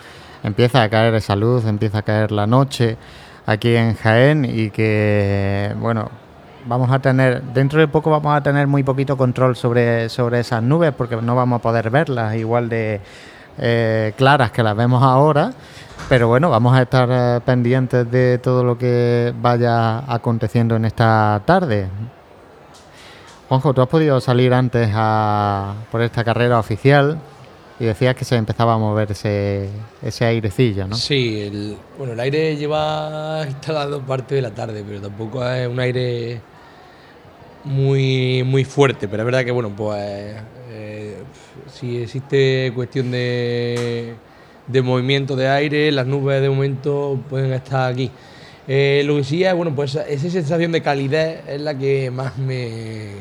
empieza a caer esa luz, empieza a caer la noche aquí en Jaén y que, bueno, vamos a tener, dentro de poco vamos a tener muy poquito control sobre, sobre esas nubes porque no vamos a poder verlas igual de eh, claras que las vemos ahora. Pero bueno, vamos a estar eh, pendientes de todo lo que vaya aconteciendo en esta tarde. Juanjo, tú has podido salir antes a, por esta carrera oficial y decías que se empezaba a mover ese, ese airecillo, ¿no? Sí, el, bueno, el aire lleva instalado parte de la tarde, pero tampoco es un aire muy, muy fuerte. Pero es verdad que, bueno, pues eh, si existe cuestión de, de movimiento de aire, las nubes de momento pueden estar aquí. Eh, lo que sí es, bueno, pues esa sensación de calidez es la que más me,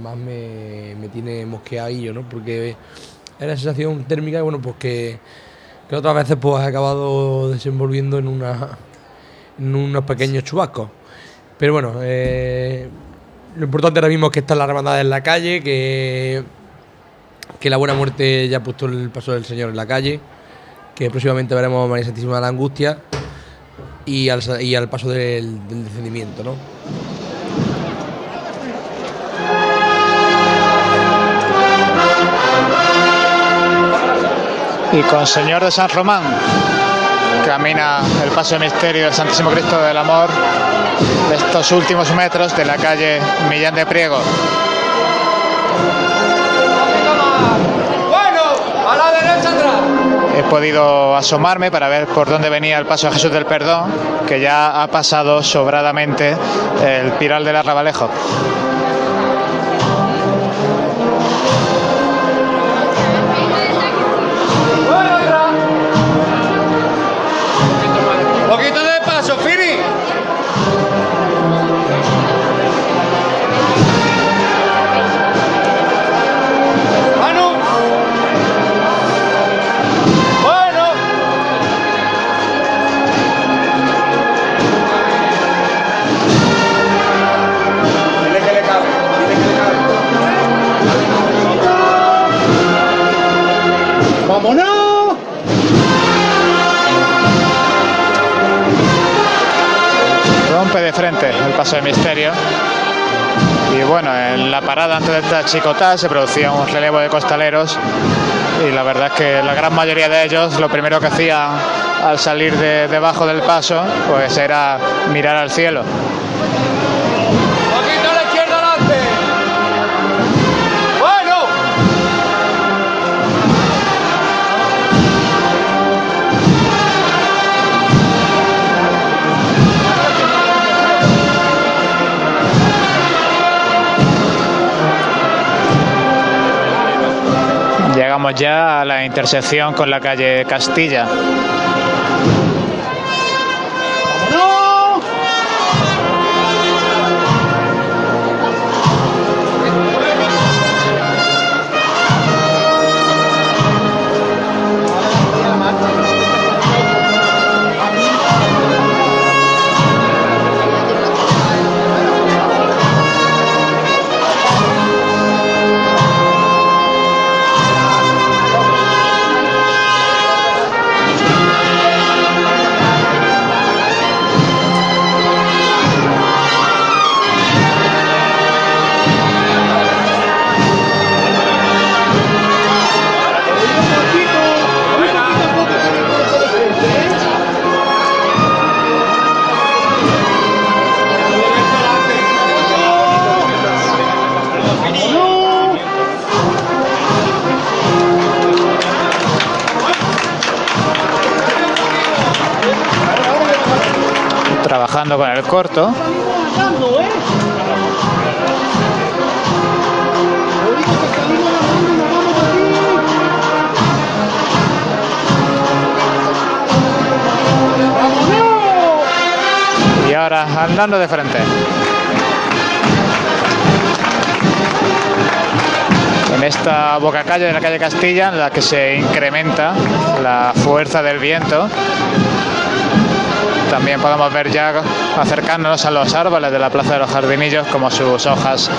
más me, me tiene mosqueadillo, ¿no? Porque es la sensación térmica, bueno, pues que, que otras veces pues ha acabado desenvolviendo en, una, en unos pequeños chubascos. Pero bueno, eh, lo importante ahora mismo es que están las hermandades en la calle, que, que la buena muerte ya ha puesto el paso del Señor en la calle, que próximamente veremos María Santísima de la Angustia y al, y al paso del, del descendimiento, ¿no? Y con Señor de San Román camina el paso de misterio del Santísimo Cristo del Amor de estos últimos metros de la calle Millán de Priego. He podido asomarme para ver por dónde venía el paso de Jesús del Perdón, que ya ha pasado sobradamente el Piral del Arrabalejo. Paso de misterio. Y bueno, en la parada antes de esta chicotá se producía un relevo de costaleros y la verdad es que la gran mayoría de ellos lo primero que hacían al salir de debajo del paso pues era mirar al cielo. Llegamos ya a la intersección con la calle Castilla. Con el corto. Y ahora andando de frente. En esta boca calle de la calle Castilla, en la que se incrementa la fuerza del viento, también podemos ver ya acercándonos a los árboles de la Plaza de los Jardinillos como sus hojas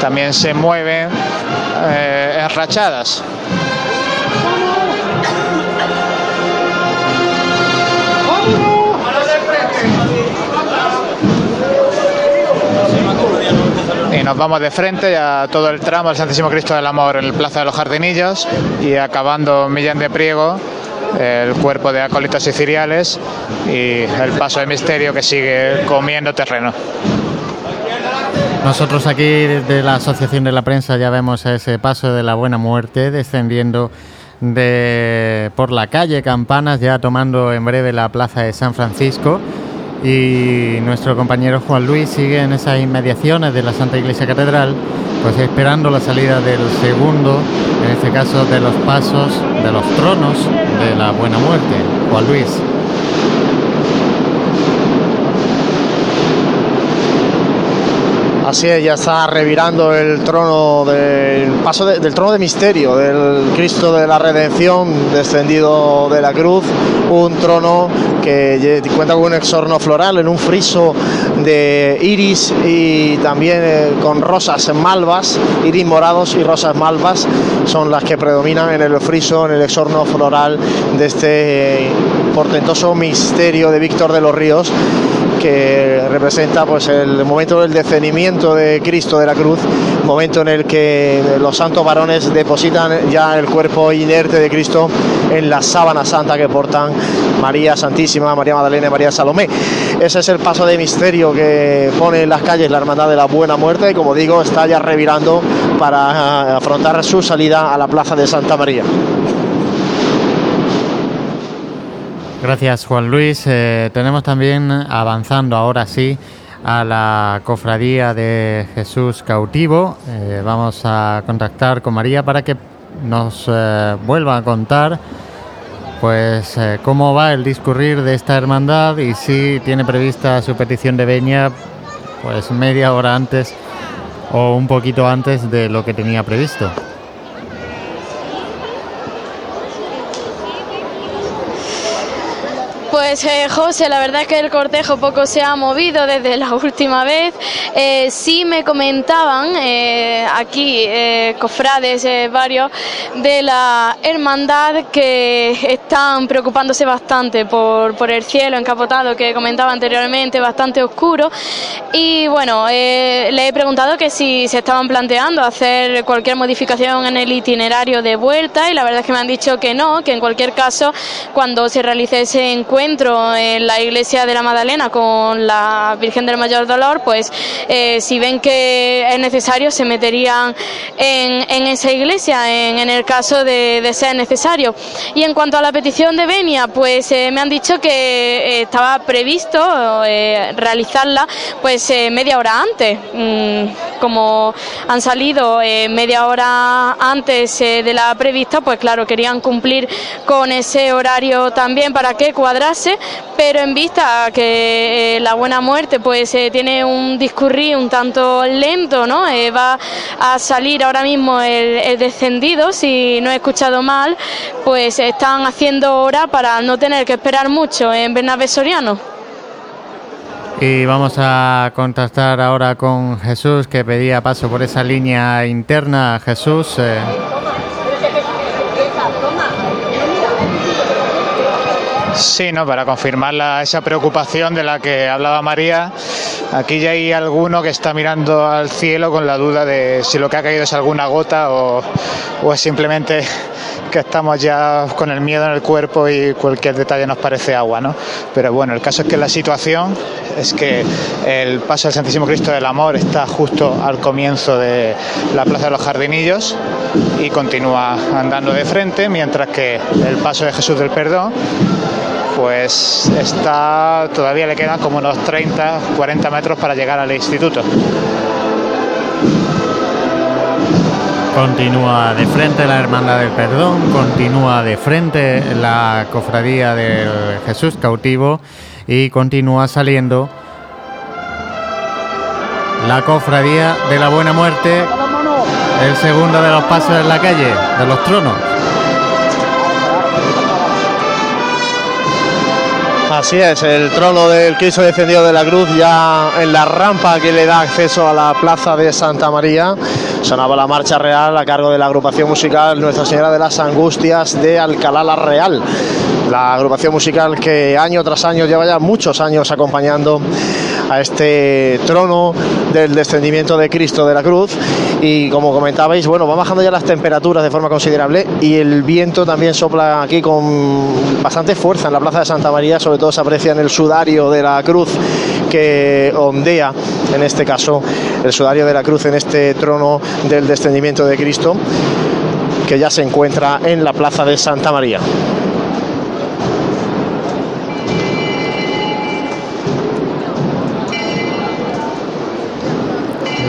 también se mueven eh, enrachadas. Y nos vamos de frente a todo el tramo del Santísimo Cristo del Amor en el Plaza de los Jardinillos y acabando Millán de Priego, el cuerpo de acólitos y ciriales y el paso de misterio que sigue comiendo terreno. Nosotros aquí desde la Asociación de la Prensa ya vemos ese paso de la Buena Muerte descendiendo de, por la calle Campanas, ya tomando en breve la plaza de San Francisco. Y nuestro compañero Juan Luis sigue en esas inmediaciones de la Santa Iglesia Catedral, pues esperando la salida del segundo, en este caso de los pasos, de los tronos de la Buena Muerte. Juan Luis. Así es, ya está revirando el trono del paso de- del trono de misterio del Cristo de la Redención descendido de la cruz, un trono que cuenta con un exorno floral en un friso de iris y también eh, con rosas malvas, iris morados y rosas malvas son las que predominan en el friso, en el exorno floral de este eh, portentoso misterio de Víctor de los Ríos que representa pues el momento del descenimiento de Cristo de la cruz, momento en el que los santos varones depositan ya el cuerpo inerte de Cristo en la sábana santa que portan María Santísima, María Magdalena y María Salomé. Ese es el paso de misterio que pone en las calles la Hermandad de la Buena Muerte y como digo está ya revirando para afrontar su salida a la Plaza de Santa María. Gracias Juan Luis. Eh, tenemos también avanzando ahora sí a la cofradía de Jesús cautivo. Eh, vamos a contactar con María para que nos eh, vuelva a contar pues cómo va el discurrir de esta hermandad y si tiene prevista su petición de veña pues media hora antes o un poquito antes de lo que tenía previsto. Pues eh, José, la verdad es que el cortejo poco se ha movido desde la última vez. Eh, sí me comentaban eh, aquí eh, cofrades eh, varios de la hermandad que están preocupándose bastante por, por el cielo encapotado que comentaba anteriormente, bastante oscuro. Y bueno, eh, le he preguntado que si se estaban planteando hacer cualquier modificación en el itinerario de vuelta y la verdad es que me han dicho que no, que en cualquier caso cuando se realice ese encuentro en la iglesia de la Magdalena con la Virgen del Mayor Dolor, pues eh, si ven que es necesario se meterían en, esa iglesia en, el caso de, de ser necesario. Y en cuanto a la petición de venia, pues eh, me han dicho que eh, estaba previsto realizarla pues media hora antes. Mm, como han salido media hora antes de la prevista, pues claro, querían cumplir con ese horario también para que cuadrase, pero en vista que eh, la buena muerte pues eh, tiene un discurrir un tanto lento, ¿no? Eh, va a salir ahora mismo el, descendido, si no he escuchado mal, pues están haciendo hora para no tener que esperar mucho en Bernabé Soriano. Y vamos a contactar ahora con Jesús que pedía paso por esa línea interna. Jesús, Sí, ¿no? Para confirmar la- esa preocupación de la que hablaba María, aquí ya hay alguno que está mirando al cielo con la duda de si lo que ha caído es alguna gota o, o es simplemente que estamos ya con el miedo en el cuerpo y cualquier detalle nos parece agua, ¿no? Pero bueno, el caso es que la situación es que el paso del Santísimo Cristo del Amor está justo al comienzo de la Plaza de los Jardinillos y continúa andando de frente, mientras que el paso de Jesús del Perdón pues está todavía le quedan como unos 30, 40 metros para llegar al instituto. Continúa de frente la Hermandad del Perdón, continúa de frente la Cofradía del Jesús Cautivo y continúa saliendo la Cofradía de la Buena Muerte, el segundo de los pasos en la calle, de los tronos. Así es, el trono del Cristo descendido de la cruz ya en la rampa que le da acceso a la plaza de Santa María. Sonaba la marcha real a cargo de la agrupación musical Nuestra Señora de las Angustias de Alcalá la Real. La agrupación musical que año tras año lleva ya muchos años acompañando a este trono del descendimiento de Cristo de la Cruz y como comentabais, bueno, va bajando ya las temperaturas de forma considerable y el viento también sopla aquí con bastante fuerza en la Plaza de Santa María, sobre todo se aprecia en el sudario de la Cruz que ondea, en este caso, el sudario de la Cruz en este trono del descendimiento de Cristo que ya se encuentra en la Plaza de Santa María.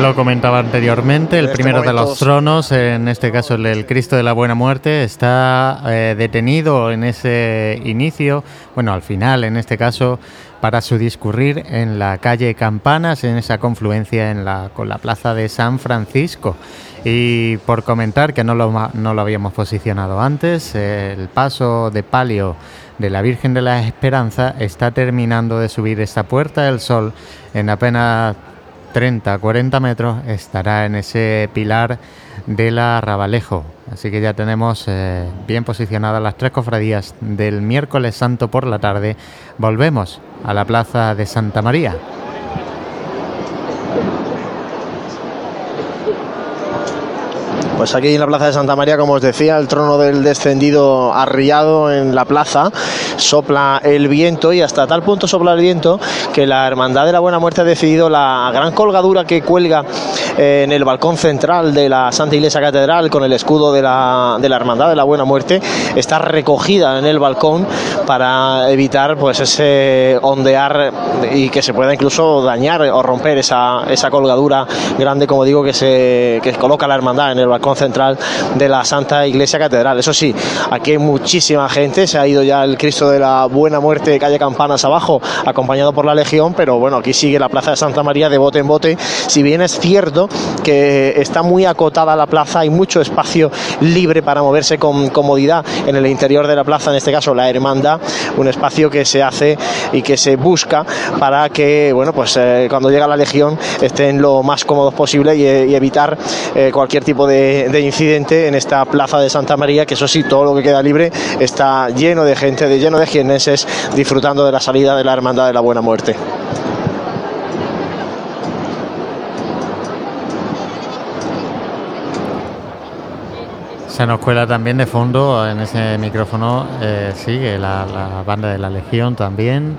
Lo comentaba anteriormente, el este primero de los tronos, en este caso el Cristo de la Buena Muerte, está eh, detenido en ese inicio, bueno, al final en este caso, para su discurrir en la calle Campanas, en esa confluencia en la, con la plaza de San Francisco. Y por comentar, que no lo, no lo habíamos posicionado antes, eh, el paso de palio de la Virgen de la Esperanza está terminando de subir esta puerta del sol en apenas 30, 40 metros estará en ese pilar del Arrabalejo. Así que ya tenemos eh, bien posicionadas las tres cofradías del miércoles santo por la tarde. Volvemos a la plaza de Santa María. Pues aquí en la plaza de Santa María, como os decía, el trono del descendido arriado en la plaza, sopla el viento y hasta tal punto sopla el viento que la Hermandad de la Buena Muerte ha decidido la gran colgadura que cuelga eh, en el balcón central de la Santa Iglesia Catedral con el escudo de la, de la Hermandad de la Buena Muerte, está recogida en el balcón para evitar pues ese ondear y que se pueda incluso dañar o romper esa, esa colgadura grande, como digo, que se que coloca la hermandad en el balcón central de la Santa Iglesia Catedral. Eso sí, aquí hay muchísima gente, se ha ido ya el Cristo de la Buena Muerte de calle Campanas abajo, acompañado por la Legión, pero bueno, aquí sigue la Plaza de Santa María de bote en bote. Si bien es cierto que está muy acotada la plaza, hay mucho espacio libre para moverse con comodidad en el interior de la plaza, en este caso la hermandad, un espacio que se hace y que se busca para que, bueno, pues eh, cuando llega la Legión estén lo más cómodos posible y, y evitar eh, cualquier tipo de, de incidente en esta plaza de Santa María, que eso sí, todo lo que queda libre está lleno de gente, de lleno de jienenses disfrutando de la salida de la Hermandad de la Buena Muerte. Se nos cuela también de fondo en ese micrófono, eh, sigue la, la banda de la Legión también.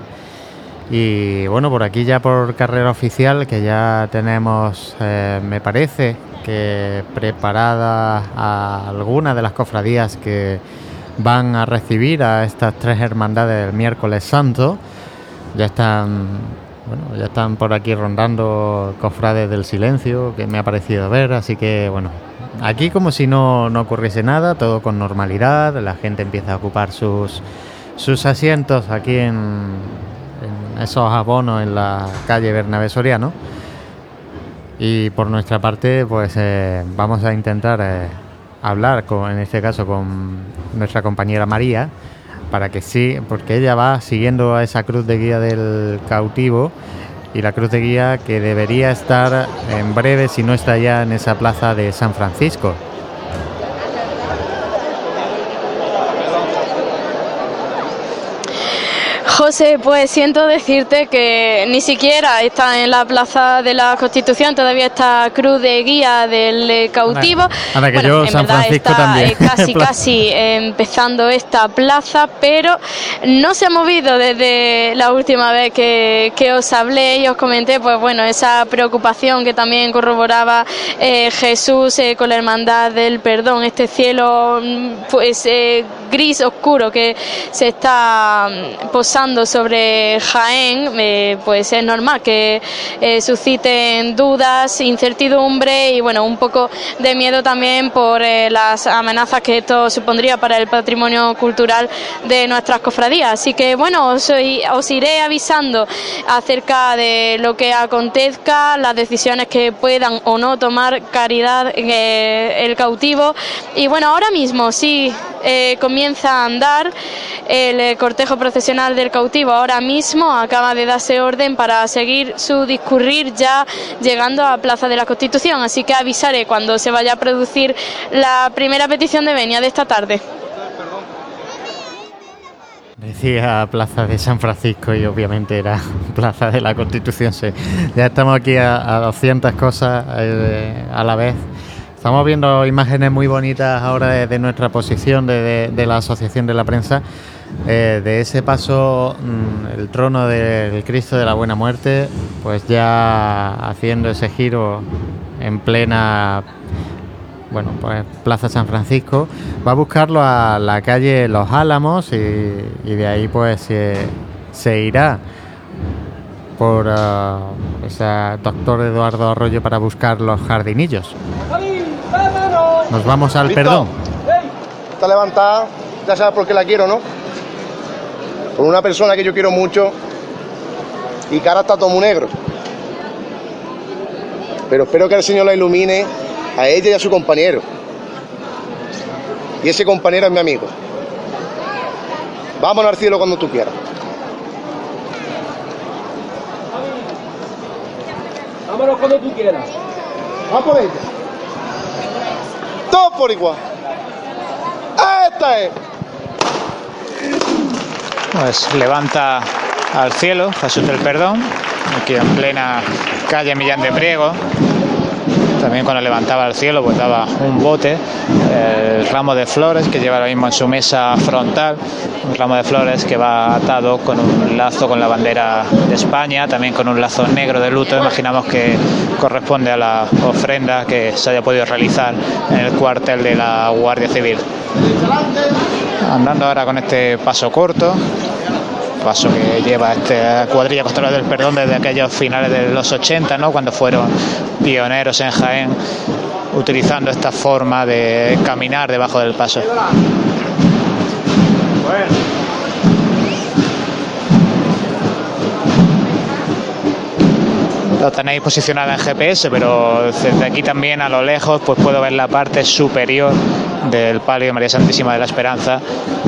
Y bueno, por aquí ya por carrera oficial, que ya tenemos, eh, me parece, que preparada a algunas de las cofradías que van a recibir a estas tres hermandades del miércoles santo. Ya están, bueno, ya están por aquí rondando cofrades del silencio, que me ha parecido ver, así que bueno, aquí como si no, no ocurriese nada, todo con normalidad, la gente empieza a ocupar sus, sus asientos aquí en, en esos abonos en la calle Bernabé Soriano. Y por nuestra parte, pues eh, vamos a intentar eh, hablar, con, en este caso, con nuestra compañera María, para que sí, porque ella va siguiendo a esa cruz de guía del cautivo y la cruz de guía que debería estar en breve, si no está ya en esa plaza de San Francisco. José, pues siento decirte que ni siquiera está en la Plaza de la Constitución, todavía está Cruz de Guía del eh, Cautivo. Que Bueno, yo en San verdad Francisco está, también. eh, casi, casi empezando esta plaza, pero no se ha movido desde la última vez que, que os hablé y os comenté, pues bueno, esa preocupación que también corroboraba eh, Jesús eh, con la hermandad del perdón, este cielo mm, pues eh, gris oscuro que se está mm, sobre Jaén, eh, pues es normal que eh, susciten dudas, incertidumbre y bueno, un poco de miedo también por eh, las amenazas que esto supondría para el patrimonio cultural de nuestras cofradías. Así que bueno, os, os iré avisando acerca de lo que acontezca, las decisiones que puedan o no tomar caridad eh, el cautivo. Y bueno, ahora mismo sí comienza a andar el cortejo procesional del cautivo. Ahora mismo acaba de darse orden para seguir su discurrir ya llegando a Plaza de la Constitución. Así que avisaré cuando se vaya a producir la primera petición de venia de esta tarde. Decía Plaza de San Francisco y obviamente era Plaza de la Constitución. sí. Ya estamos aquí a, a 200 cosas eh, a la vez. Estamos viendo imágenes muy bonitas ahora de, nuestra posición de la Asociación de la Prensa. Eh, de ese paso, mm, el trono del Cristo de la Buena Muerte, pues ya haciendo ese giro en plena bueno, pues Plaza San Francisco, va a buscarlo a la calle Los Álamos y, y de ahí pues se, se irá por ese doctor Eduardo Arroyo para buscar los jardinillos. Nos vamos al perdón. Está levantada, ya sabes por qué la quiero, ¿no? Por una persona que yo quiero mucho y que ahora está todo muy negro. Pero espero que el Señor la ilumine a ella y a su compañero. Y ese compañero es mi amigo. Vámonos al cielo cuando tú quieras. Vámonos cuando tú quieras. Vamos por ella. Todo por igual. Esta es. Pues levanta al cielo Jesús del Perdón, aquí en plena calle Millán de Priego. También cuando levantaba al cielo pues daba un bote, el ramo de flores que lleva ahora mismo en su mesa frontal, un ramo de flores que va atado con un lazo con la bandera de España, también con un lazo negro de luto, imaginamos que corresponde a la ofrenda que se haya podido realizar en el cuartel de la Guardia Civil. Andando ahora con este paso corto, paso que lleva esta cuadrilla costalera del perdón desde aquellos finales de los 80, ¿no? cuando fueron pioneros en Jaén utilizando esta forma de caminar debajo del paso. Lo tenéis posicionada en GPS, pero desde aquí también a lo lejos pues puedo ver la parte superior del palio de María Santísima de la Esperanza,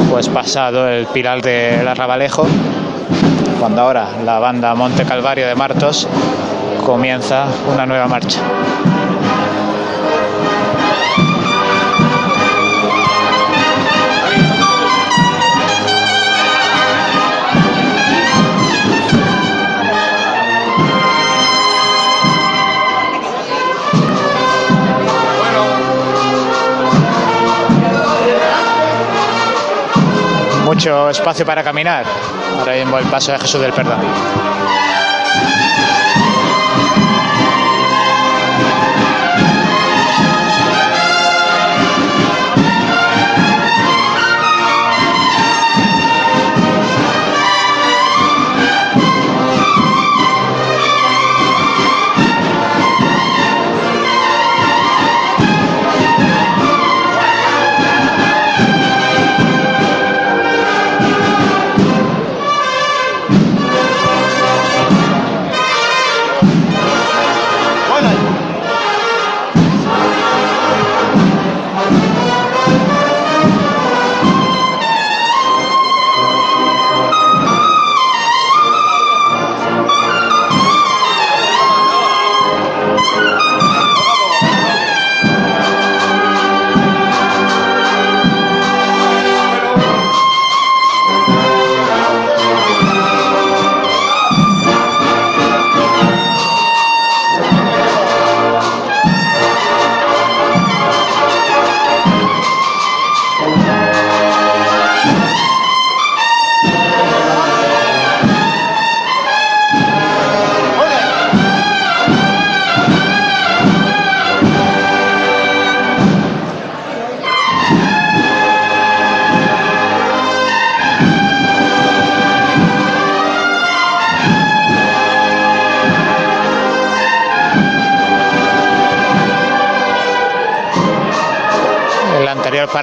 pues pasado el pilar del Arrabalejo, cuando ahora la banda Monte Calvario de Martos comienza una nueva marcha. Mucho espacio para caminar. Ahora mismo el paso de Jesús del Perdón.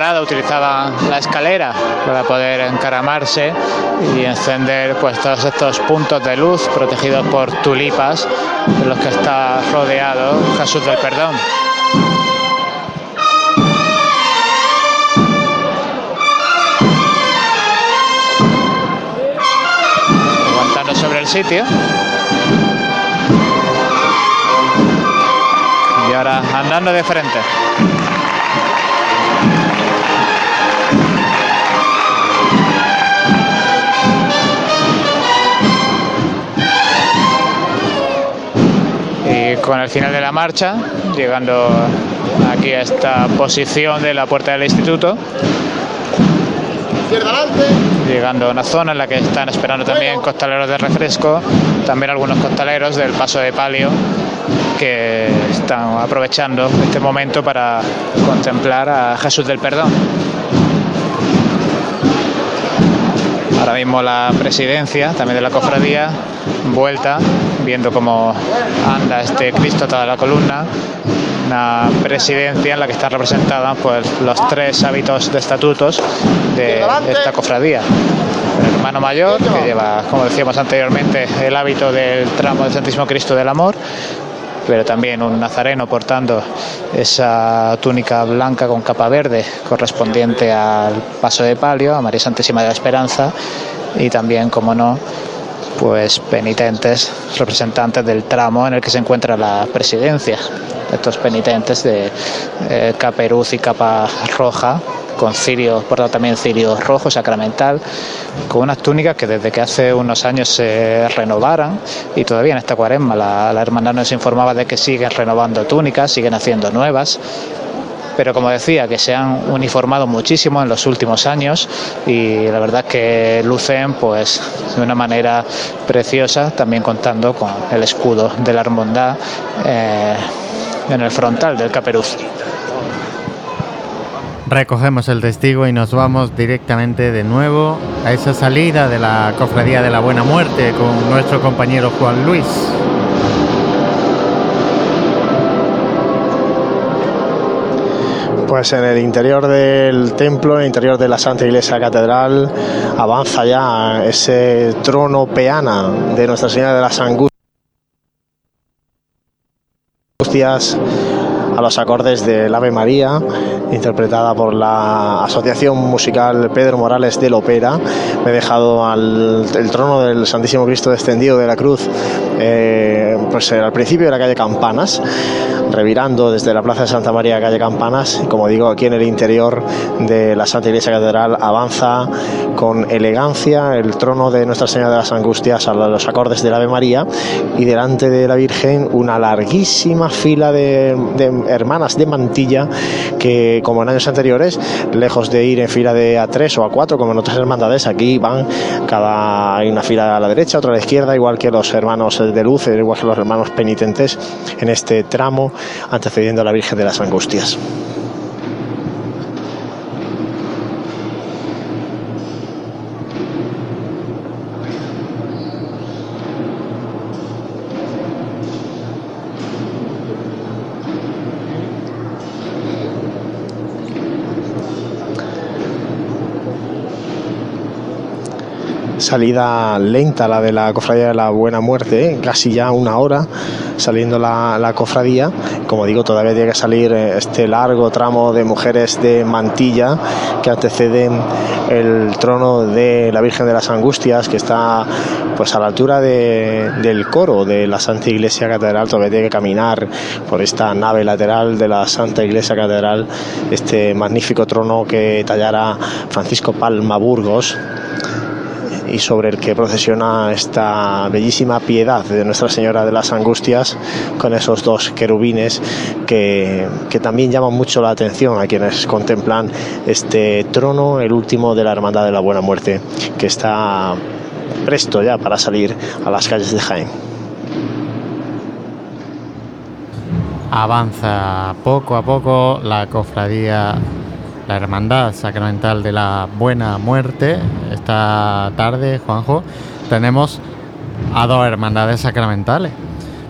Parada utilizaban la escalera para poder encaramarse y encender pues todos estos puntos de luz protegidos por tulipas de los que está rodeado Jesús del Perdón. Aguantando sobre el sitio. Y ahora andando de frente. Con el final de la marcha, llegando aquí a esta posición de la puerta del instituto, llegando a una zona en la que están esperando también costaleros de refresco, también algunos costaleros del paso de palio que están aprovechando este momento para contemplar a Jesús del Perdón. Ahora mismo la presidencia también de la cofradía vuelta, viendo cómo anda este Cristo toda la columna. Una presidencia en la que están representadas pues, los tres hábitos de estatutos de esta cofradía. El hermano mayor, que lleva, como decíamos anteriormente, el hábito del tramo del Santísimo Cristo del Amor, pero también un nazareno portando esa túnica blanca con capa verde correspondiente al paso de palio, a María Santísima de la Esperanza, y también, como no, pues penitentes representantes del tramo en el que se encuentra la presidencia. Estos penitentes de eh, caperuz y capa roja, con cirio, portado también cirio rojo sacramental, con unas túnicas que desde que hace unos años se renovaran y todavía en esta cuaresma la, la hermandad nos informaba de que siguen renovando túnicas, siguen haciendo nuevas pero como decía, que se han uniformado muchísimo en los últimos años y la verdad que lucen pues de una manera preciosa, también contando con el escudo de la hermandad eh, en el frontal del caperuz. Recogemos el testigo y nos vamos directamente de nuevo a esa salida de la Cofradía de la Buena Muerte con nuestro compañero Juan Luis. Pues en el interior del templo, en el interior de la Santa Iglesia Catedral, avanza ya ese trono peana de Nuestra Señora de las Angustias a los acordes del Ave María, interpretada por la Asociación Musical Pedro Morales del Opera. Me he dejado el trono del Santísimo Cristo descendido de la cruz, eh, pues eh, al principio de la calle Campanas, revirando desde la Plaza de Santa María calle Campanas. Como digo, aquí en el interior de la Santa Iglesia Catedral avanza con elegancia el trono de Nuestra Señora de las Angustias a los acordes del Ave María y delante de la Virgen una larguísima fila de hermanas de mantilla que como en años anteriores lejos de ir en fila de A3 o A4 como en otras hermandades aquí van cada hay una fila a la derecha otra a la izquierda igual que los hermanos de luz igual que los hermanos penitentes en este tramo antecediendo a la Virgen de las Angustias salida lenta la de la cofradía de la Buena Muerte, casi ya una hora saliendo la, cofradía. Como digo, todavía tiene que salir eh, este largo tramo de mujeres de mantilla que anteceden el trono de la Virgen de las Angustias, que está pues a la altura de, del coro de la Santa Iglesia Catedral. Todavía tiene que caminar por esta nave lateral de la Santa Iglesia Catedral, este magnífico trono que tallara Francisco Palma Burgos y sobre el que procesiona esta bellísima piedad de Nuestra Señora de las Angustias con esos dos querubines que, que, también llaman mucho la atención a quienes contemplan este trono, el último de la Hermandad de la Buena Muerte, que está presto ya para salir a las calles de Jaén. Avanza poco a poco la cofradía la Hermandad Sacramental de la Buena Muerte. Esta tarde, Juanjo, tenemos a dos hermandades sacramentales.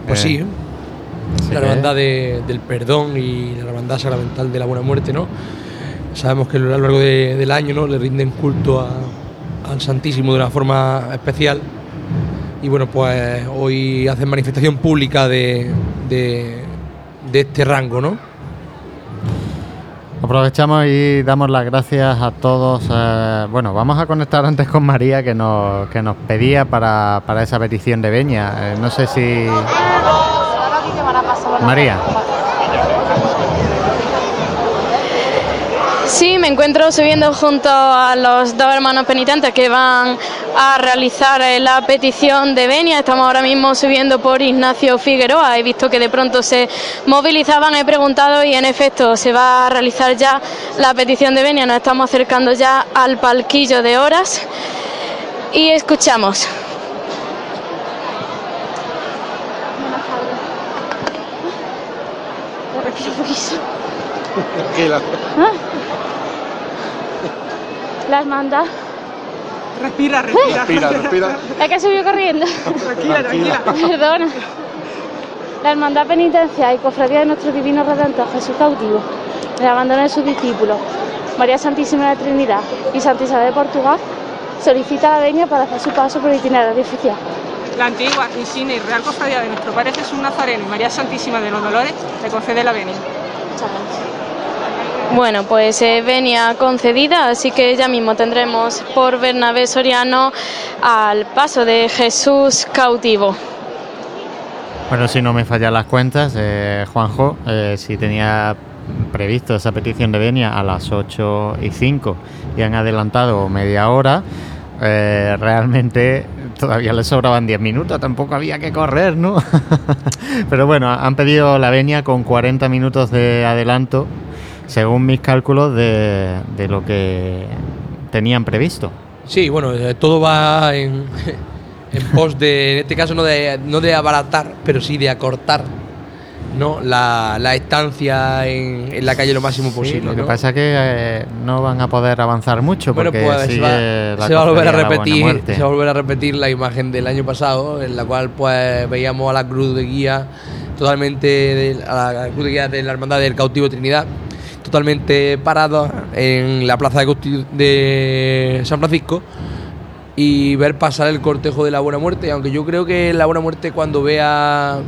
Pues eh, sí, la Hermandad de, del Perdón y la Hermandad Sacramental de la Buena Muerte, ¿no? sabemos que a lo largo de- del año ¿no? le rinden culto a- al Santísimo de una forma especial. Y bueno, pues hoy hacen manifestación pública de, de- de este rango, ¿no? Aprovechamos y damos las gracias a todos. eh, bueno, vamos a conectar antes con María que nos, que nos pedía para, para esa petición de Beña. Eh, no sé si... María. Sí, me encuentro subiendo junto a los dos hermanos penitentes que van a realizar la petición de venia. Estamos ahora mismo subiendo por Ignacio Figueroa. He visto que de pronto se movilizaban, he preguntado y en efecto se va a realizar ya la petición de venia. Nos estamos acercando ya al palquillo de horas y escuchamos. Tranquila. Las manda. Respira, respira. Respira, respira. Es que subió corriendo. Tranquila, tranquila. Perdona. La Hermandad Penitencia y Cofradía de nuestro Divino Redentor Jesús Cautivo, el abandono de sus discípulos, María Santísima de la Trinidad y Santa Isabel de Portugal, solicita la venia para hacer su paso por el itinerario oficial. La antigua, insignia y real cofradía de nuestro Padre Jesús Nazareno y María Santísima de los Dolores le concede la venia. Bueno, pues eh, venia concedida, así que ya mismo tendremos por Bernabé Soriano al paso de Jesús cautivo. Bueno, si no me fallan las cuentas, eh, Juanjo, eh, si tenía previsto esa petición de Venia a las 8 y 5 y han adelantado media hora, eh, realmente todavía le sobraban 10 minutos, tampoco había que correr, ¿no? Pero bueno, han pedido la Venia con 40 minutos de adelanto, según mis cálculos, de, de lo que tenían previsto. Sí, bueno, eh, todo va en, en pos de, en este caso no de, no de abaratar, pero sí de acortar ¿no? la, la estancia en, en la calle lo máximo Sí, posible. lo que pasa es que eh, no van a poder avanzar mucho Bueno, porque pues se sigue va, la se va a volver a repetir, se va a volver a repetir la imagen del año pasado, en la cual pues veíamos a la cruz de guía totalmente de, a la cruz de guía de la hermandad del cautivo Trinidad totalmente parada en la plaza de, de San Francisco y ver pasar el cortejo de la Buena Muerte, aunque yo creo que la Buena Muerte cuando vea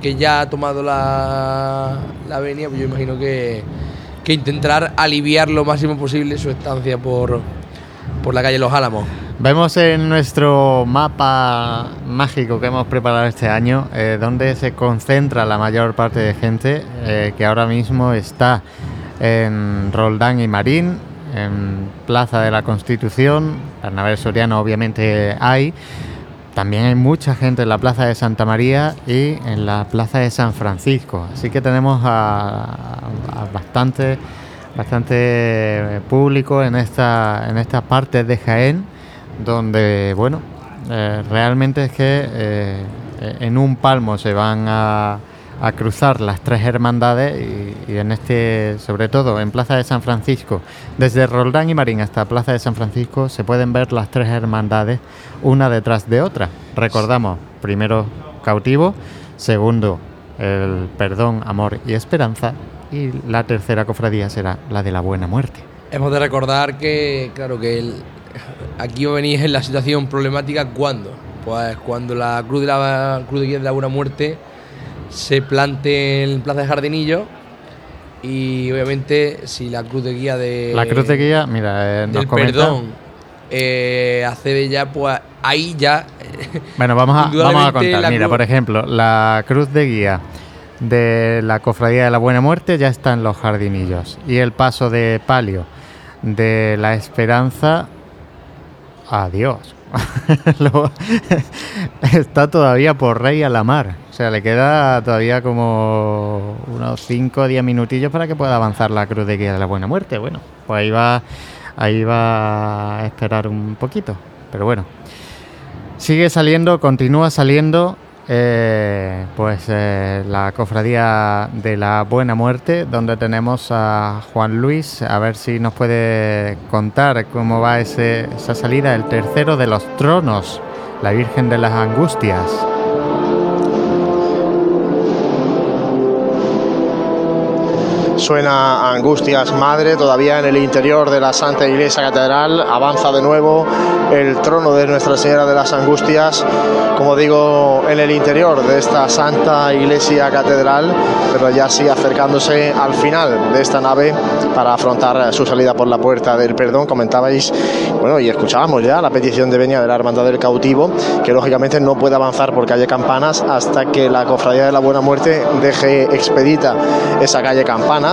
que ya ha tomado la, la avenida, pues yo imagino que, que intentar aliviar lo máximo posible su estancia por, por la calle Los Álamos. Vemos en nuestro mapa mágico que hemos preparado este año, eh, donde se concentra la mayor parte de gente eh, que ahora mismo está en Roldán y Marín, en Plaza de la Constitución, Bernabé Soriano obviamente hay, también hay mucha gente en la Plaza de Santa María y en la Plaza de San Francisco, así que tenemos a, a bastante, bastante público en esta, en esta parte de Jaén donde, bueno, eh, realmente es que eh, en un palmo se van a, a cruzar las tres hermandades y, en este, sobre todo en Plaza de San Francisco, desde Roldán y Marín hasta Plaza de San Francisco se pueden ver las tres hermandades una detrás de otra. Recordamos, primero cautivo, segundo el perdón, amor y esperanza y la tercera cofradía será la de la buena muerte. Hemos de recordar que, claro, que aquí venís en la situación problemática cuando, pues cuando la cruz de la cruz de la buena muerte se plante en Plaza de Jardinillo y obviamente si la cruz de guía de La cruz de guía, mira, eh, nos del comenta- perdón eh, accede ya, pues ahí ya Bueno, vamos a, vamos a contar. Mira, por ejemplo, la cruz de guía de la Cofradía de la Buena Muerte ya está en los jardinillos. Y el paso de palio de la Esperanza. Adiós. Lo- está todavía por Rey a la Mar. O sea, le queda todavía como unos 5 o 10 minutillos para que pueda avanzar la cruz de guía de la Buena Muerte. Bueno, pues ahí va, ahí va a esperar un poquito. Pero bueno, Sigue saliendo, continúa saliendo, eh, pues eh, la cofradía de la Buena Muerte, donde tenemos a Juan Luis, a ver si nos puede contar cómo va ese- esa salida, el tercero de los tronos, la Virgen de las Angustias. Suena Angustias Madre, todavía en el interior de la Santa Iglesia Catedral. Avanza de nuevo el trono de Nuestra Señora de las Angustias, como digo, en el interior de esta Santa Iglesia Catedral, pero ya sí acercándose al final de esta nave para afrontar su salida por la puerta del perdón. Comentabais, bueno, y escuchábamos ya la petición de venia de la Hermandad del Cautivo, que lógicamente no puede avanzar por calle Campanas hasta que la Cofradía de la Buena Muerte deje expedita esa calle Campanas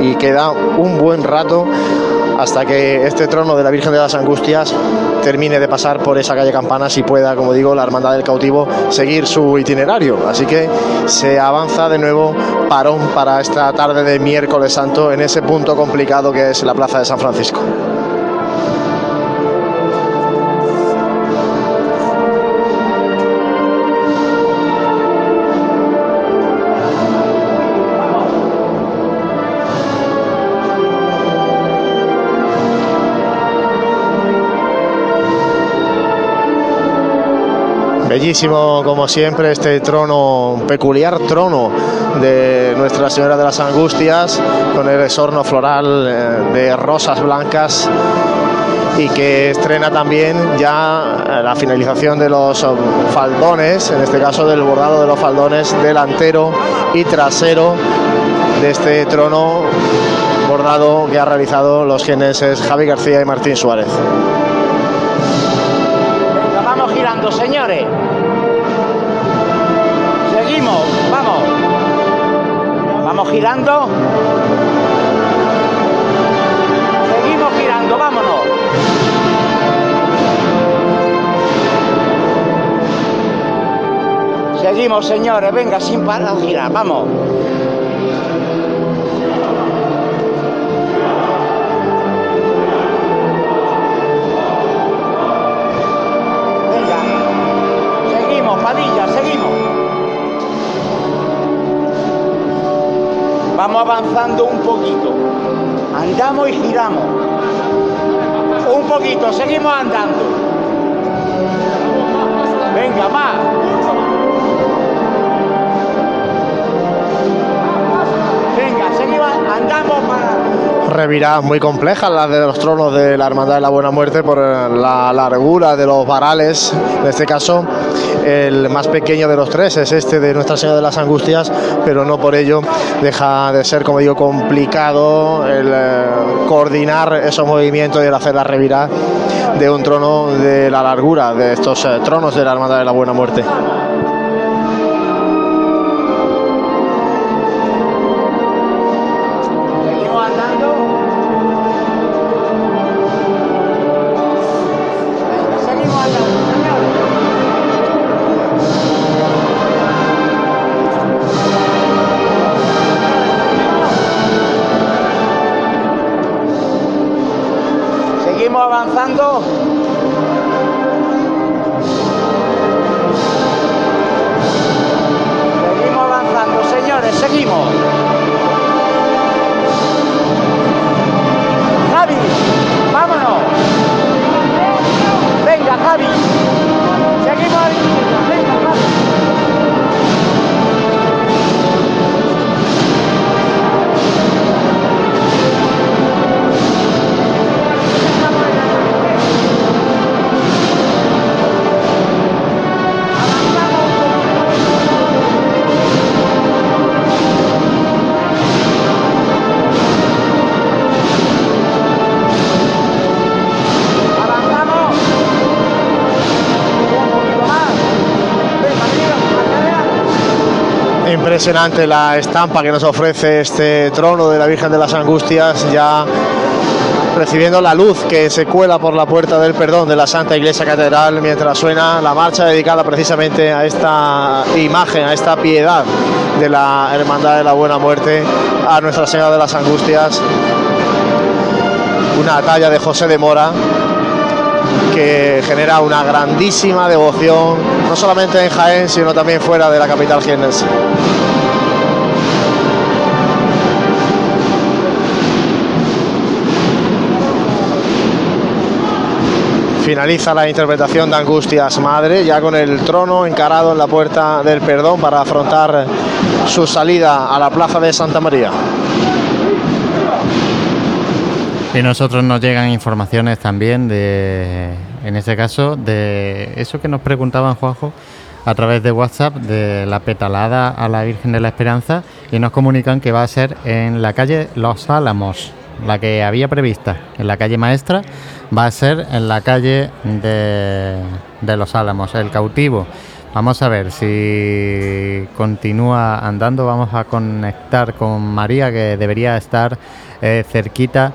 y queda un buen rato hasta que este trono de la Virgen de las Angustias termine de pasar por esa calle Campanas y pueda, como digo, la Hermandad del Cautivo seguir su itinerario. Así que se avanza de nuevo parón para esta tarde de miércoles santo en ese punto complicado que es la Plaza de San Francisco. Bellísimo, como siempre, este trono, peculiar trono de Nuestra Señora de las Angustias, con el esorno floral eh, de rosas blancas y que estrena también ya eh, la finalización de los faldones, en este caso del bordado de los faldones delantero y trasero de este trono bordado que ha realizado los geneses Javi García y Martín Suárez. Girando. Seguimos girando, vámonos. Seguimos, señores, venga, sin parar de girar, vamos. Vamos avanzando un poquito. Andamos y giramos. Un poquito, seguimos andando. Venga, más. Venga, seguimos, andamos para... Reviradas muy complejas las de los tronos de la Hermandad de la Buena Muerte por eh, la largura de los varales. En este caso, el más pequeño de los tres es este de Nuestra Señora de las Angustias, pero no por ello deja de ser, como digo, complicado el eh, coordinar esos movimientos y el hacer la revirada de un trono de la largura de estos eh, tronos de la Hermandad de la Buena Muerte. Impresionante la estampa que nos ofrece este trono de la Virgen de las Angustias, ya recibiendo la luz que se cuela por la puerta del perdón de la Santa Iglesia Catedral mientras suena la marcha dedicada precisamente a esta imagen, a esta piedad de la Hermandad de la Buena Muerte, a Nuestra Señora de las Angustias. Una talla de José de Mora que genera una grandísima devoción, no solamente en Jaén, sino también fuera de la capital jiennense. Finaliza la interpretación de Angustias Madre, ya con el trono encarado en la puerta del perdón para afrontar su salida a la plaza de Santa María. Y nosotros nos llegan informaciones también de, en este caso, de eso que nos preguntaban Juanjo a través de WhatsApp de la petalada a la Virgen de la Esperanza y nos comunican que va a ser en la calle Los Álamos, la que había prevista, en la calle Maestra, va a ser en la calle de, Los Álamos, el cautivo. Vamos a ver si continúa andando, vamos a conectar con María que debería estar eh, cerquita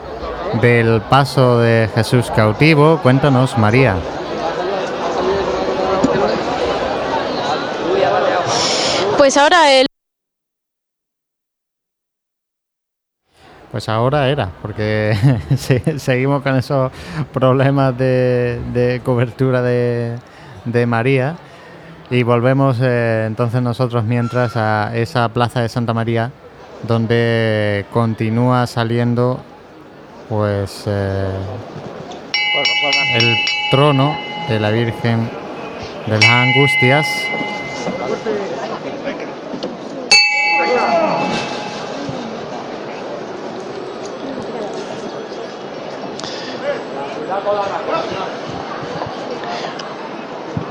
del paso de Jesús cautivo. Cuéntanos, María. Pues ahora el Pues ahora era, porque se- seguimos con esos problemas de, cobertura de, de María. Y volvemos eh, entonces nosotros mientras a esa plaza de Santa María donde continúa saliendo pues eh, el trono de la Virgen de las Angustias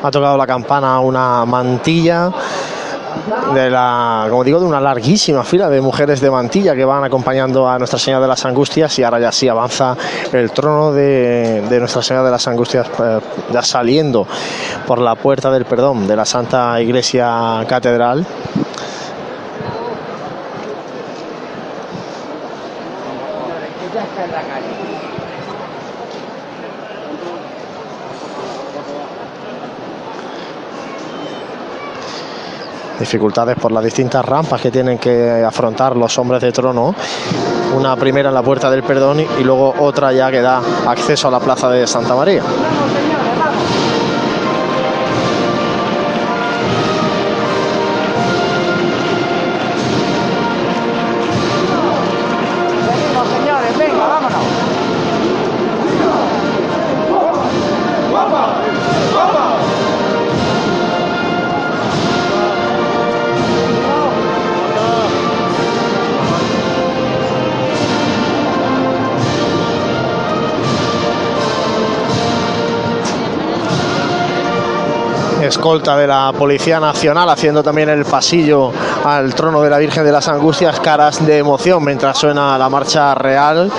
Ha tocado la campana una mantilla de la, como digo, de una larguísima fila de mujeres de mantilla que van acompañando a Nuestra Señora de las Angustias y ahora ya sí avanza el trono de, Nuestra Señora de las Angustias eh, ya saliendo por la puerta del perdón de la Santa Iglesia Catedral. Dificultades por las distintas rampas que tienen que afrontar los hombres de trono. Una primera en la puerta del perdón y, luego otra ya que da acceso a la plaza de Santa María. Escolta de la Policía Nacional haciendo también el pasillo al trono de la Virgen de las Angustias, caras de emoción mientras suena la marcha real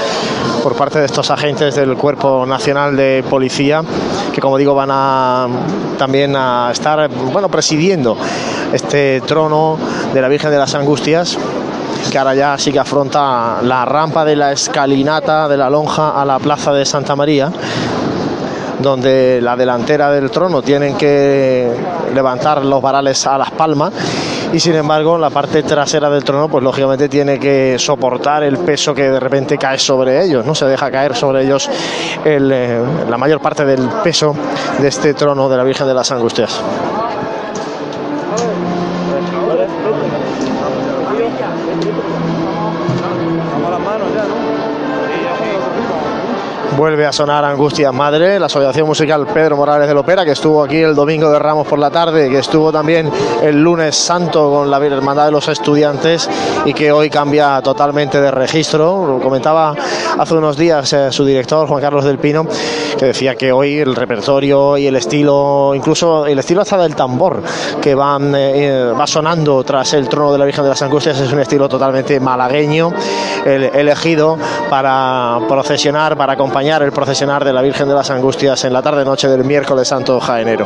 por parte de estos agentes del Cuerpo Nacional de Policía que como digo van a también a estar bueno presidiendo este trono de la Virgen de las Angustias que ahora ya sí que afronta la rampa de la escalinata de la lonja a la plaza de Santa María donde la delantera del trono tienen que levantar los varales a las palmas y sin embargo la parte trasera del trono pues lógicamente tiene que soportar el peso que de repente cae sobre ellos, no se deja caer sobre ellos el, eh, la mayor parte del peso de este trono de la Virgen de las Angustias. Vuelve a sonar Angustias Madre, la asociación musical Pedro Morales del Opera, que estuvo aquí el domingo de Ramos por la tarde, que estuvo también el lunes santo con la Hermandad de los Estudiantes y que hoy cambia totalmente de registro. Lo comentaba hace unos días eh, su director, Juan Carlos del Pino, que decía que hoy el repertorio y el estilo, incluso el estilo hasta del tambor que van, eh, va sonando tras el trono de la Virgen de las Angustias, es un estilo totalmente malagueño, el- elegido para procesionar, para acompañar el procesionar de la Virgen de las Angustias en la tarde-noche del miércoles santo jaenero.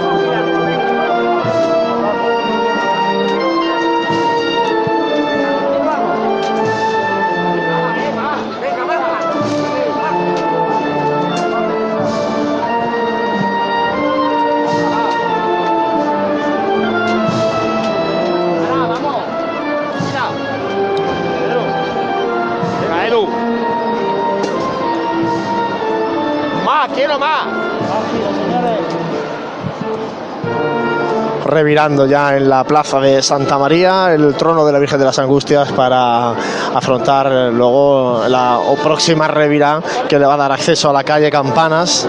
Revirando ya en la plaza de Santa María el trono de la Virgen de las Angustias para afrontar luego la próxima revirá que le va a dar acceso a la calle Campanas.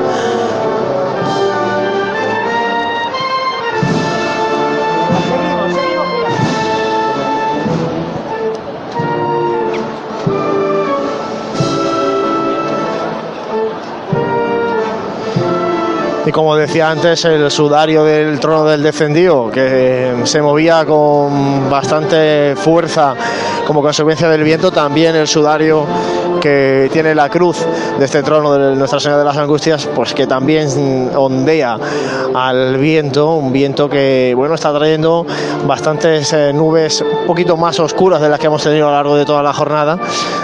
Y como decía antes, el sudario del trono del descendido, que se movía con bastante fuerza como consecuencia del viento, también el sudario que tiene la cruz de este trono de Nuestra Señora de las Angustias, pues que también ondea al viento, un viento que bueno está trayendo bastantes eh, nubes un poquito más oscuras de las que hemos tenido a lo largo de toda la jornada.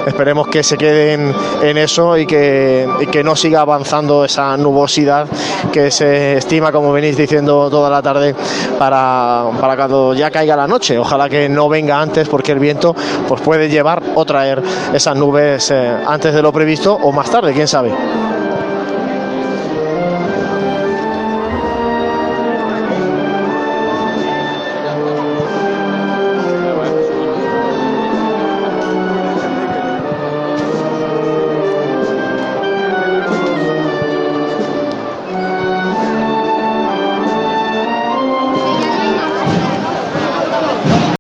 Esperemos que se queden en eso y que, y que no siga avanzando esa nubosidad que se estima, como venís diciendo toda la tarde, para, para cuando ya caiga la noche. Ojalá que no venga antes porque el viento pues puede llevar o traer esas nubes eh, antes de lo previsto o más tarde, quién sabe.